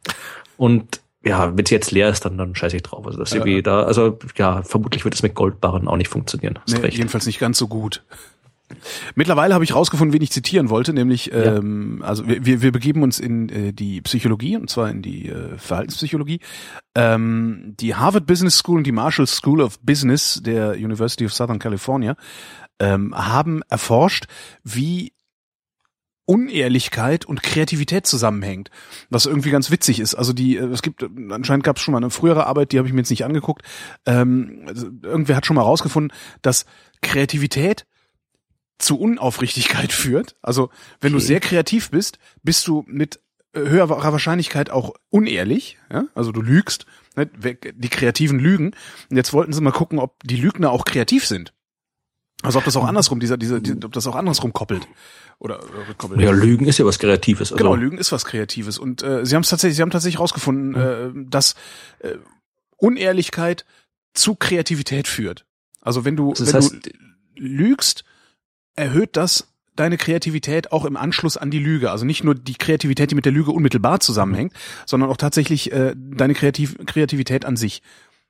Und ja, wenn sie jetzt leer ist, dann, dann scheiße ich drauf. Also das ja. irgendwie da, also ja, vermutlich wird es mit Goldbarren auch nicht funktionieren. Nee, jedenfalls nicht ganz so gut. Mittlerweile habe ich rausgefunden, wen ich zitieren wollte, nämlich ja. ähm, also wir, wir begeben uns in äh, die Psychologie und zwar in die äh, Verhaltenspsychologie. Ähm, die Harvard Business School und die Marshall School of Business der University of Southern California ähm, haben erforscht, wie Unehrlichkeit und Kreativität zusammenhängt, was irgendwie ganz witzig ist. Also die, äh, es gibt anscheinend gab es schon mal eine frühere Arbeit, die habe ich mir jetzt nicht angeguckt. Ähm, also irgendwer hat schon mal rausgefunden, dass Kreativität zu Unaufrichtigkeit führt. Also wenn okay. du sehr kreativ bist, bist du mit höherer Wahrscheinlichkeit auch unehrlich. Ja? Also du lügst, ne? die Kreativen lügen. Und jetzt wollten sie mal gucken, ob die Lügner auch kreativ sind. Also ob das auch andersrum, dieser, dieser, die, ob das auch andersrum koppelt. Oder, oder koppelt. Ja, Lügen ist ja was Kreatives. Also. Genau, Lügen ist was Kreatives. Und äh, sie haben es tatsächlich, sie haben tatsächlich rausgefunden, mhm. äh, dass äh, Unehrlichkeit zu Kreativität führt. Also wenn du, also wenn heißt, du lügst, erhöht das deine Kreativität auch im Anschluss an die Lüge. Also nicht nur die Kreativität, die mit der Lüge unmittelbar zusammenhängt, sondern auch tatsächlich äh, deine Kreativ Kreativität an sich.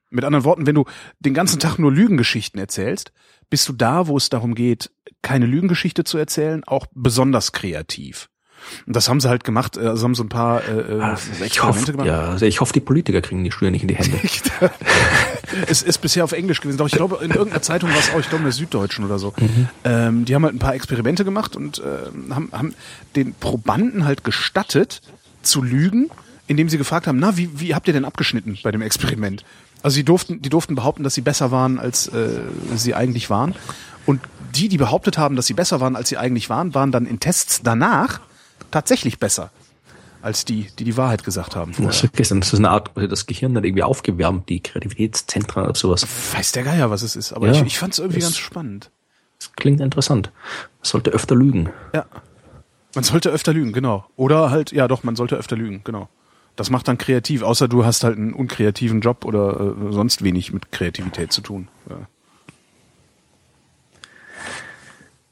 Mit anderen Worten, wenn du den ganzen Tag nur Lügengeschichten erzählst, bist du da, wo es darum geht, keine Lügengeschichte zu erzählen, auch besonders kreativ. Und das haben sie halt gemacht, äh, also haben so ein paar äh, äh also ich hoffe, gemacht. Ja, also ich hoffe, die Politiker kriegen die Steuer nicht in die Hände. es ist bisher auf Englisch gewesen. Doch ich glaube, in irgendeiner Zeitung war es auch, ich glaube in der Süddeutschen oder so. Mhm. Ähm, die haben halt ein paar Experimente gemacht und äh, haben, haben den Probanden halt gestattet, zu lügen, indem sie gefragt haben, na, wie, wie habt ihr denn abgeschnitten bei dem Experiment? Also sie durften, die durften behaupten, dass sie besser waren, als äh, sie eigentlich waren. Und die, die behauptet haben, dass sie besser waren, als sie eigentlich waren, waren dann in Tests danach tatsächlich besser als die, die die Wahrheit gesagt haben. Das ist, das ist eine Art, das Gehirn dann irgendwie aufgewärmt, die Kreativitätszentren oder sowas. Weiß der Geier, was es ist, aber ja, ich, ich fand es irgendwie ganz spannend. Das klingt interessant. Man sollte öfter lügen. Ja. Man sollte öfter lügen, genau. Oder halt, ja doch, man sollte öfter lügen, genau. Das macht dann kreativ, außer du hast halt einen unkreativen Job oder äh, sonst wenig mit Kreativität zu tun. Ja.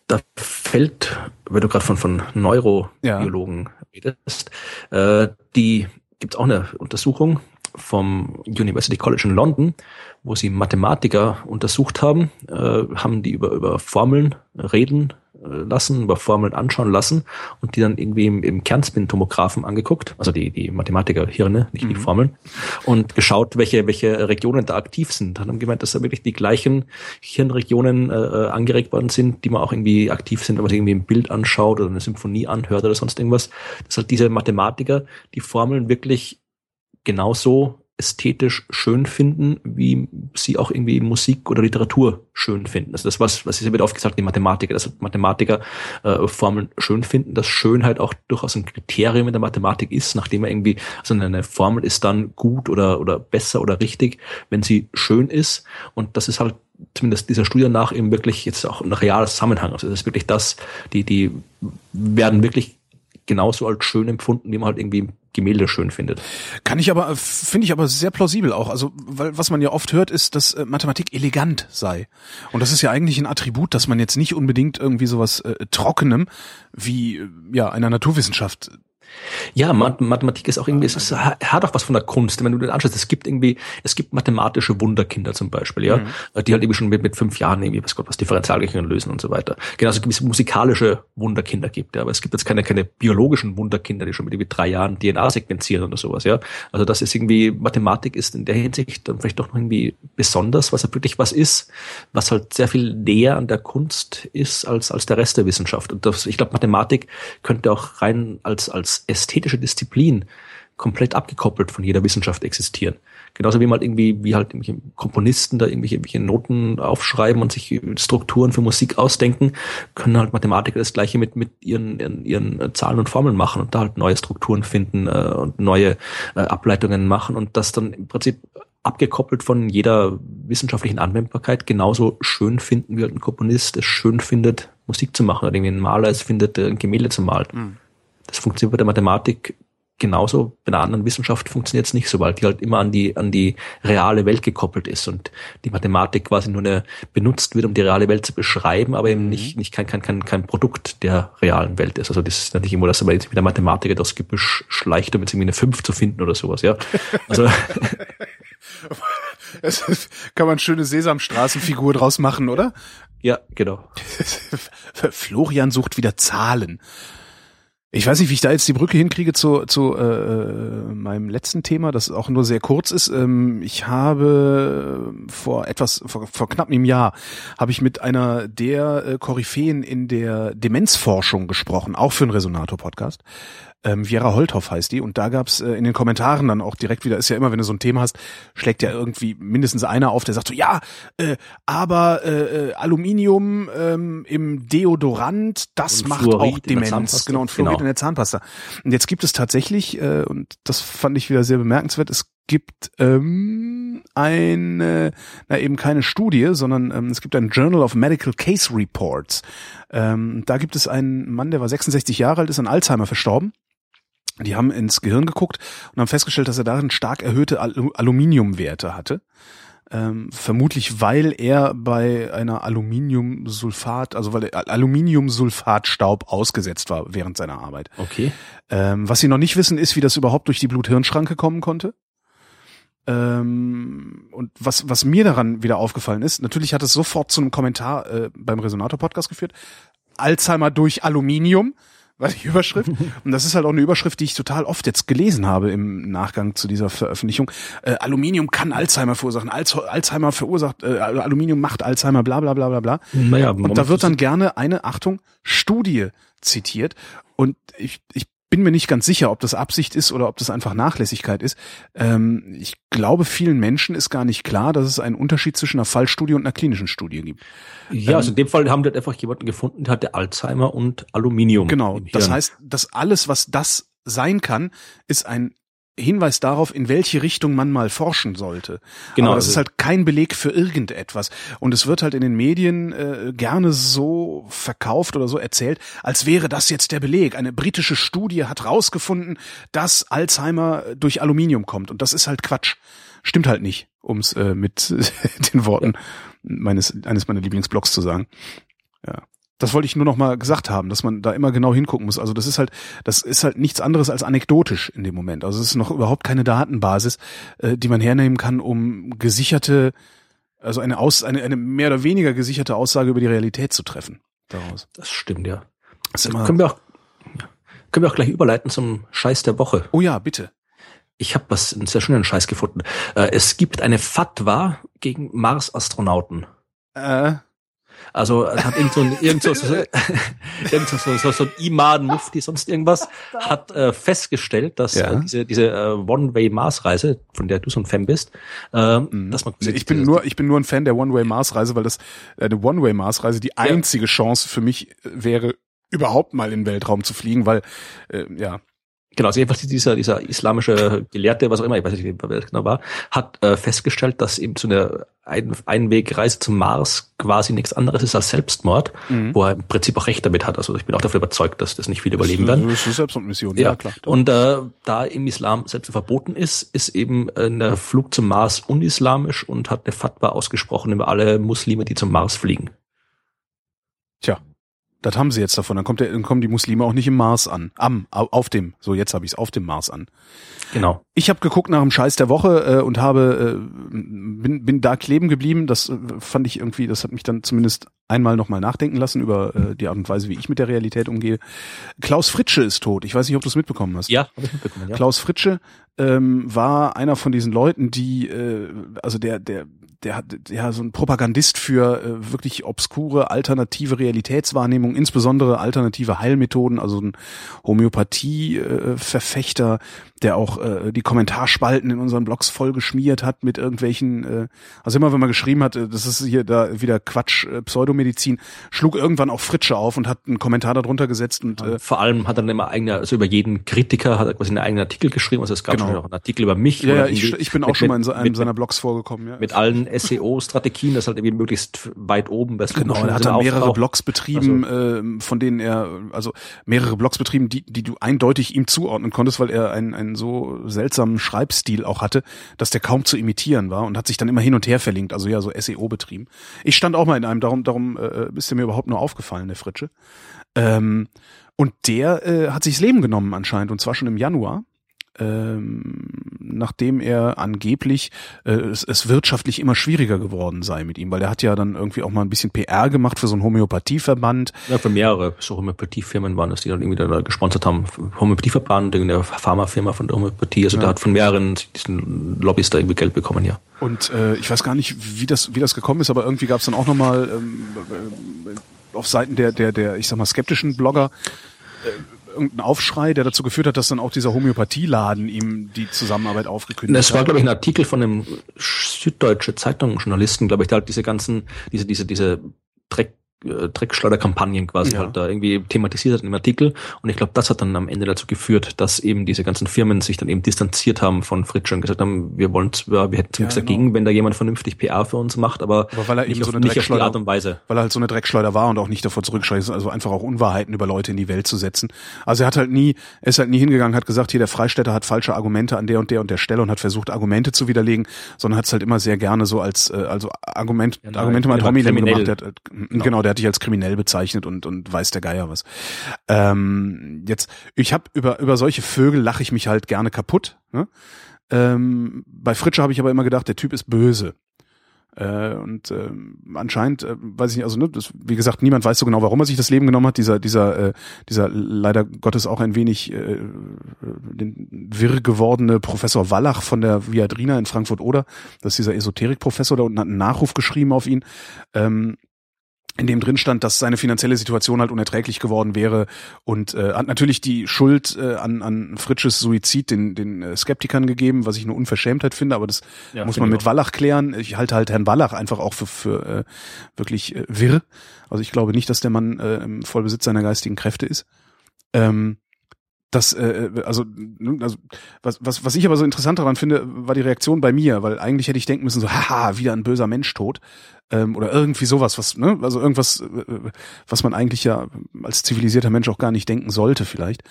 Da fällt, wenn du gerade von, von Neurobiologen ja. redest, äh, die gibt es auch eine Untersuchung vom University College in London, wo sie Mathematiker untersucht haben, äh, haben die über, über Formeln reden lassen, über Formeln anschauen lassen und die dann irgendwie im, im Kernspintomographen angeguckt, also die, die Mathematiker-Hirne, nicht mhm. die Formeln, und geschaut, welche, welche Regionen da aktiv sind. Dann haben gemeint, dass da wirklich die gleichen Hirnregionen äh, äh, angeregt worden sind, die man auch irgendwie aktiv sind, wenn man sich irgendwie ein Bild anschaut oder eine Symphonie anhört oder sonst irgendwas. Dass halt diese Mathematiker die Formeln wirklich genauso ästhetisch schön finden, wie sie auch irgendwie Musik oder Literatur schön finden. Also das, was, was ist ja wieder oft gesagt, die Mathematiker, dass Mathematiker äh, Formeln schön finden, dass Schönheit auch durchaus ein Kriterium in der Mathematik ist, nachdem er irgendwie, also eine Formel ist dann gut oder, oder besser oder richtig, wenn sie schön ist. Und das ist halt zumindest dieser Studie nach eben wirklich jetzt auch ein realer Zusammenhang. Also das ist wirklich das, die, die werden wirklich genauso als schön empfunden, wie man halt irgendwie Gemälde schön findet. Kann ich aber, finde ich aber sehr plausibel auch. Also, weil was man ja oft hört, ist, dass äh, Mathematik elegant sei. Und das ist ja eigentlich ein Attribut, dass man jetzt nicht unbedingt irgendwie sowas äh, Trockenem wie äh, ja einer Naturwissenschaft ja, Mathematik ist auch irgendwie, es ist, hat auch was von der Kunst. Wenn du den anschaust, es gibt irgendwie, es gibt mathematische Wunderkinder zum Beispiel, ja, mhm. die halt irgendwie schon mit, mit fünf Jahren irgendwie, was Gott, was Differentialgleichungen lösen und so weiter. Genauso gibt es musikalische Wunderkinder gibt, ja, aber es gibt jetzt keine, keine biologischen Wunderkinder, die schon mit irgendwie drei Jahren DNA sequenzieren oder sowas, ja. Also das ist irgendwie, Mathematik ist in der Hinsicht dann vielleicht doch noch irgendwie besonders, was halt wirklich was ist, was halt sehr viel näher an der Kunst ist als, als der Rest der Wissenschaft. Und das, ich glaube, Mathematik könnte auch rein als, als ästhetische Disziplin komplett abgekoppelt von jeder Wissenschaft existieren. Genauso wie man halt irgendwie, wie halt irgendwelche Komponisten da irgendwelche, irgendwelche Noten aufschreiben und sich Strukturen für Musik ausdenken, können halt Mathematiker das gleiche mit, mit ihren, ihren, ihren Zahlen und Formeln machen und da halt neue Strukturen finden äh, und neue äh, Ableitungen machen und das dann im Prinzip abgekoppelt von jeder wissenschaftlichen Anwendbarkeit genauso schön finden, wie halt ein Komponist es schön findet, Musik zu machen oder irgendwie ein Maler es findet, ein Gemälde zu malen. Mhm. Das funktioniert bei der Mathematik genauso. Bei einer anderen Wissenschaft funktioniert es nicht so, weil die halt immer an die, an die reale Welt gekoppelt ist und die Mathematik quasi nur eine, benutzt wird, um die reale Welt zu beschreiben, aber eben mhm. nicht, nicht kein, kein, kein, kein Produkt der realen Welt ist. Also das ist natürlich immer, dass man jetzt mit der Mathematiker durchs Gebüsch schleicht, um jetzt irgendwie eine 5 zu finden oder sowas, ja. Also. Es kann man schöne Sesamstraßenfigur draus machen, oder? Ja, genau. Florian sucht wieder Zahlen. Ich weiß nicht, wie ich da jetzt die Brücke hinkriege zu, zu äh, äh, meinem letzten Thema, das auch nur sehr kurz ist. Ähm, ich habe vor etwas, vor, vor knapp einem Jahr, habe ich mit einer der äh, Koryphäen in der Demenzforschung gesprochen, auch für einen Resonator-Podcast. Ähm, Viera Holthoff heißt die. Und da gab's äh, in den Kommentaren dann auch direkt wieder, ist ja immer, wenn du so ein Thema hast, schlägt ja irgendwie mindestens einer auf, der sagt so, ja, äh, aber äh, äh Aluminium ähm, im Deodorant, das Und macht Fluorid auch Demenz. Genau, und Fluorid Genau. in der Zahnpasta. Und jetzt gibt es tatsächlich, äh, und das fand ich wieder sehr bemerkenswert, es gibt ähm, eine, na eben keine Studie, sondern ähm, es gibt ein Journal of Medical Case Reports. Ähm, da gibt es einen Mann, der war 66 Jahre alt, ist an Alzheimer verstorben. Die haben ins Gehirn geguckt und haben festgestellt, dass er darin stark erhöhte Al Aluminiumwerte hatte. Ähm, vermutlich, weil er bei einer Aluminiumsulfat, also weil er Aluminiumsulfatstaub ausgesetzt war während seiner Arbeit. Okay. Ähm, was sie noch nicht wissen, ist, wie das überhaupt durch die Blut-Hirn-Schranke kommen konnte. Ähm, und was, was mir daran wieder aufgefallen ist, natürlich hat es sofort zu einem Kommentar äh, beim Resonator-Podcast geführt. Alzheimer durch Aluminium war die Überschrift. Und das ist halt auch eine Überschrift, die ich total oft jetzt gelesen habe im Nachgang zu dieser Veröffentlichung. Äh, Aluminium kann Alzheimer verursachen. Alz Alzheimer verursacht, äh, Aluminium macht Alzheimer, bla bla bla bla bla. Naja, Und da wird dann gerne eine, Achtung, Studie zitiert. Und ich, ich bin mir nicht ganz sicher, ob das Absicht ist oder ob das einfach Nachlässigkeit ist. Ähm, ich glaube, vielen Menschen ist gar nicht klar, dass es einen Unterschied zwischen einer Fallstudie und einer klinischen Studie gibt. Ja, also in dem Fall haben halt einfach jemanden gefunden, der hatte Alzheimer und Aluminium. Genau. Das heißt, dass alles, was das sein kann, ist ein Hinweis darauf, in welche Richtung man mal forschen sollte. Genau, Aber das also- ist halt kein Beleg für irgendetwas. Und es wird halt in den Medien äh, gerne so verkauft oder so erzählt, als wäre das jetzt der Beleg. Eine britische Studie hat rausgefunden, dass Alzheimer durch Aluminium kommt. Und das ist halt Quatsch. Stimmt halt nicht, um es äh, mit den Worten meines eines meiner Lieblingsblogs zu sagen. Ja. Das wollte ich nur noch mal gesagt haben, dass man da immer genau hingucken muss. Also das ist halt, das ist halt nichts anderes als anekdotisch in dem Moment. Also es ist noch überhaupt keine Datenbasis, äh, die man hernehmen kann, um gesicherte, also eine Aus, eine, eine mehr oder weniger gesicherte Aussage über die Realität zu treffen. Daraus. Das stimmt, ja. Das ist immer, Können wir auch, können wir auch gleich überleiten zum Scheiß der Woche. oh ja, bitte. Ich habe was einen sehr schönen Scheiß gefunden. Äh, es gibt eine Fatwa gegen Mars-Astronauten. Äh, Also es hat irgend so ein, irgend so, so, irgend so, so, so, so ein Iman Mufti, sonst irgendwas, hat äh, festgestellt, dass Ja. äh, diese, diese äh, One-Way-Mars-Reise, von der du so ein Fan bist, äh, Mhm. dass man ich bin nur, ich bin nur ein Fan der One-Way-Mars-Reise, weil das äh, eine One-Way-Mars-Reise die einzige Chance für mich äh, wäre, überhaupt mal in den Weltraum zu fliegen, weil äh, ja, Genau, also jedenfalls dieser, dieser islamische Gelehrte, was auch immer, ich weiß nicht, wer das genau war, hat äh, festgestellt, dass eben so eine Ein Einwegreise zum Mars quasi nichts anderes ist als Selbstmord, Mhm. wo er im Prinzip auch recht damit hat. Also ich bin auch dafür überzeugt, dass das nicht viele überleben werden. Das ist eine Selbstmordmission, ja, Ja, klar. Und äh, da im Islam selbst verboten ist, ist eben äh, der Flug zum Mars unislamisch und hat eine Fatwa ausgesprochen über alle Muslime, die zum Mars fliegen. Tja, das haben sie jetzt davon. Dann kommt der, dann kommen die Muslime auch nicht im Mars an. Am, au- auf dem, so jetzt habe ich es auf dem Mars an. Genau. Ich habe geguckt nach dem Scheiß der Woche äh, und habe äh, bin, bin da kleben geblieben. Das äh, fand ich irgendwie, das hat mich dann zumindest einmal nochmal nachdenken lassen über äh, die Art und Weise, wie ich mit der Realität umgehe. Klaus Fritsche ist tot. Ich weiß nicht, ob du es mitbekommen hast. Ja, habe ich mitbekommen, ja. Klaus Fritsche ähm, war einer von diesen Leuten, die, äh, also der, der, der hat ja so ein Propagandist für äh, wirklich obskure alternative Realitätswahrnehmung, insbesondere alternative Heilmethoden, also ein Homöopathie-Verfechter, der auch äh, die Kommentarspalten in unseren Blogs voll geschmiert hat mit irgendwelchen, äh, also immer wenn man geschrieben hat, äh, das ist hier da wieder Quatsch, äh, Pseudomedizin, schlug irgendwann auch Fritsche auf und hat einen Kommentar darunter gesetzt und äh, Vor allem hat er dann immer eigene, also über jeden Kritiker hat er quasi einen eigenen Artikel geschrieben. Also es gab Genau. schon auch einen Artikel über mich. ja, ja, ich, ich bin auch mit- schon mal in so einem mit- seiner Blogs vorgekommen. Ja. mit allen SEO-Strategien, das halt irgendwie möglichst weit oben bei Genau, er hat dann mehrere auftaucht. Blogs betrieben, ähm, von denen er, also mehrere Blogs betrieben, die, die du eindeutig ihm zuordnen konntest, weil er einen, einen so seltsamen Schreibstil auch hatte, dass der kaum zu imitieren war und hat sich dann immer hin und her verlinkt, also ja, so SEO betrieben. Ich stand auch mal in einem, darum, darum äh, ist er mir überhaupt nur aufgefallen, der Fritsche. Ähm, und der äh, hat sich das Leben genommen anscheinend, und zwar schon im Januar. Ähm, nachdem er angeblich äh, es, es wirtschaftlich immer schwieriger geworden sei mit ihm, weil der hat ja dann irgendwie auch mal ein bisschen PR gemacht für so einen Homöopathieverband. Ja, für mehrere so Homöopathiefirmen waren das, die dann irgendwie da gesponsert haben. Homöopathieverband, irgendeine Pharmafirma von der Homöopathie. Also Ja. der hat von mehreren diesen Lobbys da irgendwie Geld bekommen, ja. Und äh, ich weiß gar nicht, wie das, wie das gekommen ist, aber irgendwie gab es dann auch nochmal ähm, äh, auf Seiten der, der, der, ich sag mal, skeptischen Blogger äh, irgendein Aufschrei, der dazu geführt hat, dass dann auch dieser Homöopathieladen ihm die Zusammenarbeit aufgekündigt Das war, hat? glaube ich, ein Artikel von einem Süddeutsche Zeitung-Journalisten, glaube ich, der halt diese ganzen, diese, diese, diese Dreck, äh, Dreckschleuderkampagnen quasi Ja. halt da irgendwie thematisiert hat im Artikel. Und ich glaube, das hat dann am Ende dazu geführt, dass eben diese ganzen Firmen sich dann eben distanziert haben von Fritsche und gesagt haben, wir wollen zwar, wir hätten Ja, nichts genau. dagegen, wenn da jemand vernünftig PR für uns macht, aber, Aber weil er nicht, eben so eine nicht auf die Art und Weise. weil er halt so eine Dreckschleuder war und auch nicht davor zurückscheißt, also einfach auch Unwahrheiten über Leute in die Welt zu setzen. Also er hat halt nie, er ist halt nie hingegangen, hat gesagt, hier der Freistädter hat falsche Argumente an der und der und der Stelle und hat versucht, Argumente zu widerlegen, sondern hat es halt immer sehr gerne so als, äh, also Argument, Ja, Argumente mal kriminell. gemacht. Der hat, äh, genau. Der hat dich als kriminell bezeichnet und, und weiß der Geier was. Ähm, jetzt, ich habe über, über solche Vögel lache ich mich halt gerne kaputt. Ne? Ähm, bei Fritsche habe ich aber immer gedacht, der Typ ist böse. Äh, und ähm, anscheinend, äh, weiß ich nicht, also ne, das, wie gesagt, niemand weiß so genau, warum er sich das Leben genommen hat. Dieser, dieser, äh, dieser leider Gottes auch ein wenig äh, wirr gewordene Professor Wallach von der Viadrina in Frankfurt oder, das ist dieser Esoterikprofessor, da unten hat einen Nachruf geschrieben auf ihn. Ähm, in dem drin stand, dass seine finanzielle Situation halt unerträglich geworden wäre und äh, hat natürlich die Schuld äh, an, an Fritsches Suizid den, den äh, Skeptikern gegeben, was ich eine Unverschämtheit finde, aber das Ja, muss man mit auch. Wallach klären. Ich halte halt Herrn Wallach einfach auch für, für äh, wirklich äh, wirr. Also ich glaube nicht, dass der Mann äh, im Vollbesitz seiner geistigen Kräfte ist. Ähm, das, äh, also, ne, also was, was, was ich aber so interessant daran finde, war die Reaktion bei mir, weil eigentlich hätte ich denken müssen, so, haha, wieder ein böser Mensch tot. Ähm, oder irgendwie sowas, was, ne, also irgendwas, äh, was man eigentlich ja als zivilisierter Mensch auch gar nicht denken sollte, vielleicht.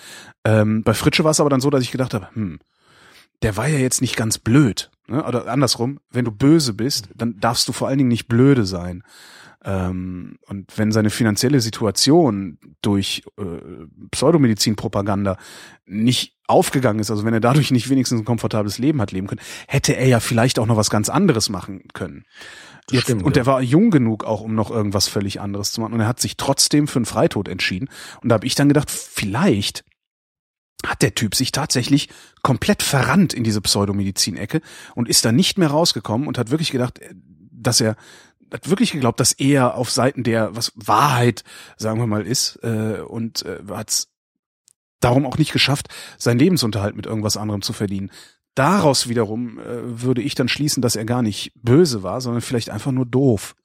Ähm, bei Fritsche war es aber dann so, dass ich gedacht habe, hm, der war ja jetzt nicht ganz blöd. Ne? Oder andersrum, wenn du böse bist, dann darfst du vor allen Dingen nicht blöde sein. Ähm, und wenn seine finanzielle Situation durch äh, Pseudomedizinpropaganda nicht aufgegangen ist, also wenn er dadurch nicht wenigstens ein komfortables Leben hat leben können, hätte er ja vielleicht auch noch was ganz anderes machen können. Jetzt, stimmt, und ja. er war jung genug auch, um noch irgendwas völlig anderes zu machen. Und er hat sich trotzdem für einen Freitod entschieden. Und da habe ich dann gedacht, vielleicht hat der Typ sich tatsächlich komplett verrannt in diese Pseudomedizin-Ecke und ist da nicht mehr rausgekommen und hat wirklich gedacht, äh, dass er hat wirklich geglaubt, dass er auf Seiten der was Wahrheit, sagen wir mal, ist äh, und äh, hat es darum auch nicht geschafft, seinen Lebensunterhalt mit irgendwas anderem zu verdienen. Daraus wiederum äh, würde ich dann schließen, dass er gar nicht böse war, sondern vielleicht einfach nur doof.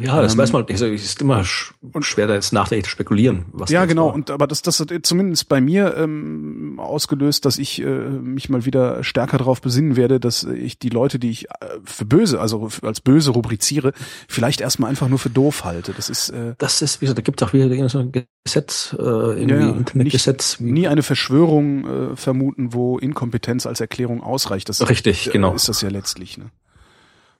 Ja, das Ähm, weiß man, also es ist immer sch schwer, da jetzt nachträglich zu spekulieren. Was Ja, genau. war. Und aber das, das hat zumindest bei mir ähm, ausgelöst, dass ich äh, mich mal wieder stärker darauf besinnen werde, dass ich die Leute, die ich äh, für böse, also als böse rubriziere, vielleicht erstmal einfach nur für doof halte. Das ist äh, das ist, wie gesagt, da gibt es auch wieder so ein Gesetz, äh, irgendwie Ja. Internetgesetz. nie eine Verschwörung äh, vermuten, wo Inkompetenz als Erklärung ausreicht. Das Richtig, äh, genau. ist das ja letztlich. Ne?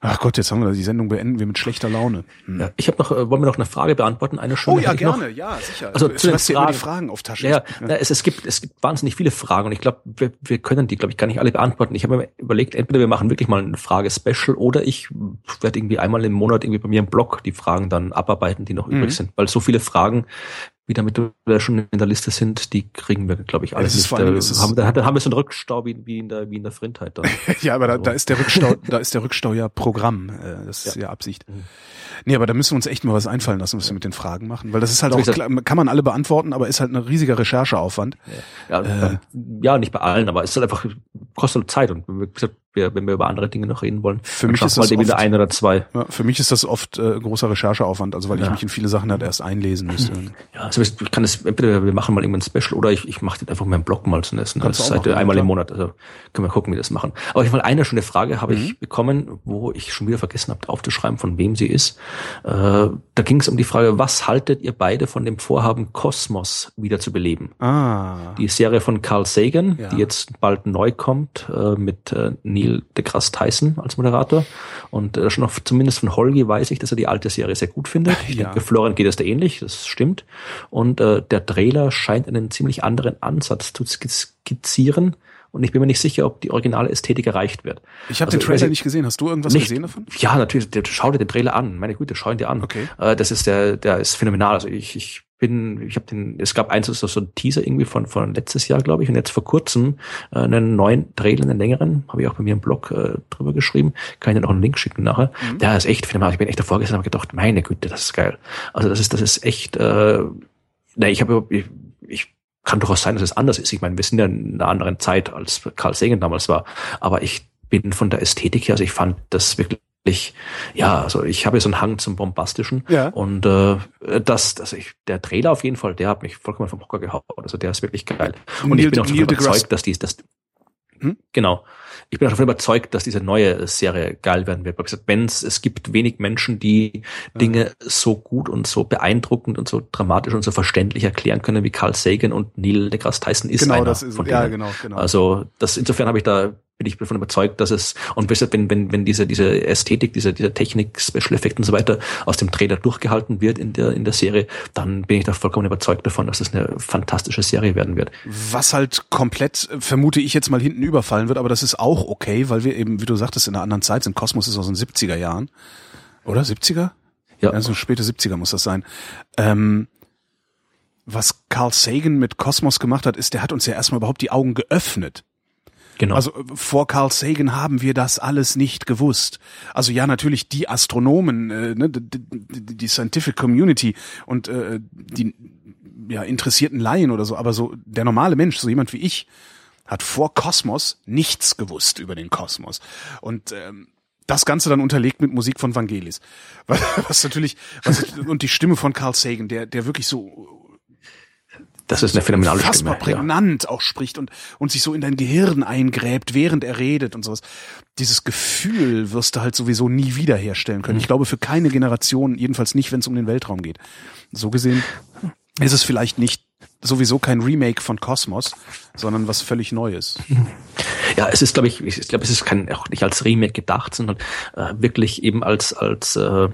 Ach Gott, jetzt haben wir die Sendung beenden wir mit schlechter Laune. Hm. Ja, ich habe noch, äh, wollen wir noch eine Frage beantworten? Eine schöne Oh ja, gerne, ja, sicher. Also du zu den immer die Fragen. Fragen auf Tasche. Ja, ja. Na, es, es, gibt, es gibt wahnsinnig viele Fragen und ich glaube, wir, wir können die, glaube ich, gar nicht alle beantworten. Ich habe mir überlegt, entweder wir machen wirklich mal eine Frage-Special oder ich werde irgendwie einmal im Monat irgendwie bei mir im Blog die Fragen dann abarbeiten, die noch Mhm. übrig sind. Weil so viele Fragen, wie damit wir schon in der Liste sind, die kriegen wir, glaube ich, alle Es ist vor allem- Da es ist- haben, da, da haben wir so einen Rückstau wie, wie in der, wie in der Frindheit dann. Ja, aber da, Also- da ist der Rückstau, da ist der Rückstau ja Programm. Äh, das ist ja, Absicht. Mhm. Nee, aber da müssen wir uns echt mal was einfallen lassen, was wir mit den Fragen machen. Weil das ist halt Also auch, klar, kann man alle beantworten, aber ist halt ein riesiger Rechercheaufwand. Ja, Äh. ja, nicht bei allen, aber es ist halt einfach, kostet Zeit und wie gesagt, wir, wenn wir über andere Dinge noch reden wollen, Für mich ist das halt wieder oft- ein oder zwei. Ja, für mich ist das oft äh, großer Rechercheaufwand, also weil ich Ja. mich in viele Sachen halt erst einlesen müsste. Ja, also ich kann das, entweder wir machen mal irgendwann ein Special oder ich, ich mache das einfach meinen Blog mal zu essen. Kannst Das ist halt einmal ja, im klar. Monat. Also können wir gucken, wie wir das machen. Aber ich mal eine schöne Frage habe Mhm. ich bekommen, wo ich schon wieder vergessen habe aufzuschreiben, von wem sie ist. Äh, da ging es um die Frage, was haltet ihr beide von dem Vorhaben, Kosmos wieder zu beleben? Ah. Die Serie von Carl Sagan, Ja. die jetzt bald neu kommt, äh, mit äh, Neil deGrasse Tyson als Moderator. Und äh, schon noch zumindest von Holgi weiß ich, dass er die alte Serie sehr gut findet. Ich Ja. denke, Florian geht es da ähnlich, das stimmt. Und äh, der Trailer scheint einen ziemlich anderen Ansatz zu skizzieren. Und ich bin mir nicht sicher, ob die originale Ästhetik erreicht wird. Ich habe Also, den Trailer ich- nicht gesehen. Hast du irgendwas Nicht- gesehen davon? Ja, natürlich, der, schau dir den Trailer an. Meine Güte, schau ihn dir an. Okay. Äh, das ist der, der ist phänomenal. Also ich, ich bin, ich habe den, es gab eins, so ein Teaser irgendwie von, von letztes Jahr, glaube ich, und jetzt vor kurzem äh, einen neuen Trailer, einen längeren, habe ich auch bei mir im Blog äh, drüber geschrieben. Kann ich dir noch einen Link schicken nachher. Mhm. Der ist echt phänomenal. Ich bin echt davor gesessen und habe gedacht, meine Güte, das ist geil. Also das ist, das ist echt, äh, ne, ich habe, kann durchaus sein, dass es anders ist. Ich meine, wir sind ja in einer anderen Zeit, als Carl Sagan damals war. Aber ich bin von der Ästhetik her, also ich fand das wirklich ja, also ich habe ja so einen Hang zum Bombastischen Ja. und äh, das, das ich, der Trailer auf jeden Fall, der hat mich vollkommen vom Hocker gehauen. Also der ist wirklich geil. Und Neil ich bin auch überzeugt, dass die, das, Hm? genau. Ich bin auch davon überzeugt, dass diese neue Serie geil werden wird. Weil gesagt, wenn's, es gibt wenig Menschen, die Dinge so gut und so beeindruckend und so dramatisch und so verständlich erklären können, wie Carl Sagan und Neil deGrasse Tyson ist Genau, einer das ist, von ja, denen. genau, genau. Also das insofern habe ich da bin ich davon überzeugt, dass es und deshalb, wenn wenn wenn diese diese Ästhetik, diese diese Technik, Special Effect und so weiter aus dem Trailer durchgehalten wird in der in der Serie, dann bin ich da vollkommen überzeugt davon, dass es eine fantastische Serie werden wird. Was halt komplett, vermute ich jetzt mal hinten überfallen wird, aber das ist auch okay, weil wir eben, wie du sagtest, in einer anderen Zeit sind. Kosmos ist aus den 70er Jahren. Oder? 70er? Ja, Also späte 70er muss das sein. Ähm, was Carl Sagan mit Kosmos gemacht hat, ist, der hat uns ja erstmal überhaupt die Augen geöffnet. Genau. Also äh, vor Carl Sagan haben wir das alles nicht gewusst. Also ja, natürlich die Astronomen, äh, ne, die, die, Scientific Community und äh, die ja, interessierten Laien oder so, aber so der normale Mensch, so jemand wie ich, hat vor Kosmos nichts gewusst über den Kosmos. Und ähm, das Ganze dann unterlegt mit Musik von Vangelis. Was, was natürlich, was, und die Stimme von Carl Sagan, der, der wirklich so das ist eine phänomenale Stimme. Ja. prägnant auch spricht und, und sich so in dein Gehirn eingräbt, während er redet und sowas. Dieses Gefühl wirst du halt sowieso nie wiederherstellen können. Ich glaube, für keine Generation, jedenfalls nicht, wenn es um den Weltraum geht. So gesehen ist es vielleicht nicht sowieso kein Remake von Kosmos, sondern was völlig Neues. Ja, es ist, glaube ich, ich glaube, es ist kein, auch nicht als Remake gedacht, sondern äh, wirklich eben als, als äh,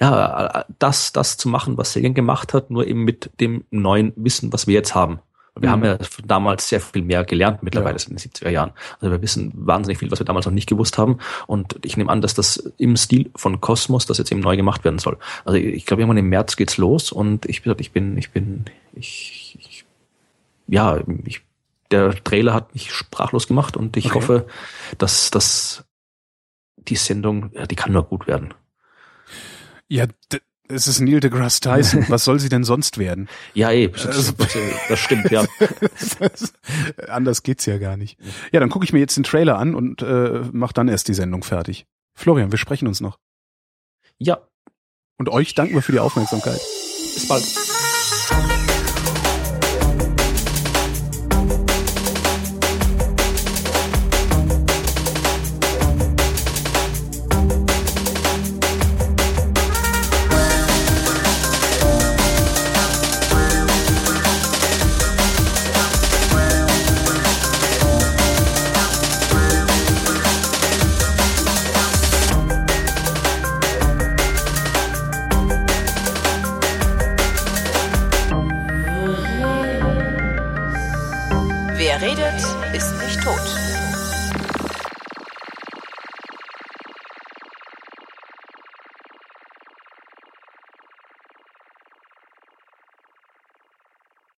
ja, das, das zu machen, was Sagan gemacht hat, nur eben mit dem neuen Wissen, was wir jetzt haben. Wir Mhm. haben ja damals sehr viel mehr gelernt mittlerweile Ja. in den 70er Jahren. Also wir wissen wahnsinnig viel, was wir damals noch nicht gewusst haben. Und ich nehme an, dass das im Stil von Kosmos, das jetzt eben neu gemacht werden soll. Also ich glaube, irgendwann im März geht's los und ich, ich bin, ich bin, ich, ich ja, ich, der Trailer hat mich sprachlos gemacht und ich Okay. hoffe, dass, dass die Sendung, ja, die kann nur gut werden. Ja, es ist Neil deGrasse Tyson. Was soll sie denn sonst werden? Ja, eh, das, Also- das stimmt, ja. Anders geht's ja gar nicht. Ja, dann gucke ich mir jetzt den Trailer an und äh, mach dann erst die Sendung fertig. Florian, wir sprechen uns noch. Ja, Und euch danken wir für die Aufmerksamkeit. bis bald.